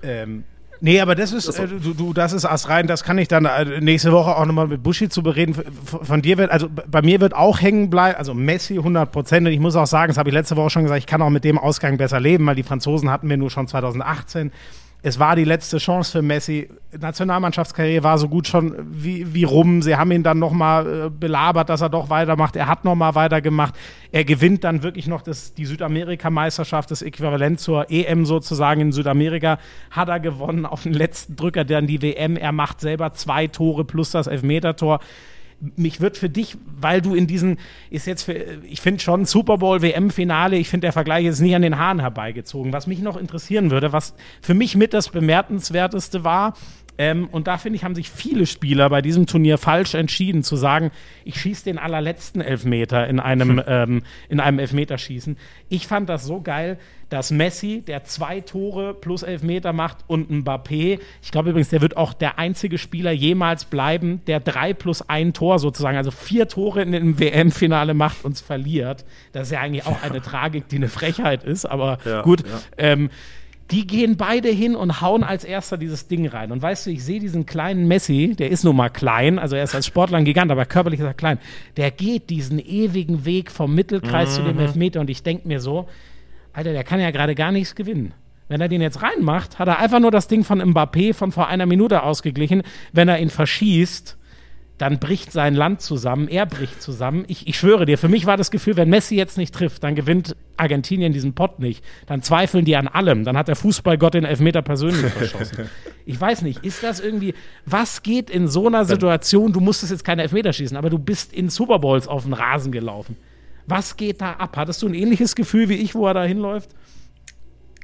Ähm, nee, aber das ist, äh, du, du, das ist Ast rein, das kann ich dann äh, nächste Woche auch nochmal mit Buschi zu bereden. Von, von dir wird, also bei mir wird auch hängen bleiben, also Messi 100 Prozent. Und ich muss auch sagen, das habe ich letzte Woche schon gesagt, ich kann auch mit dem Ausgang besser leben, weil die Franzosen hatten wir nur schon 2018. Es war die letzte Chance für Messi. Nationalmannschaftskarriere war so gut schon wie, wie rum. Sie haben ihn dann nochmal äh, belabert, dass er doch weitermacht. Er hat nochmal weitergemacht. Er gewinnt dann wirklich noch das, die Südamerika-Meisterschaft, das Äquivalent zur EM sozusagen in Südamerika, hat er gewonnen auf den letzten Drücker, dann die WM. Er macht selber zwei Tore plus das Elfmetertor mich wird für dich, weil du in diesen, ist jetzt für, ich finde schon Super Bowl WM-Finale, ich finde der Vergleich ist nicht an den Haaren herbeigezogen. Was mich noch interessieren würde, was für mich mit das Bemerkenswerteste war, ähm, und da finde ich, haben sich viele Spieler bei diesem Turnier falsch entschieden, zu sagen, ich schieße den allerletzten Elfmeter in einem, *laughs* ähm, in einem Elfmeterschießen. Ich fand das so geil, dass Messi, der zwei Tore plus Elfmeter macht, und Mbappé, ich glaube übrigens, der wird auch der einzige Spieler jemals bleiben, der drei plus ein Tor sozusagen, also vier Tore in dem WM-Finale macht und es verliert. Das ist ja eigentlich auch eine Tragik, die eine Frechheit ist, aber Ja, gut. ja. Ähm, die gehen beide hin und hauen als erster dieses Ding rein. Und weißt du, ich sehe diesen kleinen Messi, der ist nun mal klein, also er ist als Sportler ein Gigant, aber körperlich ist er klein. Der geht diesen ewigen Weg vom Mittelkreis zu dem Elfmeter und ich denke mir so, Alter, der kann ja gerade gar nichts gewinnen. Wenn er den jetzt reinmacht, hat er einfach nur das Ding von Mbappé von vor einer Minute ausgeglichen. Wenn er ihn verschießt, dann bricht sein Land zusammen, er bricht zusammen. Ich, ich schwöre dir, für mich war das Gefühl, wenn Messi jetzt nicht trifft, dann gewinnt Argentinien diesen Pott nicht. Dann zweifeln die an allem. Dann hat der Fußballgott den Elfmeter persönlich *laughs* verschossen. Ich weiß nicht, ist das irgendwie, was geht in so einer Situation, du musstest jetzt keine Elfmeter schießen, aber du bist in Super Bowls auf den Rasen gelaufen. Was geht da ab? Hattest du ein ähnliches Gefühl wie ich, wo er da hinläuft?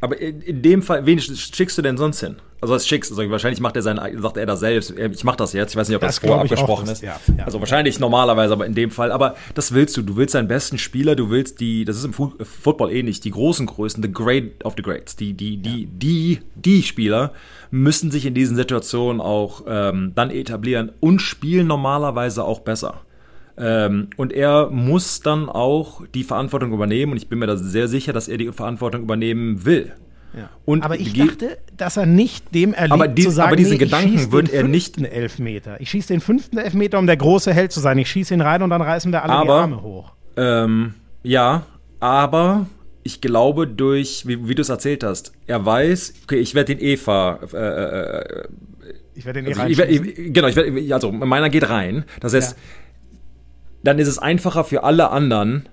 Aber in, in dem Fall, wen schickst du denn sonst hin? Also das ist schick. Also wahrscheinlich macht er sein, sagt er das selbst. Ich mache das jetzt. Ich weiß nicht, ob das, Das vorher auch, abgesprochen ist. ja, ja. Also wahrscheinlich normalerweise, aber in dem Fall. Aber das willst du. Du willst deinen besten Spieler. Du willst die. Das ist im Fu Football ähnlich. Die großen Größen, the great of the greats. Die, die, die, die, die Spieler müssen sich in diesen Situationen auch ähm, dann etablieren und spielen normalerweise auch besser. Ähm, und er muss dann auch die Verantwortung übernehmen. Und ich bin mir da sehr sicher, dass er die Verantwortung übernehmen will. Und aber ich dachte, dass er nicht dem erlaubt Aber die- zu sagen, aber diesen nee, Gedanken wird er nicht- Elfmeter. Ich schieße den fünften Elfmeter, um der große Held zu sein. Ich schieße ihn rein und dann reißen wir alle die Aber- Arme hoch. Ähm, ja, aber ich glaube durch, wie, wie du es erzählt hast, er weiß, okay, ich werde den Eva, äh, äh, Ich werde den also reinschießen. ich, genau, ich werd, also meiner geht rein. Das heißt, dann ist es einfacher für alle anderen,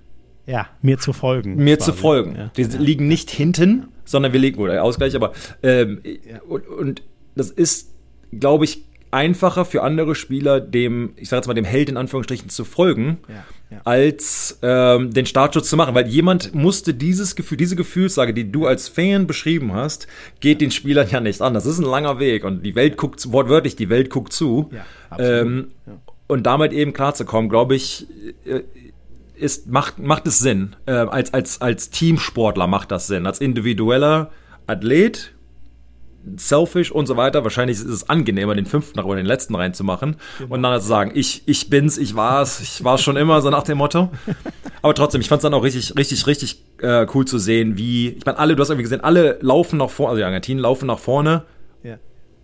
Ja, mir zu folgen. mir quasi. zu folgen. Ja. Die liegen nicht hinten, sondern wir liegen, oder Ausgleich, aber ähm, und, und das ist, glaube ich, einfacher für andere Spieler, dem, ich sage jetzt mal, dem Held in Anführungsstrichen zu folgen, Ja, ja. als ähm, den Startschutz zu machen. Weil jemand musste dieses Gefühl, diese Gefühlslage, die du als Fan beschrieben hast, geht den Spielern ja nicht an. Das ist ein langer Weg und die Welt guckt, wortwörtlich, die Welt guckt zu. Ja, ähm, Und damit eben klarzukommen, glaube ich, äh, ist, macht, macht es Sinn. Äh, als, als, als Teamsportler macht das Sinn. Als individueller Athlet, selfish und so weiter. Wahrscheinlich ist es angenehmer, den fünften oder den letzten reinzumachen und dann zu sagen, ich, ich bin's, ich war's, ich war's schon immer, so nach dem Motto. *laughs* Aber trotzdem, ich fand's dann auch richtig, richtig, richtig äh, cool zu sehen, wie, ich meine, alle, du hast irgendwie gesehen, alle laufen nach vorne, also die Argentinen laufen nach vorne Ja.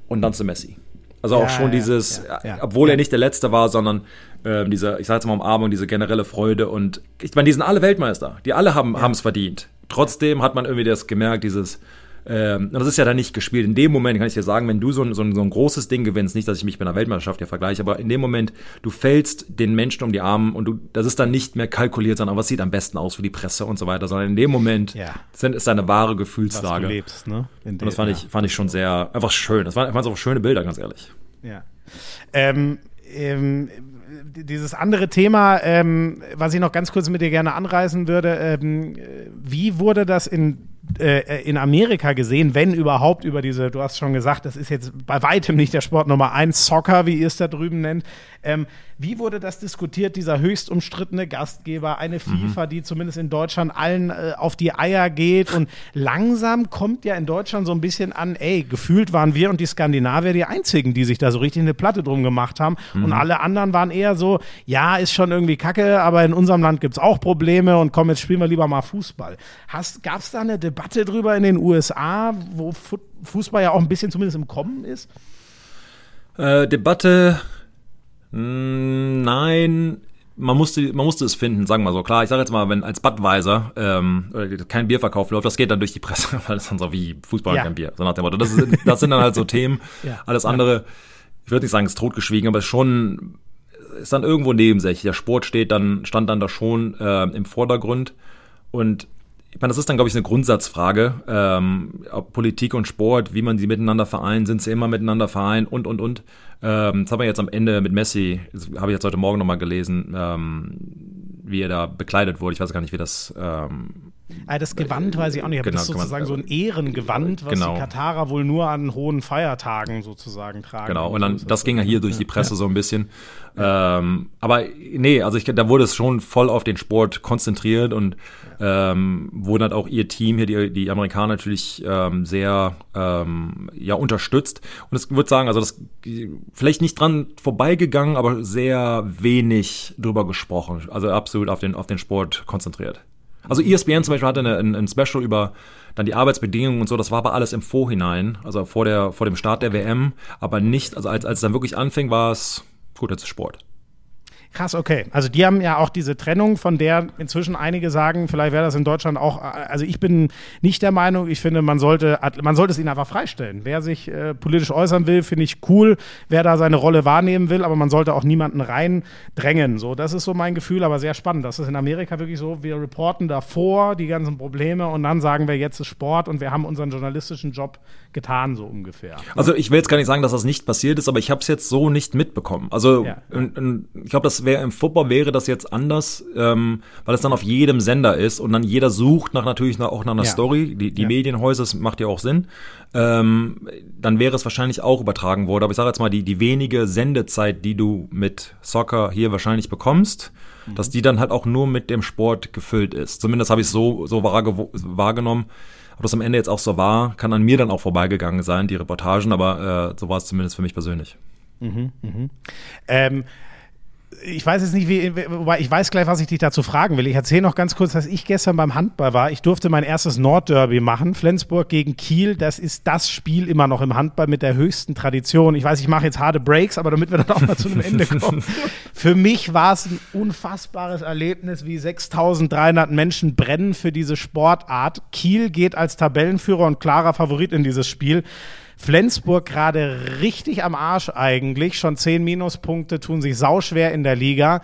und dann zu Messi. Also auch Ja, schon ja, dieses, obwohl er nicht der Letzte war, sondern ähm, diese, ich sag jetzt mal Umarmung, diese generelle Freude und ich meine, die sind alle Weltmeister, die alle haben es verdient. Trotzdem hat man irgendwie das gemerkt, dieses, ähm, und das ist ja dann nicht gespielt. In dem Moment kann ich dir sagen, wenn du so ein, so ein, so ein großes Ding gewinnst, nicht, dass ich mich mit einer Weltmeisterschaft hier vergleiche, aber in dem Moment, du fällst den Menschen um die Arme und du, das ist dann nicht mehr kalkuliert, sondern was sieht am besten aus für die Presse und so weiter, sondern in dem Moment Ja. sind, ist eine wahre Was du Gefühlslage. lebst, ne? In Und das fand ich, fand ich schon sehr, einfach schön. Das waren einfach so schöne Bilder, ganz ehrlich. Ja. Ähm, ähm, dieses andere Thema, ähm, was ich noch ganz kurz mit dir gerne anreißen würde, ähm, äh, wie wurde das in, äh, in Amerika gesehen, wenn überhaupt über diese, du hast schon gesagt, das ist jetzt bei weitem nicht der Sport Nummer eins, Soccer, wie ihr es da drüben nennt. Ähm, wie wurde das diskutiert, dieser höchst umstrittene Gastgeber, eine FIFA, die zumindest in Deutschland allen äh, auf die Eier geht und langsam kommt ja in Deutschland so ein bisschen an, ey, gefühlt waren wir und die Skandinavier die einzigen, die sich da so richtig eine Platte drum gemacht haben und alle anderen waren eher so, ja, ist schon irgendwie kacke, aber in unserem Land gibt's auch Probleme und komm, jetzt spielen wir lieber mal Fußball. Hast, gab's da eine Debatte drüber in den USA, wo Fu Fußball ja auch ein bisschen zumindest im Kommen ist? Äh, Debatte, mh, nein, man musste, man musste es finden, sagen wir mal so. Klar, ich sage jetzt mal, wenn als Budweiser ähm, oder kein Bierverkauf läuft, das geht dann durch die Presse, *laughs* weil das dann so wie Fußball und Ja. kein Bier. So nach dem Motto. Das, ist, das sind dann halt so *laughs* Themen. Ja. Alles andere, ich würde nicht sagen, ist totgeschwiegen, aber ist schon, ist dann irgendwo nebensächlich. Der Sport steht dann, stand dann da schon äh, im Vordergrund. Und ich meine, das ist dann, glaube ich, eine Grundsatzfrage. Ähm, Politik und Sport, wie man sie miteinander vereint, sind sie immer miteinander vereint und, und, und. Ähm, das haben wir jetzt am Ende mit Messi, habe ich jetzt heute Morgen nochmal gelesen, ähm, wie er da bekleidet wurde. Ich weiß gar nicht, wie das. Ähm, Ah, das Gewand weiß ich auch nicht, aber Genau, das ist sozusagen so ein Ehrengewand, was Genau. die Katarer wohl nur an hohen Feiertagen sozusagen tragen. Genau, und dann, das ging ja hier durch die Presse so ein bisschen. Ähm, aber nee, also ich, da wurde es schon voll auf den Sport konzentriert und ähm, wurden halt auch ihr Team hier, die, die Amerikaner natürlich ähm, sehr ähm, ja, unterstützt. Und ich würde sagen, also das vielleicht nicht dran vorbeigegangen, aber sehr wenig drüber gesprochen. Also absolut auf den, auf den Sport konzentriert. Also ESPN zum Beispiel hatte ein, ein Special über dann die Arbeitsbedingungen und so, das war aber alles im Vorhinein, also vor, der, vor dem Start der WM, aber nicht, also als, als es dann wirklich anfing, war es, gut, jetzt ist Sport. Krass, okay. Also die haben ja auch diese Trennung, von der inzwischen einige sagen, vielleicht wäre das in Deutschland auch, also ich bin nicht der Meinung, ich finde, man sollte, man sollte es ihnen einfach freistellen. Wer sich äh, politisch äußern will, finde ich cool, wer da seine Rolle wahrnehmen will, aber man sollte auch niemanden reindrängen. So, das ist so mein Gefühl, aber sehr spannend. Das ist in Amerika wirklich so, wir reporten davor die ganzen Probleme und dann sagen wir, jetzt ist Sport und wir haben unseren journalistischen Job getan, so ungefähr. Also ich will jetzt gar nicht sagen, dass das nicht passiert ist, aber ich habe es jetzt so nicht mitbekommen. Also Ja. ich glaube, das das wäre im Football wäre das jetzt anders, ähm, weil es dann auf jedem Sender ist und dann jeder sucht nach natürlich nach, auch nach einer Ja. Story. Die, die Ja. Medienhäuser, das macht ja auch Sinn. Ähm, dann wäre es wahrscheinlich auch übertragen worden. Aber ich sage jetzt mal, die, die wenige Sendezeit, die du mit Soccer hier wahrscheinlich bekommst, dass die dann halt auch nur mit dem Sport gefüllt ist. Zumindest habe ich es so, so wahrge- wahrgenommen. Ob das am Ende jetzt auch so war, kann an mir dann auch vorbeigegangen sein, die Reportagen, aber äh, so war es zumindest für mich persönlich. Ähm, ich weiß jetzt nicht, wie, wobei ich weiß gleich, was ich dich dazu fragen will. Ich erzähle noch ganz kurz, dass ich gestern beim Handball war. Ich durfte mein erstes Nordderby machen. Flensburg gegen Kiel. Das ist das Spiel immer noch im Handball mit der höchsten Tradition. Ich weiß, ich mache jetzt harte Breaks, aber damit wir dann auch mal zu einem Ende kommen. *laughs* Für mich war es ein unfassbares Erlebnis, wie 6300 Menschen brennen für diese Sportart. Kiel geht als Tabellenführer und klarer Favorit in dieses Spiel. Flensburg gerade richtig am Arsch eigentlich. Schon zehn Minuspunkte tun sich sauschwer in der Liga.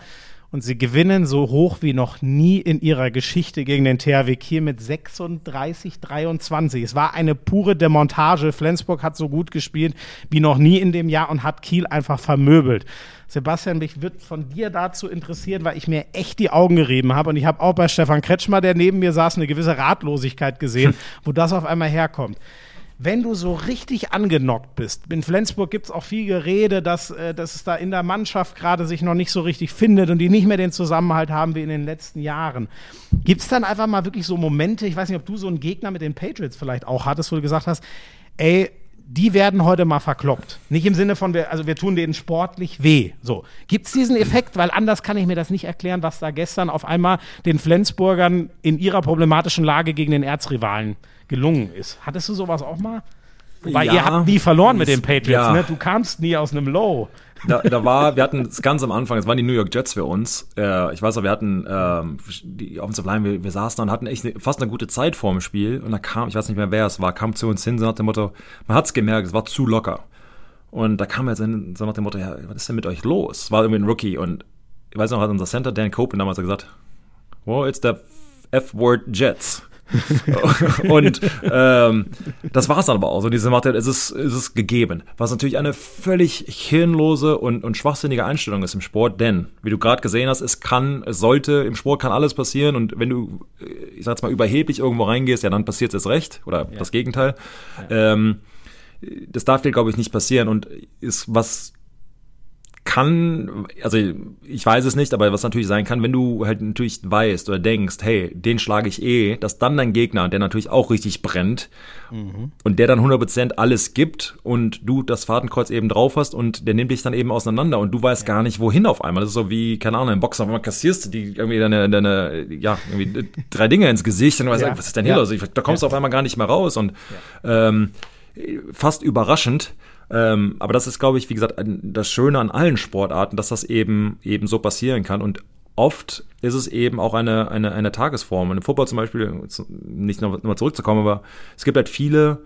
Und sie gewinnen so hoch wie noch nie in ihrer Geschichte gegen den THW Kiel mit 36, 23. Es war eine pure Demontage. Flensburg hat so gut gespielt wie noch nie in dem Jahr und hat Kiel einfach vermöbelt. Sebastian, mich wird von dir dazu interessieren, weil ich mir echt die Augen gerieben habe. Und ich habe auch bei Stefan Kretschmer, der neben mir saß, eine gewisse Ratlosigkeit gesehen, *laughs* wo das auf einmal herkommt wenn du so richtig angenockt bist, in Flensburg gibt es auch viel Gerede, dass, äh, dass es da in der Mannschaft gerade sich noch nicht so richtig findet und die nicht mehr den Zusammenhalt haben wie in den letzten Jahren. Gibt es dann einfach mal wirklich so Momente, ich weiß nicht, ob du so einen Gegner mit den Patriots vielleicht auch hattest, wo du gesagt hast, ey, die werden heute mal verkloppt. Nicht im Sinne von, wir, also wir tun denen sportlich weh. So. Gibt es diesen Effekt? Weil anders kann ich mir das nicht erklären, was da gestern auf einmal den Flensburgern in ihrer problematischen Lage gegen den Erzrivalen gelungen ist. Hattest du sowas auch mal? Weil Ja. ihr habt nie verloren mit den Patriots, Ja. ne? Du kamst nie aus einem Low. Da, da war, wir hatten es ganz am Anfang, es waren die New York Jets für uns. Äh, ich weiß noch, wir hatten ähm, die Offensive Line, wir, wir saßen da und hatten echt ne, fast eine gute Zeit vor dem Spiel. Und da kam, ich weiß nicht mehr, wer es war, kam zu uns hin, so nach dem Motto, man hat's gemerkt, es war zu locker. Und da kam er so nach dem Motto, ja, was ist denn mit euch los? Es war irgendwie ein Rookie und ich weiß noch, hat unser Center Dan Copeland damals gesagt, well, it's the F-Word Jets. *laughs* und ähm, das war es dann aber auch. So diese Mathe, es ist, es ist gegeben. Was natürlich eine völlig hirnlose und, und schwachsinnige Einstellung ist im Sport, denn, wie du gerade gesehen hast, es kann, es sollte, im Sport kann alles passieren und wenn du, äh, ich sag jetzt mal, überheblich irgendwo reingehst, ja, dann passiert es recht oder das Gegenteil. Ähm, das darf dir, glaube ich, nicht passieren und ist was kann, also ich weiß es nicht, aber was natürlich sein kann, wenn du halt natürlich weißt oder denkst, hey, den schlage ich eh, dass dann dein Gegner, der natürlich auch richtig brennt und der dann 100% alles gibt und du das Fadenkreuz eben drauf hast und der nimmt dich dann eben auseinander und du weißt gar nicht, wohin auf einmal. Das ist so wie, keine Ahnung, im Boxen, auf einmal kassierst du die irgendwie deine, deine ja, irgendwie drei Dinge ins Gesicht und du weißt, Ja. was ist denn hier Ja. los? Da kommst du auf einmal gar nicht mehr raus und ähm, fast überraschend. Ähm, aber das ist, glaube ich, wie gesagt, das Schöne an allen Sportarten, dass das eben eben so passieren kann. Und oft ist es eben auch eine, eine, eine Tagesform. Und im Football zum Beispiel, nicht nochmal noch mal zurückzukommen, aber es gibt halt viele,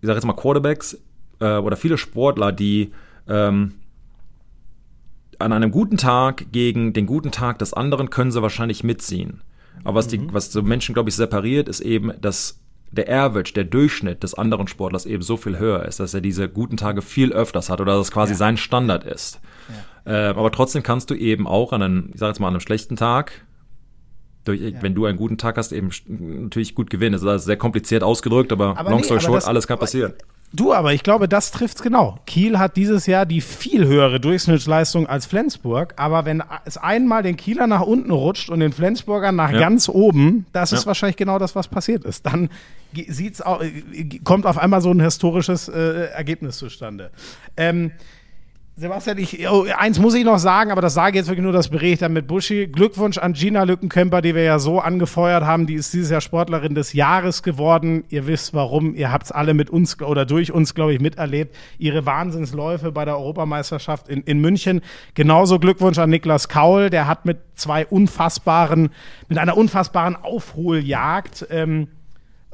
ich sage jetzt mal Quarterbacks äh, oder viele Sportler, die ähm, an einem guten Tag gegen den guten Tag des anderen können sie wahrscheinlich mitziehen. Aber was, die, was so Menschen, glaube ich, separiert, ist eben, dass der Average, der Durchschnitt des anderen Sportlers eben so viel höher ist, dass er diese guten Tage viel öfters hat oder dass es quasi sein Standard ist. Äh, aber trotzdem kannst du eben auch an einem, ich sage jetzt mal, an einem schlechten Tag, durch, wenn du einen guten Tag hast, eben natürlich gut gewinnen. Das ist sehr kompliziert ausgedrückt, aber, Aber long nee, story aber short, alles kann passieren. Du, aber ich glaube, das trifft's genau. Kiel hat dieses Jahr die viel höhere Durchschnittsleistung als Flensburg, aber wenn es einmal den Kieler nach unten rutscht und den Flensburgern nach Ja. ganz oben, das ist Ja. wahrscheinlich genau das, was passiert ist. Dann sieht's auch, kommt auf einmal so ein historisches äh, Ergebnis zustande. Ähm, Sebastian, ich, oh, eins muss ich noch sagen, aber das sage jetzt wirklich nur das Bericht dann mit Buschi. Glückwunsch an Gina Lückenkämper, die wir ja so angefeuert haben. Die ist dieses Jahr Sportlerin des Jahres geworden. Ihr wisst warum. Ihr habt es alle mit uns oder durch uns, glaube ich, miterlebt. Ihre Wahnsinnsläufe bei der Europameisterschaft in, in München. Genauso Glückwunsch an Niklas Kaul. Der hat mit zwei unfassbaren, mit einer unfassbaren Aufholjagd, ähm,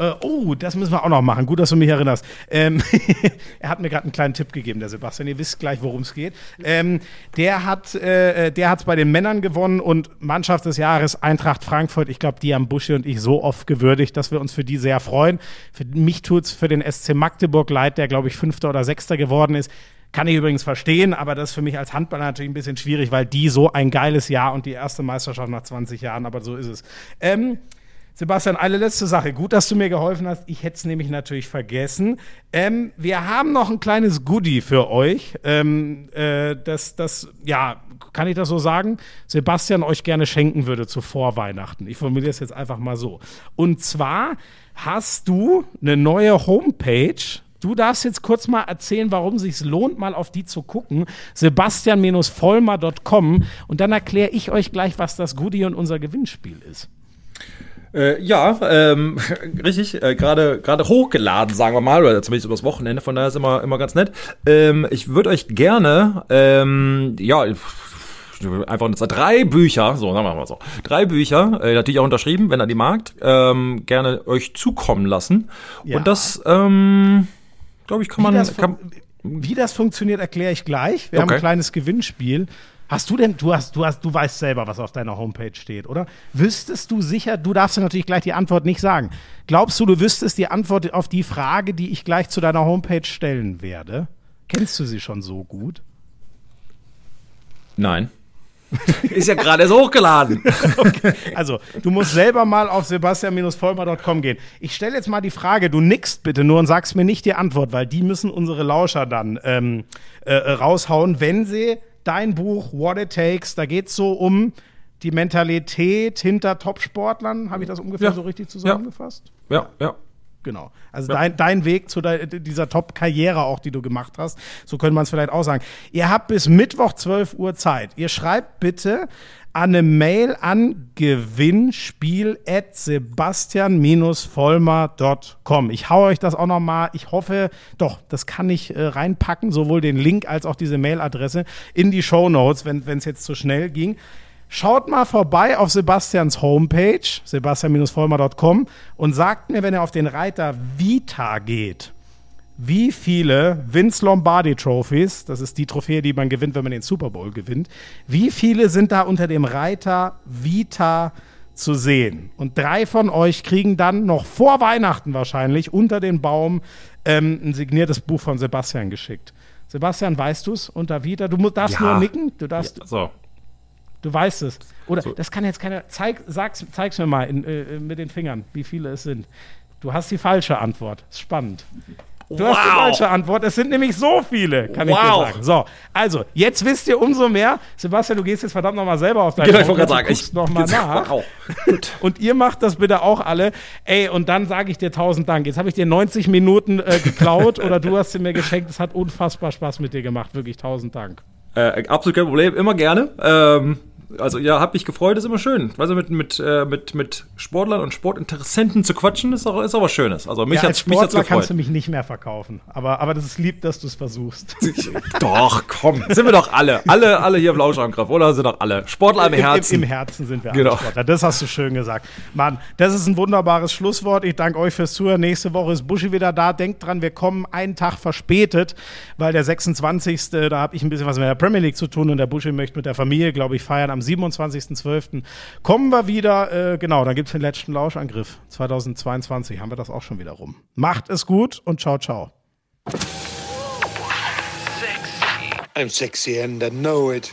äh, oh, das müssen wir auch noch machen. Gut, dass du mich erinnerst. Ähm, *laughs* er hat mir gerade einen kleinen Tipp gegeben, der Sebastian. Ihr wisst gleich, worum es geht. Ähm, der hat äh, der hat's bei den Männern gewonnen und Mannschaft des Jahres Eintracht Frankfurt. Ich glaube, die haben Buschi und ich so oft gewürdigt, dass wir uns für die sehr freuen. Für mich tut's für den SC Magdeburg leid, der glaube ich Fünfter oder Sechster geworden ist. Kann ich übrigens verstehen, aber das ist für mich als Handballer natürlich ein bisschen schwierig, weil die so ein geiles Jahr und die erste Meisterschaft nach 20 Jahren, aber so ist es. Ähm, Sebastian, eine letzte Sache. Gut, dass du mir geholfen hast. Ich hätte es nämlich natürlich vergessen. Ähm, wir haben noch ein kleines Goodie für euch. Ähm, äh, das, das, ja, kann ich das so sagen? Sebastian euch gerne schenken würde zu Vorweihnachten. Ich formuliere es jetzt einfach mal so. Und zwar hast du eine neue Homepage. Du darfst jetzt kurz mal erzählen, warum es sich lohnt, mal auf die zu gucken. Sebastian-vollmer.com und dann erkläre ich euch gleich, was das Goodie und unser Gewinnspiel ist. Äh, ja, ähm, *laughs* richtig, äh, gerade gerade hochgeladen, sagen wir mal, oder zumindest übers Wochenende, von daher ist immer immer ganz nett. Ähm, ich würde euch gerne, ähm, ja, einfach drei Bücher, so sagen wir mal so, drei Bücher, äh, natürlich auch unterschrieben, wenn er die mag, ähm, gerne euch zukommen lassen. Ja. Und das, ähm, glaube ich, kann man, Wie das, kann, wie das funktioniert, erkläre ich gleich. Wir haben Okay. ein kleines Gewinnspiel. Hast du denn, du hast, du hast, du weißt selber, was auf deiner Homepage steht, oder? Wüsstest du sicher, du darfst ja natürlich gleich die Antwort nicht sagen. Glaubst du, du wüsstest die Antwort auf die Frage, die ich gleich zu deiner Homepage stellen werde? Kennst du sie schon so gut? nein. *laughs* ist ja gerade so hochgeladen. *laughs* Also, du musst selber mal auf sebastian-vollmer.com gehen. Ich stelle jetzt mal die Frage, du nickst bitte nur und sagst mir nicht die Antwort, weil die müssen unsere Lauscher dann ähm, äh, äh, raushauen, wenn sie dein Buch What It Takes, da geht es so um die Mentalität hinter Topsportlern. Habe ich das ungefähr Ja. so richtig zusammengefasst? ja, ja. Genau. Also dein, dein Weg zu de, dieser Top-Karriere auch, die du gemacht hast. So könnte man es vielleicht auch sagen. Ihr habt bis Mittwoch 12 Uhr Zeit. Ihr schreibt bitte an eine Mail an gewinnspiel at sebastian-vollmer.com. Ich hau euch das auch noch mal, ich hoffe, doch, das kann ich äh, reinpacken, sowohl den Link als auch diese Mailadresse in die Show Notes, wenn es jetzt zu schnell ging. Schaut mal vorbei auf Sebastians Homepage, sebastian-vollmer.com und sagt mir, wenn ihr auf den Reiter Vita geht, wie viele Vince Lombardi Trophies, das ist die Trophäe, die man gewinnt, wenn man den Super Bowl gewinnt, wie viele sind da unter dem Reiter Vita zu sehen? Und drei von euch kriegen dann noch vor Weihnachten wahrscheinlich unter den Baum ähm, ein signiertes Buch von Sebastian geschickt. Sebastian, weißt du es unter Vita? Du darfst Ja. nur nicken, du darfst, So. Du weißt es. Oder das kann jetzt keiner. Zeig, sag's, zeig's mir mal in, äh, mit den Fingern, wie viele es sind. Du hast die falsche Antwort. Ist spannend. Du hast die Wow. falsche Antwort. Es sind nämlich so viele, kann ich dir Wow. sagen. So, also, jetzt wisst ihr umso mehr. Sebastian, du gehst jetzt verdammt nochmal selber auf deine Genau, ich wollte gerade sagen, ich guckst noch mal nach. Wow. Und ihr macht das bitte auch alle. Ey, und dann sage ich dir tausend Dank. Jetzt habe ich dir 90 Minuten äh, geklaut oder du hast sie mir geschenkt. Es hat unfassbar Spaß mit dir gemacht. Wirklich tausend Dank. Äh, absolut kein Problem, immer gerne. Ähm, also ja, hab mich gefreut, ist immer schön. Also mit, mit, äh, mit, mit Sportlern und Sportinteressenten zu quatschen, ist auch, ist auch was Schönes. Also mich Ja, als hat's, mich hat's Sportler kannst gefreut. du mich nicht mehr verkaufen. Aber, aber das ist lieb, dass du es versuchst. *laughs* Doch, komm, sind wir doch alle. Alle, alle hier im Lauschangriff, oder? Sind doch alle. Sportler im Herzen. Im, Im Herzen sind wir Genau. alle Sportler. Das hast du schön gesagt. Mann, das ist ein wunderbares Schlusswort. Ich danke euch fürs Zuhören. Nächste Woche ist Buschi wieder da. Denkt dran, wir kommen einen Tag verspätet, weil der 26. Da habe ich ein bisschen was mit der Premier League zu tun und der Buschi möchte mit der Familie, glaube ich, feiern. Am 27.12. kommen wir wieder. Äh, genau, dann gibt es den letzten Lauschangriff. 2022 haben wir das auch schon wieder rum. Macht es gut und ciao, ciao. I'm sexy and I know it.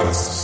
Christ.